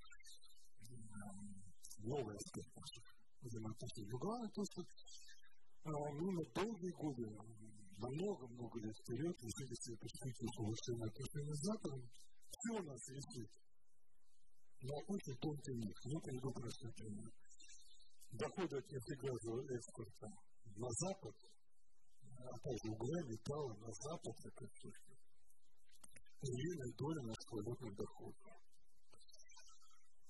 новый аспект наших взаимоотношений. Главное то, что мы на долгие годы, на много-много лет вперед, если себе перспективу улучшения отношений с Западом, все нас висит на очень тонкий них, ну, это не добрый пример доходы от нефтегазового экспорта на Запад, а также угля, металла на Запад, как и львиная доля наших валютных доходов.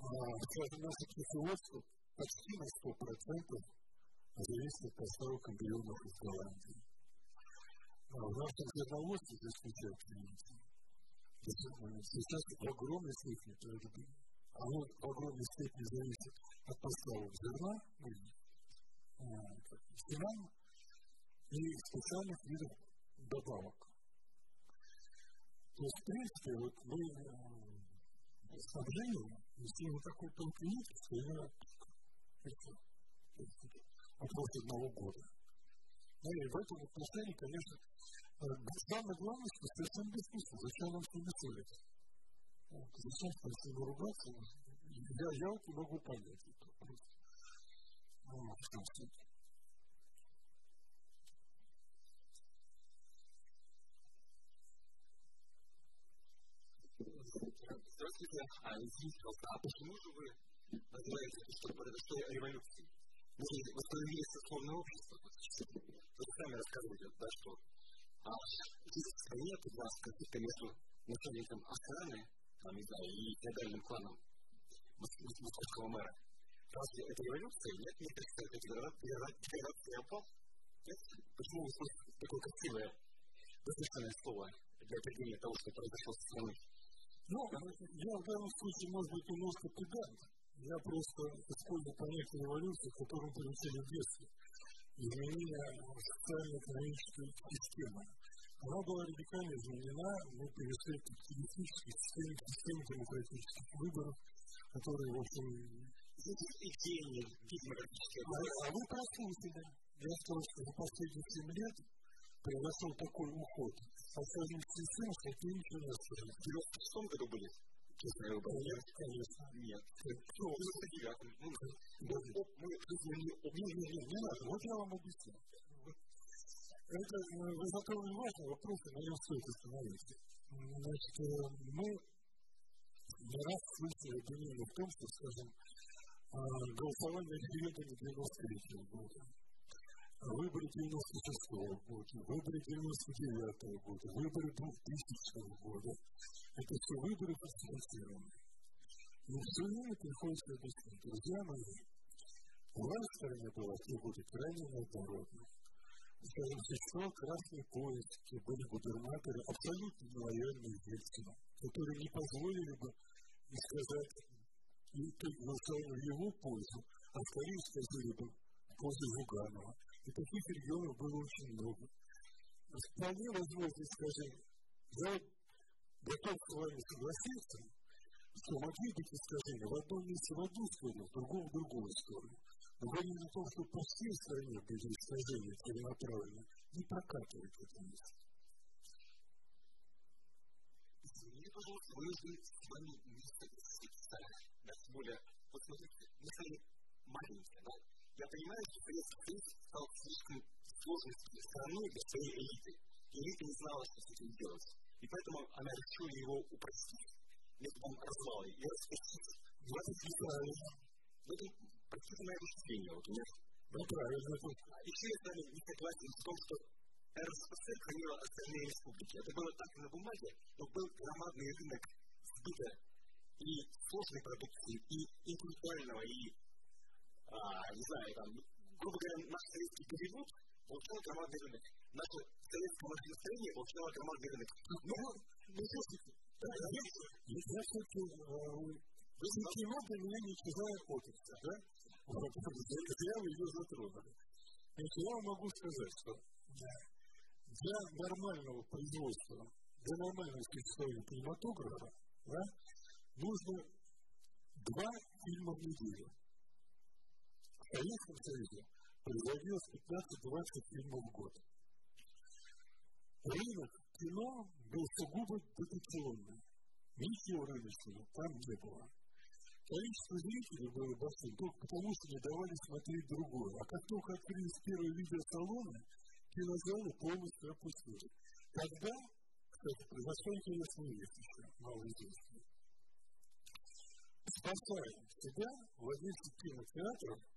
А, скажем, наше производство почти на 100% зависит от поставок эмбрионов из Голландии. А в нашем зерноводстве, за исключением сейчас в огромной степени оно в огромной степени зависит от поставок зерна, семян и специальных видов добавок. То есть, в принципе, вот мы снабжение, если вот такой тонкий нить, что я вопрос одного года. Ну и в этом отношении, конечно, самое главное, что совершенно бессмысленно. Зачем нам с ними ссориться? Вот, зачем с ними ругаться? Я, я вот не могу понять это. Ну, в том случае. Здравствуйте. А, извините, а почему же вы называете это, что произошло революцией? Мы восстановили сословное общество. Вы сами рассказываете, да, что а есть в стране вас каких-то между начальником охраны, там, не знаю, и феодальным кланом московского мэра. Разве это революция? Нет, мне кажется, это деградация опал. Почему вы слышите такое красивое, возвышенное слово для определения того, что произошло с страной? Ну, я в данном случае, может быть, немножко педант. Я просто использую понятие революции, которое получили в детстве. Изменение социально-экономической системы. Она была радикально изменена, мы перешли к капиталистической системе, к системе демократических выборов, которые, в общем, идеи, демократические. А, а вы прослушали. Я сказал, что за последние 7 лет произошел такой уход. Последние систем, что ты ничего не. В 96 году были В 99 Ну. Это, вы затронули важный вопрос, и на нем стоит остановиться. Значит, мы не раз слышали обвинение в том, что, скажем, голосование референдуме 93 года, выборы 96 года, выборы 99 года, выборы 2000 года, это все выборы фальсифицированные. И все время приходится объяснить, друзья мои, у вас в стране было в те годы крайне неоднородно скажем, красный поезд, где были губернаторы, абсолютно нелояльные Ельцину, которые не позволили бы сказать и голосовали в его пользу, а скорее сказали бы пользу Жуганова. И таких регионов было очень много. Вполне возможно, скажем, я готов с вами согласиться, что могли быть искажения в одном месте в одну сторону, в другом в другую сторону. Но говорим о том, что по всей стране были искажения целенаправленно, не прокатывает это место. Извините, пожалуйста, уже с вами не согласиться. Да, тем более, вот смотрите, мы с вами маленькие, да? Я понимаю, что Советский Союз стал слишком сложной страной для своей элиты. Элита не знала, что с этим делать. И поэтому она решила его упростить методом развала и распустить 20 лет. В этом практическое впечатление. Вот у меня ну, правильно. Еще я с вами не согласен в том, что РСФСР хранила остальные республики. Это было так на бумаге, но был громадный рынок сбыта и сложной продукции, и интеллектуального, и, а, не знаю, там, грубо говоря, наш советский перевод получал громадный рынок. Наше советское машиностроение получало громадный рынок. Ну, ну, я все-таки вы немного меня не чужая опица, да? Зря вы ее затронули. Я вам могу сказать, что для нормального производства, для нормального существования кинематографа, да, нужно два фильма в неделю. Советском Союзе производилось 15-20 фильмов в год. Рынок кино был сугубо дотационный. Ничего рыночного там не было. Количество зрителей было большим только потому, что не давали смотреть другое. А как только открылись первые видеосалоны, кинозалы полностью опустили. Тогда, кстати, произошла интересная вещь еще, малоизвестная. Спасая себя, владельцы кинотеатров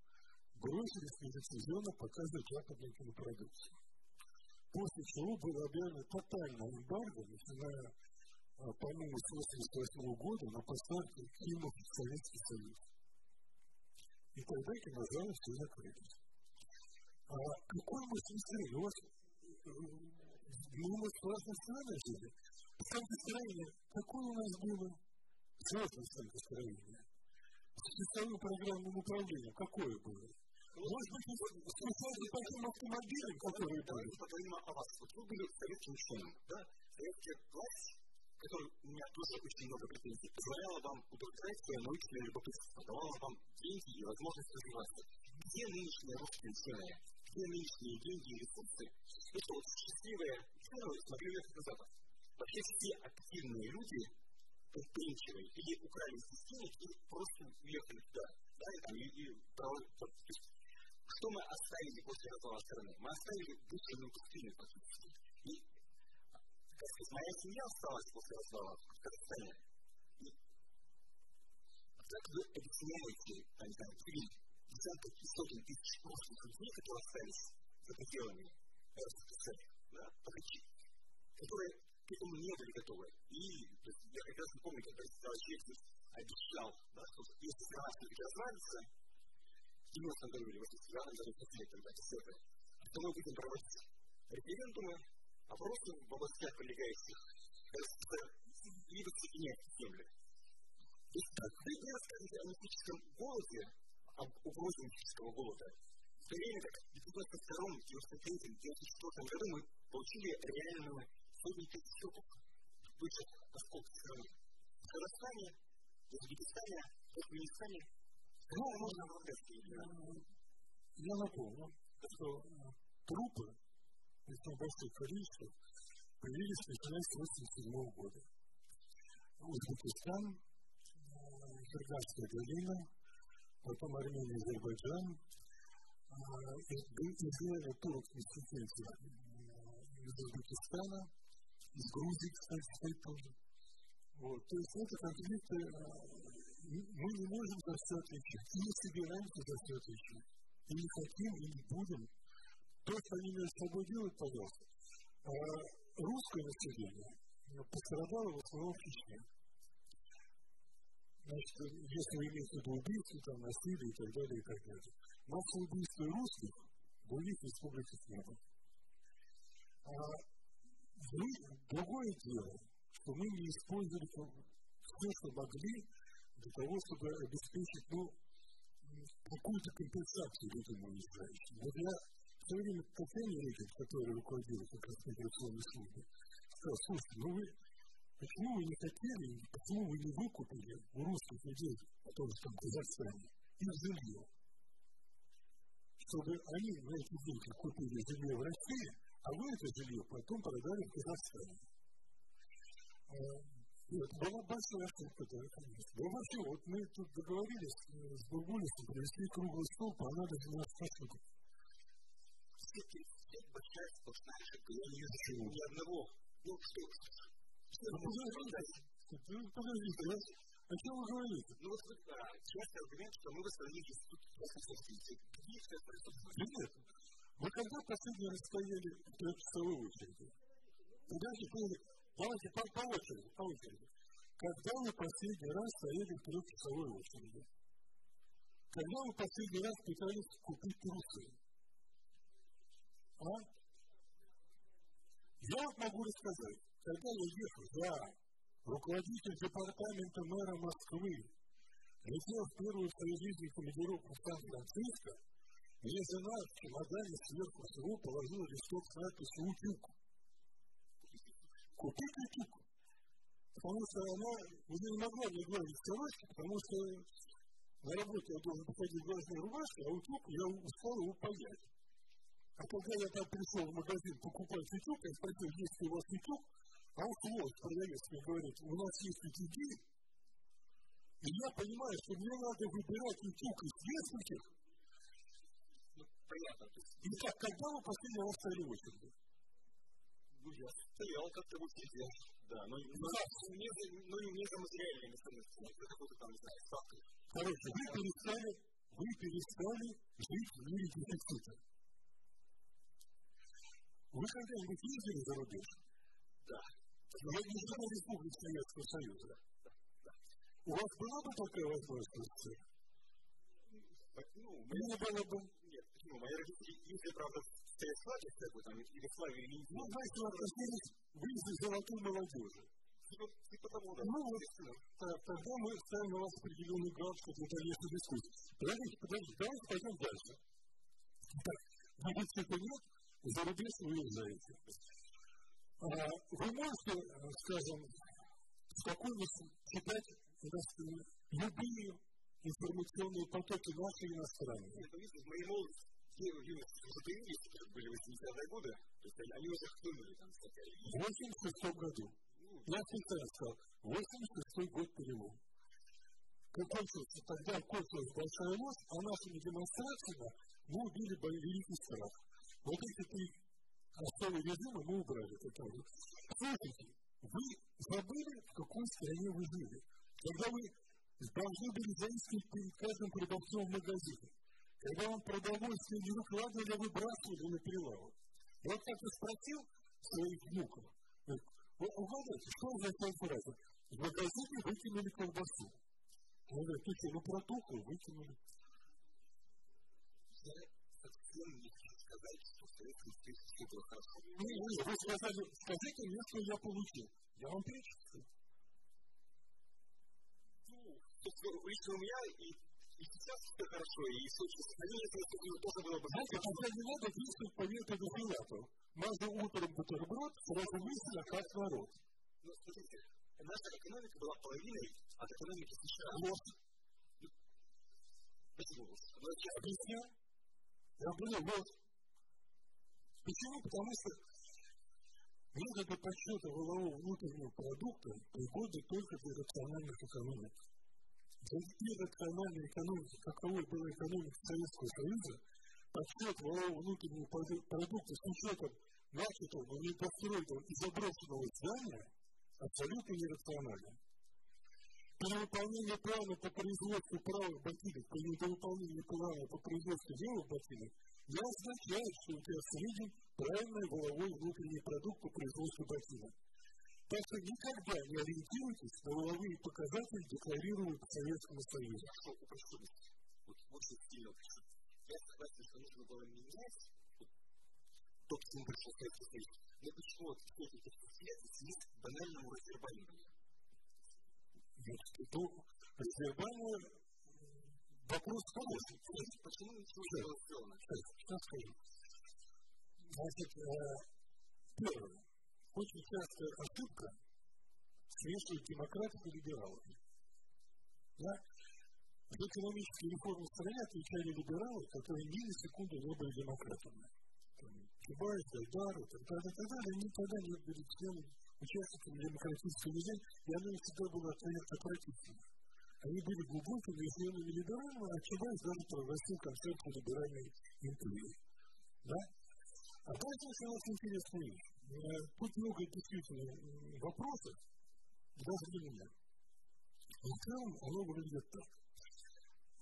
бросились нелицензионно показывать западную кинопродукцию. После чего было объявлено тотальное эмбарго, начиная по-моему, с 1988 года на поставки фильмов в Советский Союз. И тогда кинозалы все закрылись. А какой мы смысле? У вас ну, мы в разных странах жили. Станкостроение, какое у нас было? Сложное станкостроение. С часовым программным какое было? Может быть, тем автомобилям, которые были? Давайте поговорим о вас. Вот вы были советским ученым, да? Советская власть которой у меня тоже очень много претензий, позволяла вам удовлетворять свое научное любопытство, давала вам деньги и возможность развиваться. где нынешние русские ученые, где нынешние деньги и ресурсы, это вот счастливые ученые смогли уехать на Запад. Вообще все активные люди, предприимчивые, или украли систему, и просто уехали туда. Да, и там, и, и, что мы оставили после развала страны? Мы оставили душевную пустыню фактически. И, как сказать, моя семья осталась после развала в Казахстане. И как вы объясняете, там, не знаю, десятков и сотен тысяч русских людей, которые остались за пределами РСФСР, да, которые к этому не были готовы. И то есть, я прекрасно помню, когда Чехов обещал, да, что если страна все-таки развалится, в 90 году или 89 году, после когда десятые, то мы будем проводить референдумы, опросы в областях прилегающих либо соединять земли. То есть, вы не расскажете о мистическом голоде, об угрозе мистического голода, в то время как в 92 93 94 году мы получили реальную сотни тысяч трупов бывших осколков страны. В Казахстане, в Узбекистане, в Афганистане, ну, можно афганские Я напомню, что трупы в этом большом количестве появились начиная с 1987 года. Узбекистан, Ферганская долина, потом Армения, Азербайджан, и две турок-институции из Узбекистана, из Грузии, кстати, стоит тоже. Вот. То есть это конфликты, мы не можем за все отвечать, и не собираемся за все отвечать, и не хотим, и не будем. То, что они между собой делают, пожалуйста. А русское население пострадало в основном в Чечне. Значит, если вы имеете в виду убийцы, там, насилие и так далее, и так далее. Массовое убийство русских других республиках не было. А другое дело, что мы не использовали все, что могли, для того, чтобы обеспечить, ну, какую-то компенсацию людям уезжающим. Вот я в свое время Татьяне Рекин, которая руководила как раз миграционной службой, сказал, слушайте, ну вы Почему вы не хотели, почему вы не выкупили у русских людей, которые там Казахстане, их жилье? Чтобы они на эти деньги купили жилье в России, а вы это жилье потом продали в Казахстане. Была большая ошибка, да, конечно. Да вообще, вот мы тут договорились с Бургулисом провести круглый стол по анализу наших ошибок. Большая сплошная ошибка. Я не вижу ни одного. Ну, что, Подождите, о чем вы говорите? Ну вот частый аргумент, что мы восстановили институт способности. Где это происходит? Нет. Вы когда последний раз стояли в трехчасовой очереди? Подождите, давайте по, по очереди, по очереди. Когда вы последний раз стояли в трехчасовой очереди? Когда вы последний раз пытались купить трусы? А? Я вот могу рассказать. Когда я ехал, я, руководитель департамента мэра Москвы, летел в первую в своей жизни командировку в Сан-Франциско, мне жена в чемодане сверху всего положила листок с надписью «Утюг». Купить утюг. Потому что она уже не могла мне говорить сорочки, потому что на работе я должен выходить в глазные рубашки, а утюг я устал его паять. А когда я там пришел в магазин покупать утюг, я спросил, есть ли у вас утюг, а вот вот, продавец мне говорит, у нас есть утюги, и я понимаю, что мне надо выбирать утюг из нескольких. Ну, понятно. И так, когда вы последний раз стояли в очереди? Ну, я стоял как-то в очереди. Да, но, но, не, но не за материальными ценностями, за какой-то там, не знаю, ставкой. Короче, вы перестали, вы перестали жить в мире дефицита. Вы когда-нибудь ездили за рубеж? Да. Я не знаю Республики Советского Союза. У вас была бы такая возможность? Ну, не было бы. Нет, почему? Мои родители ездили, правда, в Ярославле, как бы там, Югославию или Ну, знаете, относились, вы из золотой молодежи. Типа, типа того, да. Ну, вот, тогда мы ставим на вас определенный галочку для дальнейшей дискуссии. Подождите, подождите, давайте пойдем дальше. Так, дефицита нет, за рубеж вы уезжаете. Вы можете, скажем, спокойно читать любые информационные потоки наши и иностранные. Это видите, в моей молодости те юности появились, которые были 80-е годы, то есть они уже хлынули там. В 86 году. Я специально сказал, 86 год перелом. Как кончился, тогда кончилась большая ложь, а нашими демонстрациями мы убили великий страх. Вот эти три основы режима мы убрали. Слушайте, вы забыли, в какой стране вы жили. Когда вы должны были заискивать перед каждым продавцом в магазине. Когда вам продовольствие не выкладывали, а выбрасывали на прилавок. Вот как я спросил своих внуков, угадайте, что означает фраза? В магазине выкинули колбасу. Я говорю, ты что, ну протухло, выкинули. Я совсем не хочу сказать, что в Советском все было хорошо. Не, не, вы сказали, скажите мне, что я получил. Я вам перечислю. Ну, лично у меня и и сейчас все хорошо, и Сочи сохранили, это тоже было бы... Знаете, хотя не надо действовать по методу Филатова. Мазу утром бутерброд, сразу мысль, а как народ. Ну, смотрите, наша экономика была половиной от экономики США. Вот. Почему? Ну, я объясню. Я говорю, вот. Почему? Потому что методы подсчета валового внутреннего продукта приходят только для рациональных экономик. Для рациональной экономики, каковой была экономика Советского Союза, подсчет валового внутреннего продукта с учетом начатого, но не построенного и заброшенного здания абсолютно нерационально. Перевыполнение плана по производству правых ботинок при недовыполнении плана по производству левых ботинок не означает, что у тебя в среднем правильный воловой внутренний продукт по производству ботинок. Так что никогда не ориентируйтесь на воловые показатели, декларируемые по Советскому Союзу. Хорошо, упрощу. Вот очень сильно упрощу. Я согласен, что нужно было менять то, к чему пришел Советский Союз. Но почему вот все эти лет есть банальному развербанию? Ну, развербание вопрос хороший. Почему ничего не было сделано? Что скажу? Значит, первое. Очень частая ошибка смешивать демократов и либералов. Да? За экономические реформы в стране отвечали либералы, которые ни на секунду не были демократами. Чубайс, Гайдар и так далее, и так далее, они тогда не были членами, участниками демократического движения, и оно всегда было откровенно отвратительно. Они были глубокими и членами либерального, а Чубайс даже провозил концепцию либеральной империи. Да? А дальше нас интересная вещь. Тут много действительно вопросов, даже для меня. Но в оно выглядит так.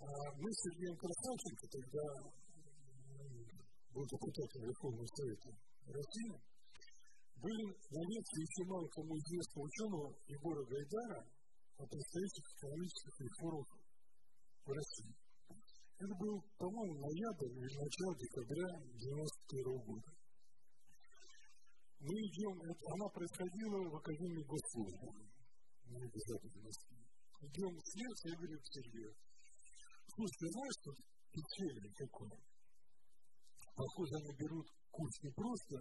Мы с Сергеем Красавченко, когда был депутатом Верховного Совета России, были на лекции еще мало кому известного ученого Егора Гайдара о предстоящих экономических реформах в России. Это был, по-моему, ноябрь или начало декабря 1991 года. Мы идем, это, она происходила в Академии Госслужбы, на обязательной Москве. Идем вслед, я говорю к Сергею, слушай, знаешь, что печенье какое? Похоже, они берут курс не просто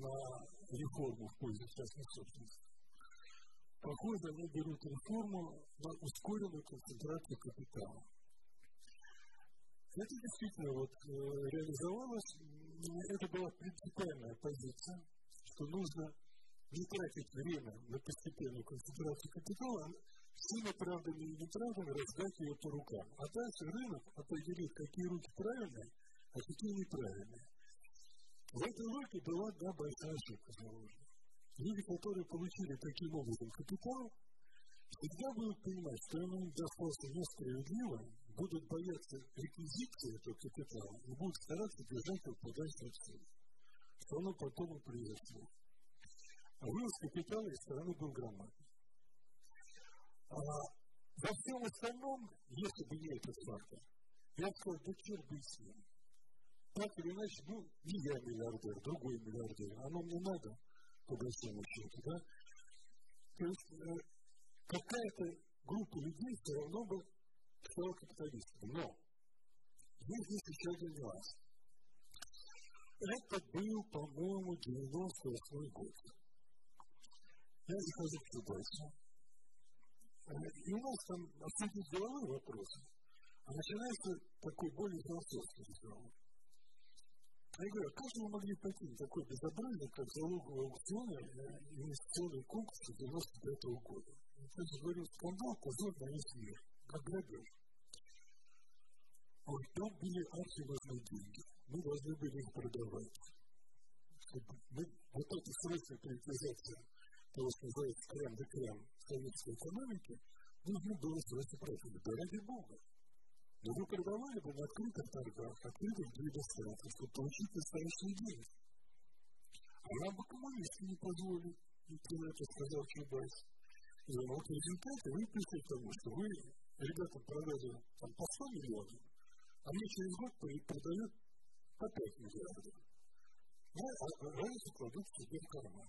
на реформу в пользу частной собственности. Похоже, они берут реформу на ускоренную концентрацию капитала. Это действительно вот, э, реализовалось, это была принципиальная позиция, что нужно не тратить время на постепенную концентрацию капитала, всеми правдами и неправдами раздать ее по рукам. А дальше рынок определит, какие руки правильные, а какие неправильные. В этой логике была одна большая ошибка заложена. Люди, которые получили таким образом капитал, всегда будут понимать, что им достался несправедливо, будут бояться реквизиции этого капитала и будут стараться держать его подальше от цели. Потом и произошло. А вывоз капитала из страны был громадный. А во всем остальном, если бы не этот фактор, я сказал, да черт бы с ним так или иначе, ну, не я миллиардер, другой миллиардер, оно мне надо, по большому счету, да? То есть э, какая-то группа людей все равно бы стала капиталистами. Но есть здесь еще один нюанс. Это был, по-моему, 98 год. Я захожу к Чубайсу. И у нас там обсудить деловые вопросы. А начинается такой более философский разговор. Я говорю, а как же вы могли пойти на такое безобразие, как залоговый аукцион и инвестиционный конкурс 95 -го года? Я же говорю, скандал, позор на весь мир, как грабеж. Вот там были архиважные деньги. Мы должны были их продавать. Мы, вот эта срочная приватизация того, что называется крем де крем советской экономики, нужно было срочно продать. Да ради Бога. Но вы продавали бы на открытых торгах, открытых для иностранцев, чтобы получить настоящие деньги. А нам бы коммунисты не позволили, никто это сказал Чубайс. И вот в результате вы пришли тому, что вы ребятам продали там, по 100 миллионов, а мне через год продают 5 миллиардов. Ну, а разницу кладут себе в карман.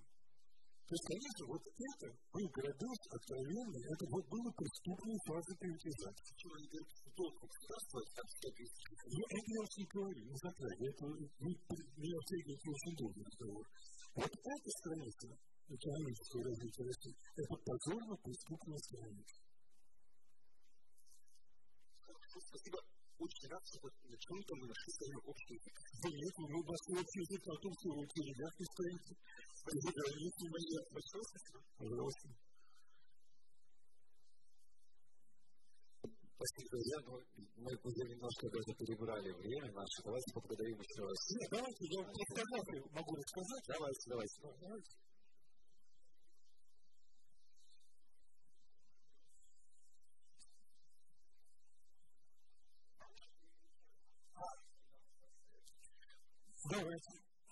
То есть, конечно, вот это был грабеж откровенный, это вот было преступной фазы приватизации. Чего они говорят, что долг государства, так я это я не говорю, не затрагиваю, это меня втягиваете очень долгий разговор. Вот эта страница экономического развития России, это позорно-преступная страница. Спасибо очень рад, что на чем-то мы нашли с вами общий язык. Нет, мы нашли общий язык о том, что вы в не стоите. Если мы не спасибо. Пожалуйста. Спасибо, друзья. Но мы уже немножко даже перебрали время наше. Давайте поблагодарим еще раз. Нет, давайте, я рассказать могу рассказать. Давайте, давайте. давайте. Давайте.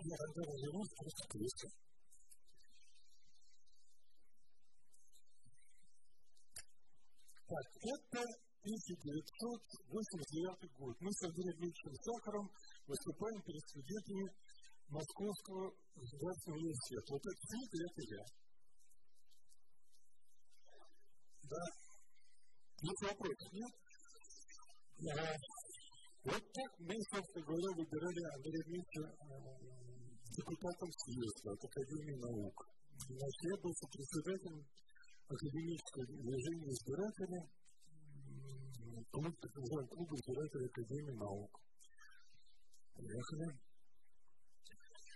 Я тогда развернусь просто крестом. Так, это 1989 год. Мы с Андреем Ильичем Сахаром выступаем перед студентами Московского государственного университета. Вот это цвет, это я. Да. Есть вопросы, нет? Вот так мы, собственно говоря, выбирали Андрея Дмитриевича депутатом съезда от Академии наук. Значит, я был председателем академического движения избирателей, клуб, так называемый клуб избирателей Академии наук. Поехали.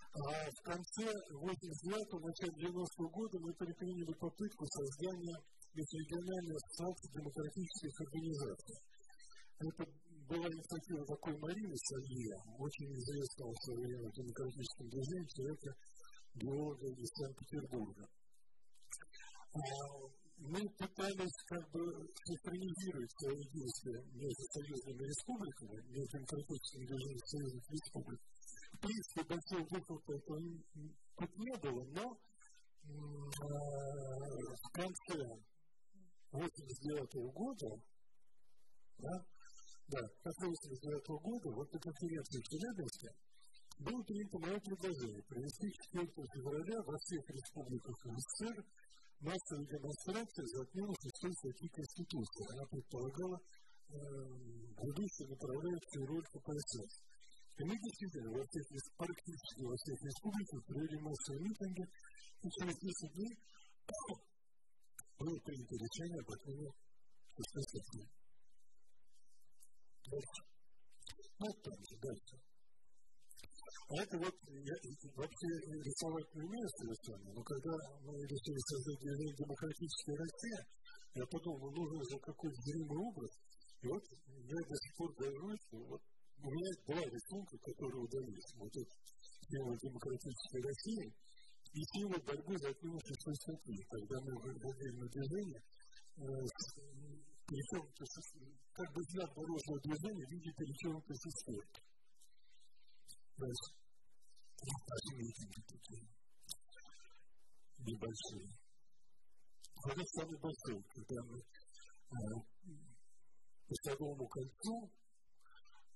А в конце 89-го, начале 90-го года мы предприняли попытку создания межрегиональной ассоциации демократических организаций. Это была инициатива такой Марины Салье, очень известного в свое время демократическом движении, человека, геолога из Санкт-Петербурга. А, мы пытались как бы синхронизировать свои действия между союзными республиками, между демократическим движением союзных республик. В принципе, большого выхлопа этого тут не было, но а, в конце 1989 года да, да, как 1989 года, вот на конференции в Челябинске, было принято мое предложение провести 4 февраля во всех республиках СССР массовые демонстрации за отмену шестой статьи Конституции. Она предполагала э, ведущую направляющую роль КПСС. И мы действительно во всех, практически во всех республиках провели массовые митинги, и через 10 дней было принято решение об отмене шестой статьи. Дальше. Ну, там же, дальше. А это вот, я вообще рисовать не умею совершенно, но когда мы решили создать движение «Демократическая Россия», я подумал, ну, нужен же какой-то зримый образ. И вот я до сих пор горжусь, вот у меня была рисунка, которая удалилась. Вот это символ демократической России и символ борьбы за шестой статьи. Когда мы выходили на движение, пересеченка, как бы знак дорожного движения в виде пересеченка системы. Дальше. Наши митинги такие. Небольшие. Вот это самый большой, когда мы по Садовому кольцу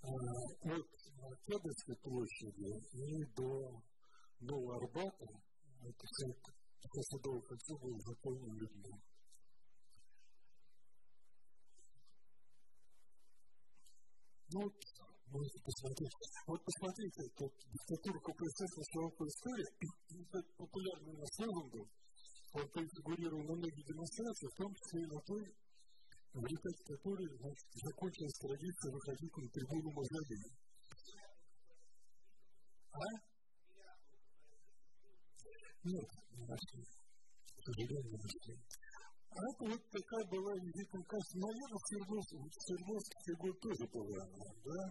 от Кедовской площади и до Нового Арбата, это все Садовое кольцо было заполнено людьми. Ну, можете посмотреть. Вот посмотрите, тут диктатура КПСС на широкой истории, популярный у нас лозунг был. Он фигурировал на многих демонстрациях, в том числе и на той, в результате которой значит, закончилась традиция выходить на трибуну Мавзолея. А? Нет, не нашли. К сожалению, не нашли. Это вот такая была визитная карточка. Наверное, в Свердловске фигура тоже была, да?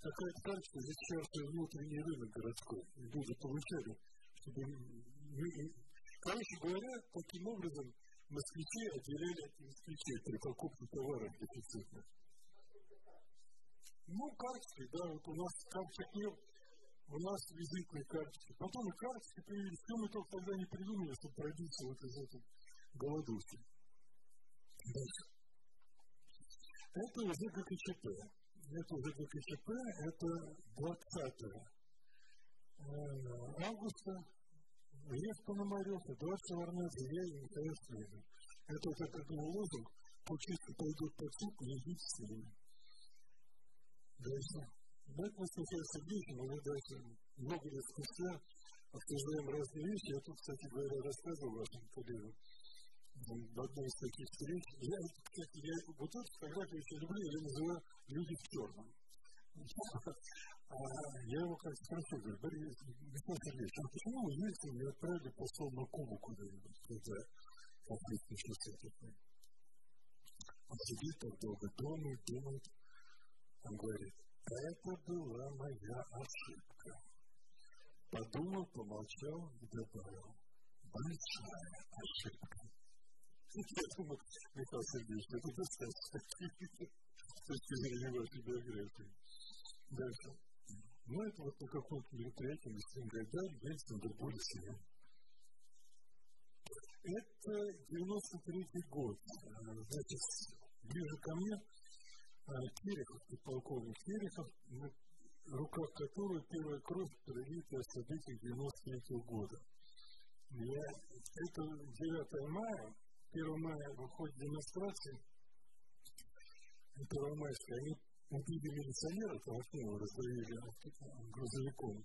Такая здесь сейчас внутренний рынок городской. Люди получали, чтобы... Короче говоря, таким образом москвичи отделяли от москвичей при покупке товаров дефицитных. Ну, карточки, да, вот у нас карточек нет, у нас визитные карточки. Потом и карточки появились, все мы только тогда не придумали, чтобы пробиться вот из этой голодухи. Это уже ГКЧП. Это уже ГКЧП, это 20 августа Лев Пономарев, Эдуард Шеварнадзе, я и Михаил Слезин. Это вот этот лозунг, почистки пойдут по не идите с ними. Дальше. Мы с Михаилом Сергеевичем, мы дальше много лет спустя обсуждаем разные вещи. Я тут, кстати говоря, рассказывал вашим коллегам в одной из таких встреч. Я, кстати, я вот эту фотографию очень люблю, я называю «Люди в черном». Я его как спросил, говорю, Борис Сергеевич, а почему вы вместе не отправили посол на Кубу куда-нибудь, когда конфликт начался такой? Он сидит так долго, думает, думает. Он говорит, это была моя ошибка. Подумал, помолчал и добавил, большая ошибка. Я думаю, Михаил Сергеевич, это достаточно с точки зрения вашей. Дальше. Ну, это вот на каком-то мероприятии мы с ним Гайдар, Ельцин, Дербулис Это 93 год. Значит, ближе ко мне Терехов, полковник Терехов, в руках которого первая кровь пролита в событиях 93 года. Я, это 9 мая, 1 мая выходит демонстрация, 1 майская, они убили милиционера, Тимофеева раздавили грузовиком.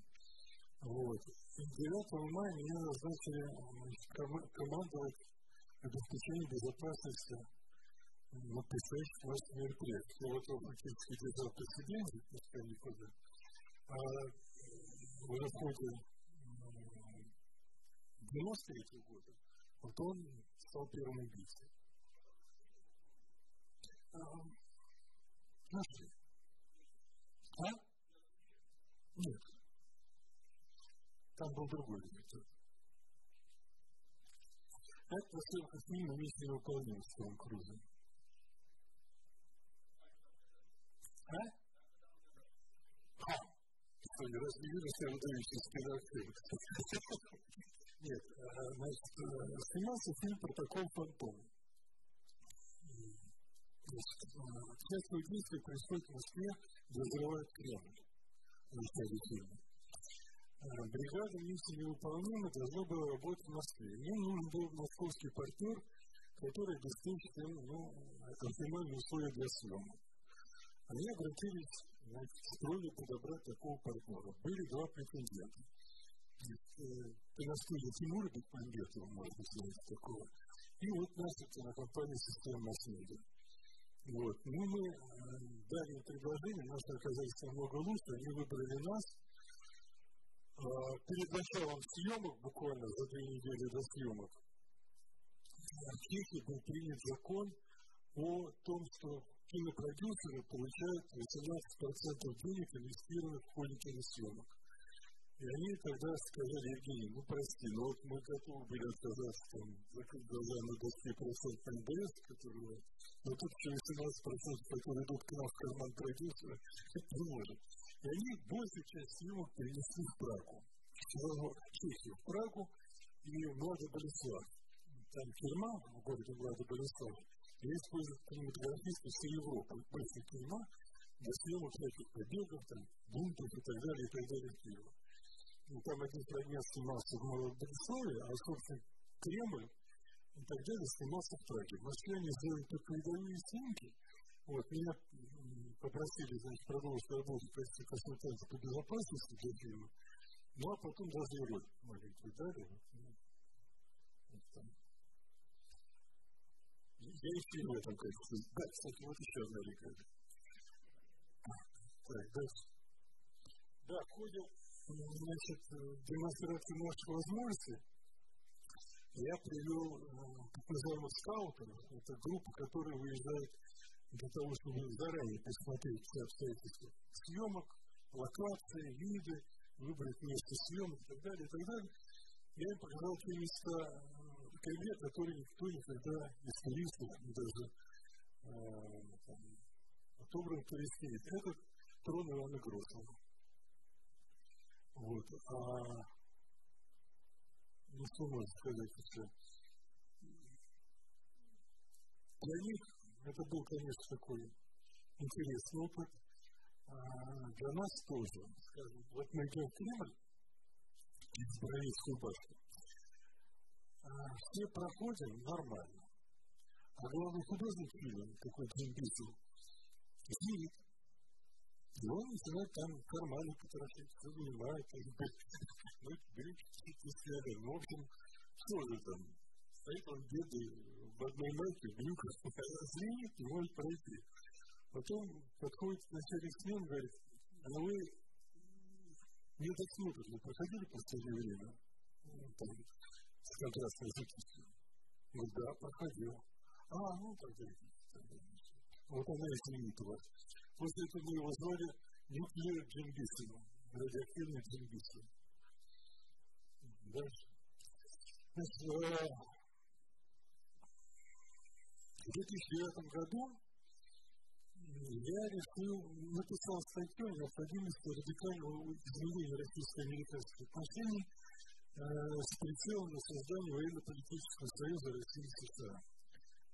Вот. И 9 мая меня назначили командовать обеспечением безопасности на предстоящих вас мероприятиях. Я вот его фактически держал президенте, пускай никуда. А в ходе 93 года вот он стал первым убийцей. Нашли. А? Нет. Там был другой директор. Это съемка с ним вместе не выполнил в своем крузе. А? А? Что, не раз не вижу себя выдающий спиноактив. Нет, значит, снимался фильм «Протокол Фантом». Частное действие происходит в Москве, где взрывают Кремль в начале фильма. Бригада миссии невыполнима должна была работать в Москве. Мне нужен был московский партнер, который обеспечит им ну, оптимальные условия для съемок. Они обратились значит, с просьбой подобрать такого партнера. Были два претендента. Пеностудия Тимура Бекмамбетова, может быть, знаете такого. И вот наша кинокомпания «Система масс-медиа». Вот. Ну, мы э, дали им предложение, наши оказались намного лучше, они выбрали нас. Э, перед началом съемок, буквально за две недели до съемок, в Чехии был принят закон о том, что кинопродюсеры получают 18% денег, инвестированных в ходе киносъемок. И они тогда сказали, Евгений, ну прости, но вот мы готовы были отказаться там, закрыть глаза на 20% НДС, которые... Но тут еще 18%, которые идут к нам в карман продюсера, это не может. И они большую часть съемок перенесли в Прагу. В Чехию, в Прагу и в Владо-Болеслав. Там тюрьма в городе Владо-Болеслав. И используют кинематографисты всей Европы. Большая тюрьма для съемок всяких побегов, там, бунтов и так далее, и так далее в Киеве ну, там один фрагмент снимался в Молодослове, а, собственно, Кремль и так далее снимался в Праге. В Москве они сделали только видовые снимки. Вот, меня попросили, значит, продолжить работу в качестве консультанта по безопасности для фильма. Ну, а потом даже и роль маленькую дали. Вот, ну, там. я еще и в этом, кажется. Да, кстати, вот еще одна река. Так, дальше. Да, ходе, значит, демонстрации наших возможностей я привел э, так называемых скаутов. Это группа, которая выезжает для того, чтобы заранее посмотреть все обстоятельства съемок, локации, виды, выбрать место съемок и так далее, и так далее. Я им показал те места в э, Кремле, которые никто никогда из туристов, даже э, там, отобран туристов. Это трон Ивана Грозного. Вот. А ну что можно сказать еще? Для них это был, конечно, такой интересный опыт. А для нас тоже. Скажем, вот мы идем в Кремль, из Боровицкую башню. А все проходим нормально. А главный художник фильма, такой Джим Бисел, сидит. И он начинает там карманы потрошить, все занимает, ну, брючки сняли. Ну, в общем, что же там, стоит он бедный в одной майке, в брюках, звенит, не может пройти. Потом подходит начальник смен, говорит, а вы не досмотрели, проходили в последнее время? Там, с контрастной жидкостью. Ну да, проходил. А, ну тогда Вот она и извинит вас. После этого мы его звали Нуклео Джингисом, радиоактивный Джингисом. Дальше. Значит, в 2009 году я решил, написал статью о необходимости радикального изменения российско-американских отношений э, с прицелом на создание военно-политического союза России и США,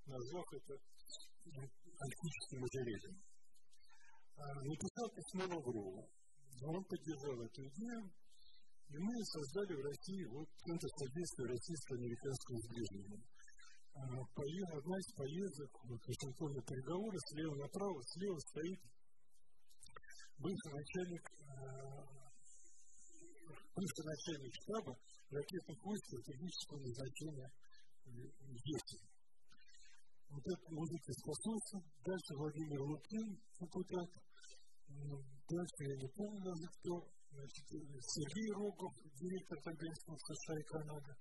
назвав это антическим материалом. Написал письмо Лаврову. Он поддержал эту идею, и мы создали в России вот Центр содействия российско-американскому сближению. А, одна из поездок вот, Вашингтона переговоры слева направо, слева стоит бывший начальник, а, бывший начальник штаба ракетных войск стратегического назначения ЕСИ. Вот этот мужик из посольства, дальше Владимир Лукин, депутат, дальше я не помню даже кто, значит, Сергей Рогов, директор агентства США и Канады,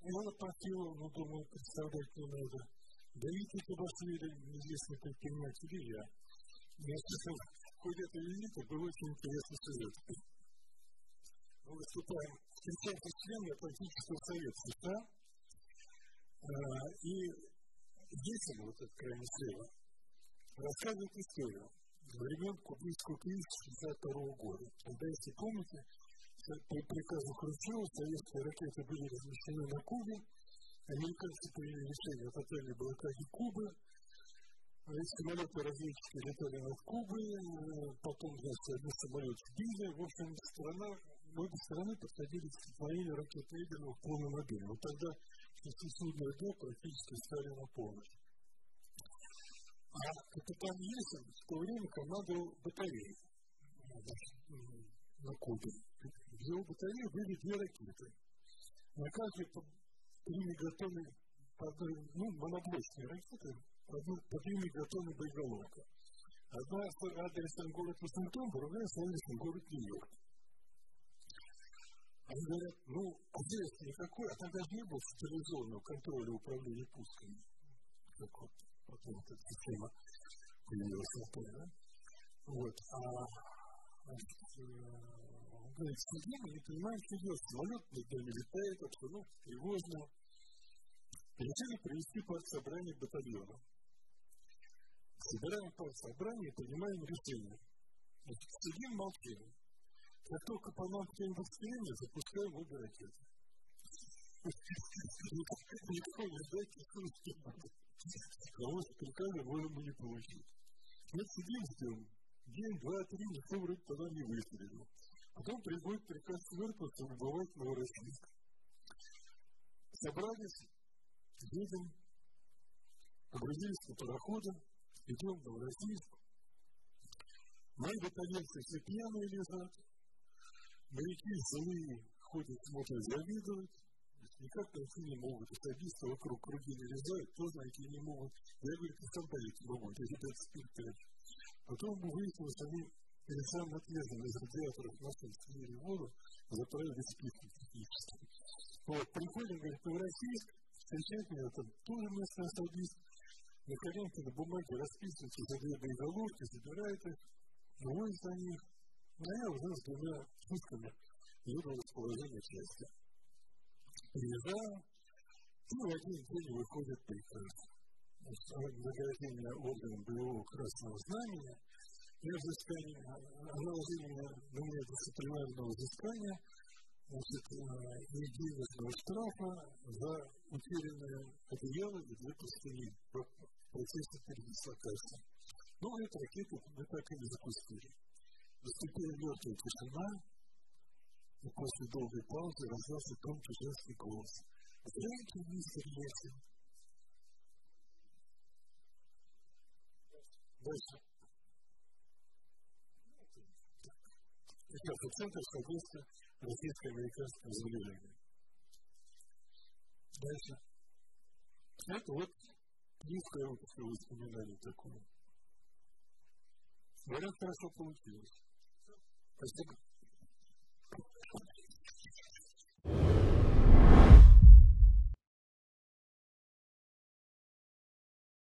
Ивана Панфилова, ну, думаю, представлять не надо. Давид Кабашвили, известный предприниматель, и я. Я слышал, в ходе этой визита был очень интересный сюжет. Мы выступаем, встречаемся с членами Атлантического совета США, и детям, вот этот крайний слева, рассказывают историю времен кубинского кризиса 1962 года. Когда, если помните, по приказу Хрущева советские ракеты были размещены на Кубе, американцы приняли решение о тотальной блокаде Кубы, самолеты разведчики летали над Кубой, потом, значит, один самолет сбили, в общем, страна, обе стороны подходили к столкновению ракет Эйгена в полном объеме. Вот тогда шестисудные дня практически стали на помощь. А капитан Есин в то время командовал батареей на Кубе. В его батарее были две ракеты. На каждой по три мегатонны, ну, моноблочные ракеты, по три мегатонны боеголовка. Одна адресом город Вашингтон, другая с адресом город Нью-Йорк. Они говорят, ну, ответственности никакой, а тогда же не было централизованного контроля управления пусками. Как вот потом эта система появилась на поле? Вот. А он говорит, сидим и не понимаем, что делать. Самолет над нами летает, обстановка тревожная. Решили провести партсобрание батальона. Собираем партсобрание и принимаем решение. Значит, сидим, молчим. Как только по нам кто-нибудь стрельнет, запускаем обе ракеты. Никакой не дайте слушать. Кого с можем мы не получить. Мы сидим, ждем. День, два, три, никто вроде тогда не выстрелил. Потом приходит приказ Свердловска убывать Новороссийск. Собрались, едем, погрузились на пароходы, идем в Новороссийск. Мои батальонцы все пьяные лежат, Моряки злые ходят, смотрят, завидуют. Никак найти не могут. Особисты вокруг круги нарезают, тоже найти не могут. Я говорю, ты сам поехать могу, я ребят спирт Потом выяснилось, они перед самым отъездом из радиаторов нашли слили воду, заправили спиртом технически. Вот, приходим, говорит, в Российск, встречает меня там тоже местный особист, на коленке на бумаге расписывается за две боеголовки, забирает их, вывозит на них. А я уже с двумя сутками еду в расположение части. Приезжаю, и в один день выходит приказ. Награждение орденом боевого красного знамени и взыскание, наложение на меня дисциплинарного взыскания значит, и денежного штрафа за утерянное одеяло и две простыни в процессе передислокации. Но эту ракету мы так и не запустили. Наступила мертвая тишина, и после долгой паузы раздался тонкий женский голос. Здравствуйте, мистер Лесин. Дальше. Это Центр содействия российско-американского заявления. Дальше. Это вот близкое опытное воспоминание такое. Говорят, хорошо получилось. Спасибо.